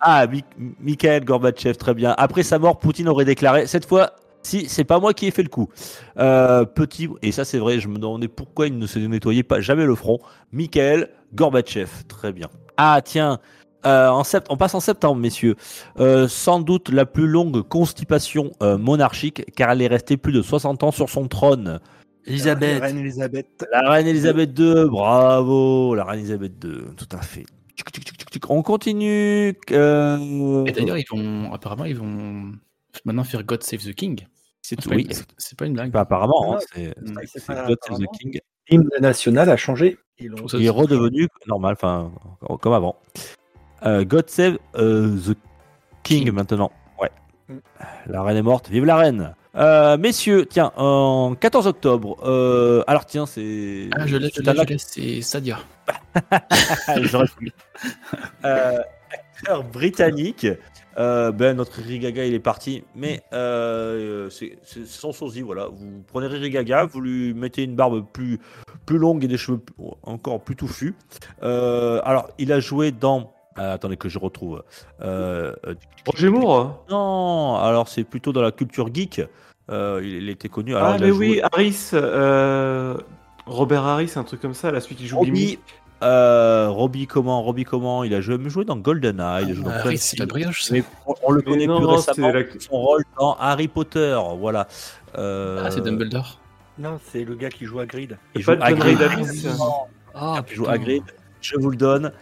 Speaker 3: Ah, Mi- Mikhail Gorbatchev, très bien. Après sa mort, Poutine aurait déclaré cette fois. Si, c'est pas moi qui ai fait le coup. Euh, petit, et ça c'est vrai, je me demandais pourquoi il ne se nettoyait pas jamais le front. Mikhail Gorbatchev, très bien. Ah tiens, Euh, en sept- on passe en septembre, messieurs. Euh, sans doute la plus longue constipation euh, monarchique, car elle est restée plus de 60 ans sur son trône.
Speaker 2: Elisabeth.
Speaker 7: Reine Elisabeth.
Speaker 3: La reine Elisabeth II, bravo, la reine Elisabeth II, tout à fait. On continue. euh,
Speaker 6: Et d'ailleurs, ils vont, apparemment, ils vont maintenant faire God Save the King.
Speaker 3: c'est tout.
Speaker 6: pas,
Speaker 3: Oui,
Speaker 6: une- c'est pas une blague.
Speaker 3: Bah, apparemment, hein,
Speaker 7: non,
Speaker 3: c'est God Save the. King.
Speaker 7: L'hymne national a changé.
Speaker 3: Il est redevenu normal, enfin, comme avant. Euh, God Save euh, the King,
Speaker 6: King.
Speaker 3: maintenant. Ouais.
Speaker 7: Mm.
Speaker 3: La reine est morte, vive la reine. Euh, messieurs, tiens, en 14 octobre, euh, alors tiens, c'est.
Speaker 6: Ah, je l'ai, je
Speaker 3: c'est
Speaker 6: l'ai, c'est Sadia.
Speaker 3: J'aurais pu. Euh, acteur britannique. Euh, ben, notre Riri Gaga, il est parti, mais c'est son sosie, voilà. Vous prenez Riri Gaga, vous lui mettez une barbe plus, plus longue et des cheveux encore plus touffus. Alors, il a joué dans. Euh, attendez que je retrouve. Euh, euh,
Speaker 4: Roger Moore
Speaker 3: non, alors c'est plutôt dans la culture geek. Euh, il, il était connu. Alors,
Speaker 4: Ah,
Speaker 3: il
Speaker 4: mais
Speaker 3: joué-
Speaker 4: oui, Harris. euh, Robert Harris, un truc comme ça, la celui qui joue
Speaker 3: Robbie, euh, Robbie comment, Robbie comment, il a joué, joué dans GoldenEye, il a joué dans
Speaker 6: Ah,
Speaker 3: plein de
Speaker 6: oui, c'est
Speaker 3: films.
Speaker 6: la brioche, ça.
Speaker 3: Mais on, on le
Speaker 4: Mais
Speaker 3: connaît
Speaker 4: non,
Speaker 3: plus
Speaker 4: non,
Speaker 3: récemment
Speaker 4: la-
Speaker 3: son rôle dans Harry Potter, voilà. Euh,
Speaker 6: Ah, c'est Dumbledore.
Speaker 7: Non, c'est le gars qui joue à Grid.
Speaker 3: Il
Speaker 4: Pas
Speaker 3: joue Hagrid.
Speaker 4: Davis.
Speaker 2: Ah,
Speaker 3: Il joue Hagrid. Je vous le donne.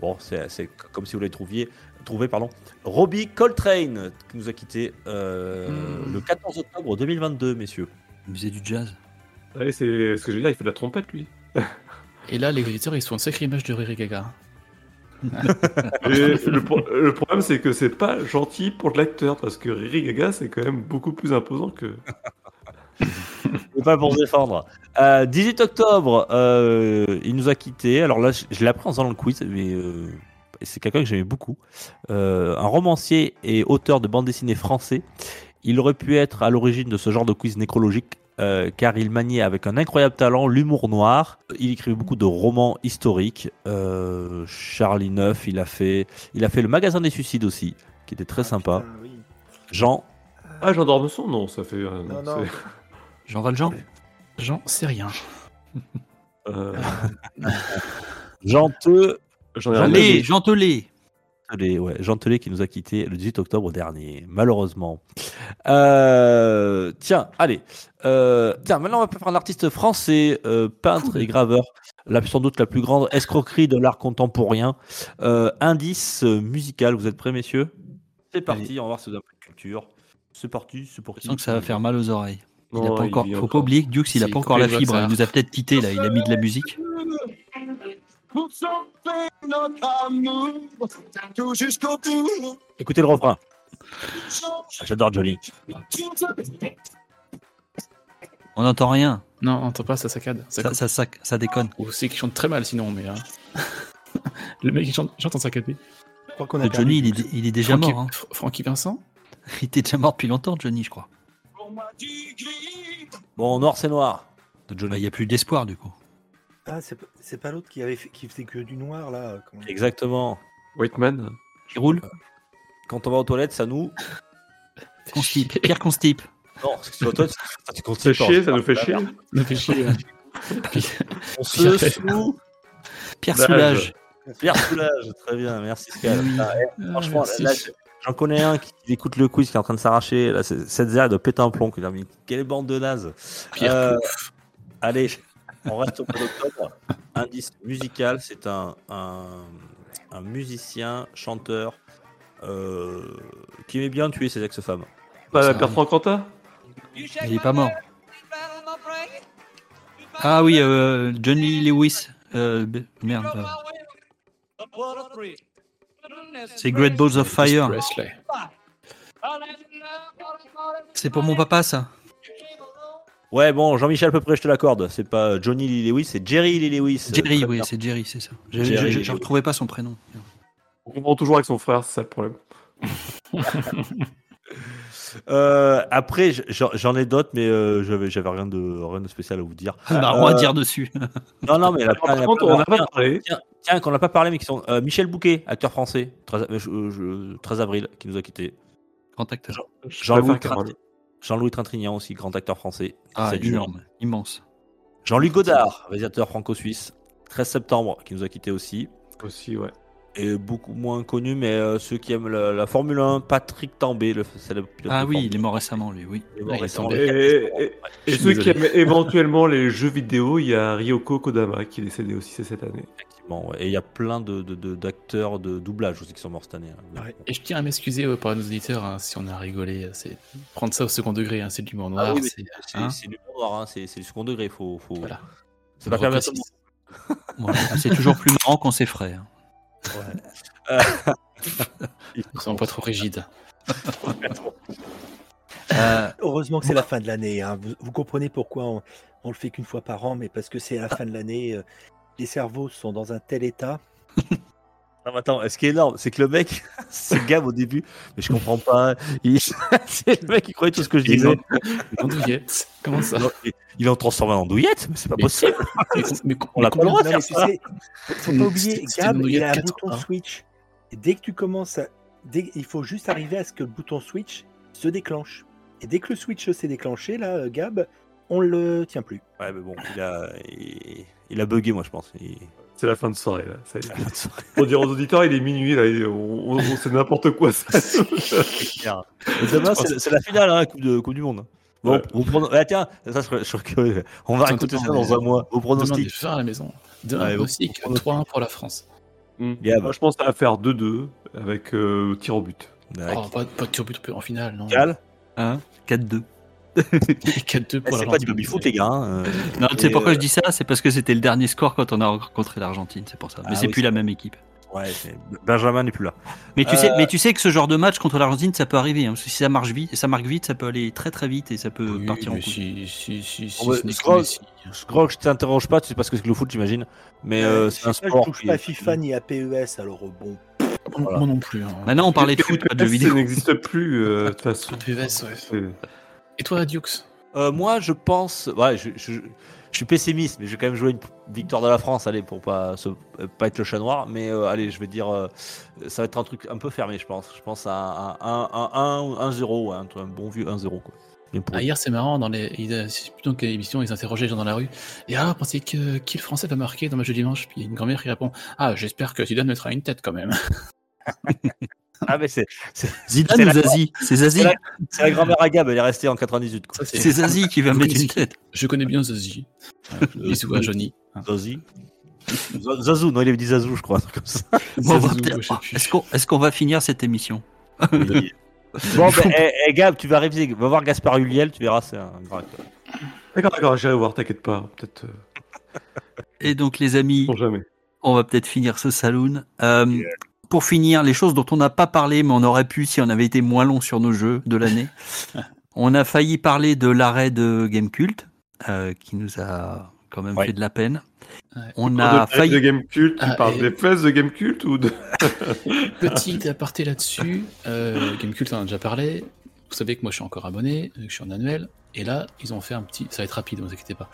Speaker 3: Bon, c'est c'est comme si vous l'avez trouvé, trouvé, pardon. Robbie Coltrane qui nous a quitté euh,
Speaker 6: Hmm.
Speaker 3: le 14 octobre 2022, messieurs.
Speaker 2: Il faisait du jazz.
Speaker 4: Ouais, c'est ce que je veux dire, il fait de la trompette, lui.
Speaker 6: Et là, les auditeurs, ils sont une sacrée image de Riri Gaga.
Speaker 4: Le, pro- le problème, c'est que c'est pas gentil pour l'acteur, parce que Riri Gaga, c'est quand même beaucoup plus imposant que.
Speaker 3: C'est pas pour se défendre. Euh, 18 octobre, euh, il nous a quitté. Alors là, je, je l'ai appris en faisant le quiz, mais euh, c'est quelqu'un que j'aimais beaucoup. Euh, un romancier et auteur de bande dessinée français. Il aurait pu être à l'origine de ce genre de quiz nécrologique. euh, car il maniait avec un incroyable talent l'humour noir. Il écrivait beaucoup de romans historiques. Euh, Charlie Neuf, il a fait, il a fait le magasin des suicides aussi, qui était très sympa.
Speaker 7: Putain, oui.
Speaker 3: Jean,
Speaker 4: Ah, Jean d'Ormesson Non, ça fait. euh,
Speaker 7: Non,
Speaker 2: Jean Valjean
Speaker 6: J'en sais rien.
Speaker 4: euh,
Speaker 3: Jean Teux,
Speaker 4: J'en ai
Speaker 3: Jean
Speaker 4: un
Speaker 2: Allez,
Speaker 4: autre.
Speaker 2: Jean Tellet
Speaker 3: Tellet, ouais, Jean Tellet qui nous a quitté le 18 octobre dernier, malheureusement. Euh, tiens, allez. Euh, tiens, maintenant on va faire un artiste français, euh, peintre et graveur. La, sans doute la plus grande escroquerie de l'art contemporain. Euh, indice musical, vous êtes prêts, messieurs? C'est parti, on va voir si vous avez de culture. C'est parti, c'est pour
Speaker 2: Je
Speaker 3: qui
Speaker 2: sens que ça va faire mal aux oreilles. Il a
Speaker 4: Non,
Speaker 2: pas
Speaker 4: il
Speaker 2: encore, faut
Speaker 4: encore.
Speaker 2: pas oublier que Dux, il a
Speaker 6: C'est
Speaker 2: pas encore la fibre. Il
Speaker 6: WhatsApp.
Speaker 2: nous a peut-être quitté là. Il a mis de la musique.
Speaker 3: Écoutez le refrain. J'adore Johnny.
Speaker 2: On n'entend rien.
Speaker 6: Non, on entend pas, ça saccade. Ça
Speaker 2: Ça, ça, ça, ça déconne.
Speaker 6: Ou c'est qu'il chante très mal sinon, mais. hein. Le mec, il chante, chante en saccadé.
Speaker 2: Johnny, il est, il est déjà
Speaker 6: Francky,
Speaker 2: mort. hein.
Speaker 6: Fr- Francky Vincent?
Speaker 2: Il était déjà mort depuis longtemps, Johnny, je crois.
Speaker 3: Bon, noir c'est noir.
Speaker 2: Bah. Il n'y a plus d'espoir, du coup.
Speaker 7: Ah, c'est pas- c'est pas l'autre qui avait fait- qui faisait que du noir là. comment-
Speaker 3: Exactement.
Speaker 4: Whiteman.
Speaker 2: Qui roule
Speaker 3: Quand on va aux toilettes, ça nous.
Speaker 2: Constipe. Pierre Constipe.
Speaker 3: Non, parce que sur les toilettes, ça te
Speaker 4: Ça
Speaker 3: constipe,
Speaker 4: fait chier, ça nous fait
Speaker 3: la
Speaker 4: chier.
Speaker 6: Ça fait.
Speaker 3: On se
Speaker 6: Pierre-
Speaker 3: sous.
Speaker 2: Pierre. Soulage.
Speaker 3: Pierre Soulage, très bien, merci Scal.
Speaker 2: Oui.
Speaker 3: Ah, eh, franchement,
Speaker 6: merci.
Speaker 3: là, j'en connais un qui écoute le quiz, qui est en train de s'arracher. Là, cette zère, doit péter un plomb. Il a mis quelle bande de naze.
Speaker 6: Pierre
Speaker 3: Euh. Allez, on reste au mois d'octobre. Indice musical, c'est un, un, un musicien, chanteur, euh, qui aimait bien tuer ses ex-femmes.
Speaker 4: Pas Bertrand Cantat
Speaker 2: Il est pas mort. Ah oui, euh, Johnny Lewis. Euh, merde. Euh, C'est Great Balls of Fire. C'est pour mon papa, ça.
Speaker 3: Ouais, bon, Jean-Michel, à peu près, je te l'accorde. C'est pas Johnny Lee Lewis, c'est Jerry Lee Lewis.
Speaker 2: Jerry,
Speaker 3: Très
Speaker 2: oui, c'est Jerry, c'est ça. Je
Speaker 3: Jerry
Speaker 2: je- je retrouvais pas son prénom.
Speaker 4: On comprend toujours avec son frère, c'est ça le problème.
Speaker 3: Euh, après, j'en ai d'autres, mais euh, j'avais rien de, rien de spécial à vous dire.
Speaker 2: On a rien à
Speaker 3: Euh,
Speaker 2: dire dessus.
Speaker 3: Non, non, mais la,
Speaker 4: Par contre, on n'a pas parlé.
Speaker 3: Tiens, tiens, qu'on n'a pas parlé, mais qui sont euh, Michel Bouquet, acteur français, 13, euh, je- je- 13 avril, qui nous a quittés.
Speaker 2: Grand acteur.
Speaker 4: Je
Speaker 3: Jean-Louis Jean-Louis Trintignant aussi, grand acteur français.
Speaker 2: Ah,
Speaker 3: 7 juin.
Speaker 2: énorme, immense.
Speaker 3: Jean-Luc Godard, réalisateur franco-suisse, 13 septembre, qui nous a quittés aussi.
Speaker 4: Aussi, ouais.
Speaker 3: Et beaucoup moins connu, mais euh, ceux qui aiment la, la Formule 1, Patrick Tambay, le célèbre pilote
Speaker 2: Ah
Speaker 3: de
Speaker 2: oui,
Speaker 3: Formule
Speaker 2: il est mort récemment, lui, oui.
Speaker 3: Il est mort
Speaker 6: Ouais, il est
Speaker 3: récemment.
Speaker 4: Et, et- et
Speaker 6: Je suis
Speaker 4: ceux qui aiment éventuellement les jeux vidéo, il y a Ryoko Kodama qui est décédé aussi cette année.
Speaker 3: Effectivement, ouais. Et il y a plein de, de- de- d'acteurs de, doublage aussi qui sont morts cette année. hein.
Speaker 7: Ouais.
Speaker 6: Et je tiens à m'excuser euh, par nos auditeurs hein, si on a rigolé. C'est prendre ça au second degré, hein, c'est de l'humour noir.
Speaker 3: Ah oui,
Speaker 6: c'est hein,
Speaker 3: du noir, hein, c'est, c'est du second degré. Faut, faut...
Speaker 6: Voilà.
Speaker 3: C'est pas.
Speaker 2: C'est toujours plus marrant quand c'est frais. hein.
Speaker 6: Soyons pas trop rigides.
Speaker 2: Euh,
Speaker 7: Heureusement que c'est la fin de l'année. hein. Vous, vous comprenez pourquoi on, on le fait qu'une fois par an, mais parce que c'est la fin de l'année. euh, Les cerveaux sont dans un tel état.
Speaker 3: Non, mais attends, ce qui est énorme, c'est que le mec, c'est Gab au début, mais je comprends pas. Il... c'est le mec qui croyait tout ce que je
Speaker 6: Il
Speaker 3: disais.
Speaker 6: Andouillette. Comment ça?
Speaker 3: Non, il- est en transformé en douillette, mais c'est pas
Speaker 6: Mais-
Speaker 3: possible.
Speaker 6: Mais, mais-
Speaker 3: On l'a pas le droit de
Speaker 7: mais
Speaker 3: faire ça.
Speaker 7: sais, faut
Speaker 6: C'est-
Speaker 7: pas oublier, Gab, il a un bouton
Speaker 6: hein.
Speaker 7: switch. Et dès que tu commences à. Dès, il faut juste arriver à ce que le bouton switch se déclenche. Et dès que le switch s'est déclenché, là, euh, Gab, on le tient plus.
Speaker 3: Ouais, mais bon, il a, il, il a bugué, moi, je pense. Il-
Speaker 4: C'est la fin de soirée là. Ça y est. Pour dire aux auditeurs, il est minuit là, on, on- on- c'est n'importe quoi ça.
Speaker 3: Demain, c'est, la finale, hein, coupe, de, coupe du Monde. Bon,
Speaker 4: Ouais.
Speaker 3: vous prono- ah, tiens, ça, je serais- curieux. On va écouter ça dans un mois.
Speaker 6: Demain, des
Speaker 3: pronostics.
Speaker 6: fins à la maison. Demain,
Speaker 3: au- au pronostic.
Speaker 6: 3-1 pour la France.
Speaker 3: Gab.
Speaker 4: Moi, je pense à faire 2-2 avec euh, tir au but.
Speaker 6: Oh, pas, pas de turbut en finale, non.
Speaker 3: Cal
Speaker 2: hein, 4-2.
Speaker 6: 4-2
Speaker 3: Eh,
Speaker 6: pour
Speaker 3: C'est
Speaker 6: la
Speaker 3: pas du baby-foot, les gars. hein, euh.
Speaker 2: Non, tu sais pourquoi
Speaker 3: euh,
Speaker 2: je dis ça C'est parce que c'était le dernier score quand on a rencontré l'Argentine, c'est pour ça. Mais
Speaker 3: Ah
Speaker 2: c'est
Speaker 3: oui,
Speaker 2: plus la même équipe.
Speaker 3: Ouais, Benjamin n'est plus là.
Speaker 2: Mais tu,
Speaker 3: Euh,
Speaker 2: sais, mais tu sais que ce genre de match contre l'Argentine, ça peut arriver. hein, parce que si ça marche vite, ça marque vite, ça peut aller très très vite et ça peut
Speaker 6: Oui,
Speaker 2: partir en
Speaker 6: si, si, si, si
Speaker 3: bah, je t'interroge pas, tu sais pas ce que c'est que le foot, j'imagine. Mais euh,
Speaker 7: Euh,
Speaker 3: c'est un sport.
Speaker 7: Je touche pas à FIFA ni à PES, alors euh, bon.
Speaker 6: Moi, moi non plus. hein.
Speaker 2: Maintenant, on parlait de foot, pas de jeux
Speaker 4: Ça
Speaker 2: vidéo.
Speaker 4: n'existe plus euh, de toute façon.
Speaker 6: PES, ouais. Et toi, Dukes
Speaker 3: Euh, moi, je pense. Ouais, je, je- je suis pessimiste, mais je vais quand même jouer une victoire de la France, allez, pour pas, se- pas être le chat noir. Mais euh, allez, je vais dire. euh, ça va être un truc un peu fermé, je pense. Je pense à un 1-0, un, un bon vieux 1-0. Quoi.
Speaker 6: Ah, hier, c'est marrant, dans les, plutôt qu'à l'émission, ils interrogeaient les gens dans la rue. Et ah, pensez que qui le français va marquer dans le match de dimanche? Puis il y a une grand-mère qui répond Ah, j'espère que Zidane mettra une tête quand même.
Speaker 3: Ah, mais c'est
Speaker 2: Zidane ou
Speaker 3: la-
Speaker 2: Zazie? C'est Zazie
Speaker 3: c'est la, grand-mère à Gab, elle est restée en 98. Quoi.
Speaker 6: Ça, c'est-
Speaker 2: Zazie qui va
Speaker 6: Vous
Speaker 2: mettre une tête.
Speaker 6: Je connais bien Zazie. Ouais, Bisous à Johnny.
Speaker 3: Zazie. Zazou, non, il avait dit Zazou, je crois.
Speaker 6: plus.
Speaker 2: Est-ce qu'on est-ce qu'on va finir cette émission?
Speaker 3: Oui. Bon, ben, eh, eh, Gab, tu vas réviser, va voir Gaspard Huliel, tu verras, c'est un grand acteur.
Speaker 4: D'accord, d'accord, j'irai voir, t'inquiète pas. Peut-être. euh,
Speaker 2: Et donc, les amis, on va peut-être finir ce saloon. Euh, Pour finir, les choses dont on n'a pas parlé, mais on aurait pu si on avait été moins long sur nos jeux de l'année. on a failli parler de l'arrêt de Gamecult, euh, qui nous a quand même
Speaker 3: Ouais.
Speaker 2: fait de la peine.
Speaker 6: Ouais.
Speaker 2: On
Speaker 4: de,
Speaker 2: a
Speaker 4: de
Speaker 2: failli.
Speaker 4: Game Cult, tu
Speaker 6: Ah,
Speaker 4: parles
Speaker 6: et-
Speaker 4: des fesses de Game Cult ou de.
Speaker 6: Petit aparté là-dessus. Euh, Gamecult, on en a déjà parlé. Vous savez que moi, je suis encore abonné, que je suis en annuel. Et là, ils ont fait un petit. Ça va être rapide, ne vous inquiétez pas.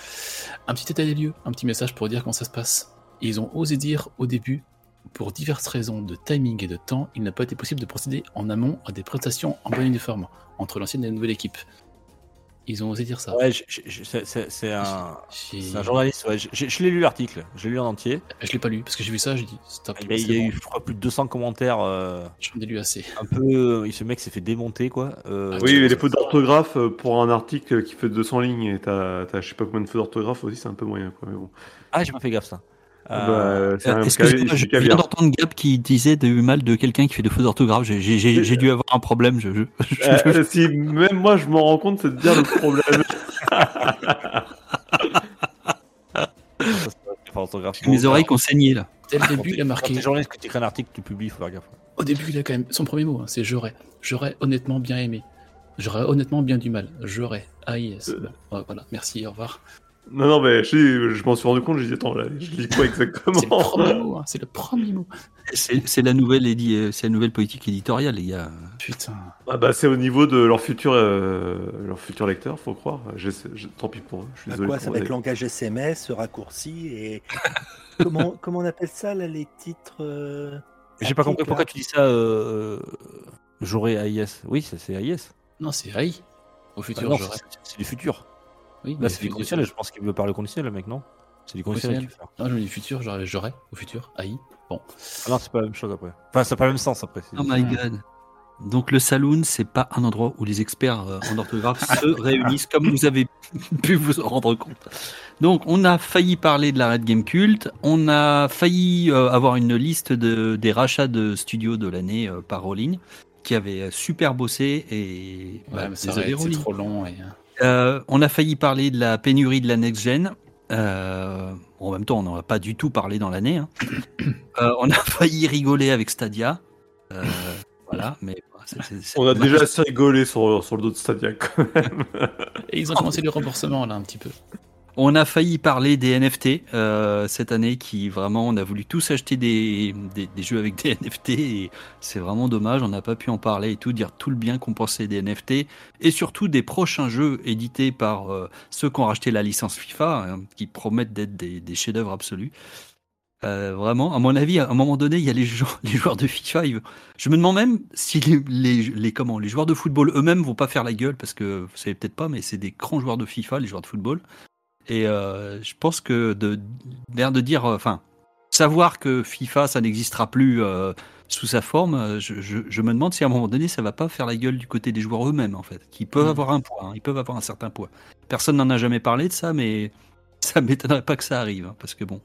Speaker 6: Un petit état des lieux, un petit message pour dire comment ça se passe. Et ils ont osé dire au début, pour diverses raisons de timing et de temps, il n'a pas été possible de procéder en amont à des prestations en bonne uniforme entre l'ancienne et la nouvelle équipe. Ils ont osé dire ça.
Speaker 3: Ouais, c'est- un, journaliste, ouais. Je, je- je l'ai lu l'article, je l'ai lu en entier.
Speaker 6: Je l'ai pas lu parce que j'ai vu ça, j'ai dit stop.
Speaker 3: Il y a, il y a eu, je crois, plus de 200 commentaires. euh,
Speaker 6: J'en ai lu assez.
Speaker 3: un peu. Ce mec s'est fait démonter, quoi. Euh,
Speaker 6: Ah,
Speaker 4: Oui, mais les fautes d'orthographe euh, pour un article qui fait 200 lignes et t'as je sais pas combien de fautes d'orthographe aussi, c'est un peu moyen, quoi. Mais bon.
Speaker 3: Ah, j'ai pas fait gaffe, ça. Euh,
Speaker 4: Bah, c'est un
Speaker 2: Excusez-moi,
Speaker 4: caviar-
Speaker 2: je viens d'entendre Gab qui disait du mal de quelqu'un qui fait des fautes d'orthographe. J'ai- dû avoir un problème. Je, je- je-
Speaker 4: Euh, si même moi je m'en rends compte, c'est de dire le problème.
Speaker 2: mes oreilles qui ont saigné là.
Speaker 6: Dès le
Speaker 3: Quand
Speaker 6: début, il a marqué.
Speaker 3: journaliste, que tu écris un article, tu publies, faut faire gaffe.
Speaker 6: Au début, il a quand même son premier mot, hein, c'est j'aurais. J'aurais honnêtement bien aimé. J'aurais honnêtement bien du mal. J'aurais. Ah yes.
Speaker 4: Euh.
Speaker 6: Bon, ouais, voilà, merci, au revoir.
Speaker 4: Non, non, mais je, je m'en suis rendu compte, j'ai dit, attends, là, je lis quoi exactement
Speaker 6: C'est le premier mot, hein, c'est le premier mot.
Speaker 2: C'est la nouvelle édi- euh, c'est la nouvelle politique éditoriale, les gars.
Speaker 6: Putain.
Speaker 4: Ah bah c'est au niveau de leur futur, euh, leur futur lecteur, faut croire. Tant pis pour eux, je suis
Speaker 7: Bah
Speaker 4: désolé.
Speaker 7: quoi, ça va être langage SMS, raccourci et. comment, comment on appelle ça, là, les titres euh,
Speaker 3: J'ai pas compris pourquoi tu dis ça. Euh, J'aurais AIS. Oui, ça, c'est AIS.
Speaker 6: Non, c'est AI. Au
Speaker 3: Bah
Speaker 6: futur,
Speaker 3: c'est- c'est du futur.
Speaker 6: Oui,
Speaker 3: Là, c'est du conditionnel. Je pense qu'il veut parler au conditionnel, le mec, non? C'est du conditionnel.
Speaker 6: Non, je me dis futur, j'aurais, j'aurais, au futur, AI. Bon.
Speaker 3: Ah non, c'est pas la même chose après. Enfin, c'est pas le même sens après. c'est-
Speaker 2: Oh my god. Donc le saloon, c'est pas un endroit où les experts euh, en orthographe se réunissent, comme vous avez pu vous en rendre compte. Donc on a failli parler de la Red Game Cult, on a failli euh, avoir une liste de, des rachats de studios de l'année euh, par Rowling, qui avait super bossé et
Speaker 6: Ouais,
Speaker 2: bah,
Speaker 6: mais ça
Speaker 2: Rowling.
Speaker 6: trop long. Et...
Speaker 2: Euh, on a failli parler de la pénurie de la next-gen. Euh, en même temps, on n'en a pas du tout parlé dans l'année. hein. Euh, on a failli rigoler avec Stadia. Euh, voilà, mais c'est
Speaker 4: On a déjà assez rigolé sur, sur le dos de Stadia quand même.
Speaker 6: et ils ont commencé le remboursement là un petit peu.
Speaker 2: On a failli parler des NFT euh, cette année qui vraiment on a voulu tous acheter des, des, jeux avec des NFT et c'est vraiment dommage on n'a pas pu en parler et tout dire tout le bien qu'on pensait des NFT et surtout des prochains jeux édités par euh, ceux qui ont racheté la licence FIFA hein, qui promettent d'être des, chefs-d'œuvre absolus. Euh, vraiment, à mon avis, à un moment donné, il y a les joueurs, de FIFA. Je me demande même si les, les, les- comment, les joueurs de football eux-mêmes vont pas faire la gueule parce que vous savez peut-être pas, mais c'est des grands joueurs de FIFA, les joueurs de football. Et euh, je pense que de, de dire, euh, enfin, savoir que FIFA ça n'existera plus euh, sous sa forme, je, je, je me demande si à un moment donné ça va pas faire la gueule du côté des joueurs eux-mêmes en fait, qui peuvent
Speaker 6: Mhm.
Speaker 2: avoir un poids, hein, ils peuvent avoir un certain poids. Personne n'en a jamais parlé de ça, mais ça m'étonnerait pas que ça arrive, hein, parce que bon,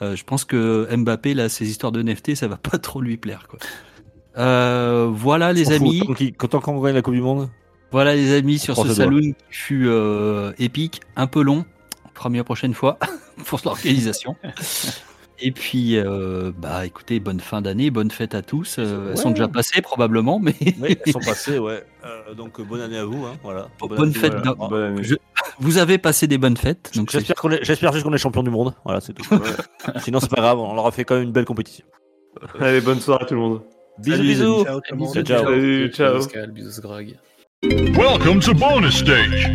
Speaker 2: euh, je pense que Mbappé là, ces histoires de NFT, ça va pas trop lui plaire quoi. Euh, voilà les amis.
Speaker 3: Tant qu'on gagne la Coupe du Monde.
Speaker 2: Voilà les amis sur ce saloon qui fut épique, un peu long. Fera mieux la prochaine fois pour l'organisation. Et puis, euh, bah écoutez, bonne fin d'année, bonne fête à tous. Euh, Elles sont déjà passées probablement, mais
Speaker 3: Oui, elles sont passées, ouais. Euh, donc bonne année à vous, hein, voilà.
Speaker 2: bonne
Speaker 3: année,
Speaker 2: fête.
Speaker 3: voilà.
Speaker 2: dans-
Speaker 4: Bonne année.
Speaker 2: Je- Vous avez passé des bonnes fêtes. Donc
Speaker 3: J'espère qu'on est- j'espère juste qu'on est champion du monde. Voilà, c'est tout. Sinon, c'est pas grave, on leur a fait quand même une belle compétition.
Speaker 4: Allez, bonne soirée à tout le monde.
Speaker 3: Bisous, bisous.
Speaker 2: amis.
Speaker 7: Ciao tout le monde.
Speaker 3: Ciao, ciao.
Speaker 4: Salut, ciao.
Speaker 6: Bisous Pascal, bisous Greg.
Speaker 13: Welcome to bonus stage.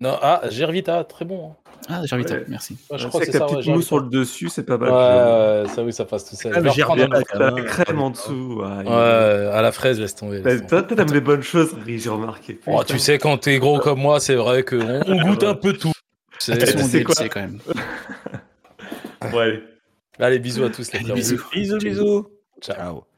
Speaker 5: Non, ah, Gervita, très bon. hein.
Speaker 6: Ah, j'ai envie
Speaker 4: Ouais.
Speaker 6: merci.
Speaker 5: Ouais, je
Speaker 4: Je
Speaker 5: crois que
Speaker 4: que
Speaker 5: c'est
Speaker 4: la
Speaker 5: ça.
Speaker 4: petite mousse sur le dessus, c'est pas mal.
Speaker 5: Ouais, ça oui, ça passe tout seul.
Speaker 3: Ah,
Speaker 5: autre.
Speaker 3: même.
Speaker 4: La crème en dessous. Ouais,
Speaker 5: à la fraise, laisse tomber.
Speaker 4: Toi, t'aimes les bonnes choses, j'ai remarqué.
Speaker 5: Oh, tu sais, quand t'es gros comme moi, c'est vrai qu'on on goûte un peu tout. C'est-
Speaker 4: quoi
Speaker 6: quand même.
Speaker 4: Ouais, allez.
Speaker 5: Allez, bisous à tous les
Speaker 6: bisous.
Speaker 3: Bisous, bisous. Ciao.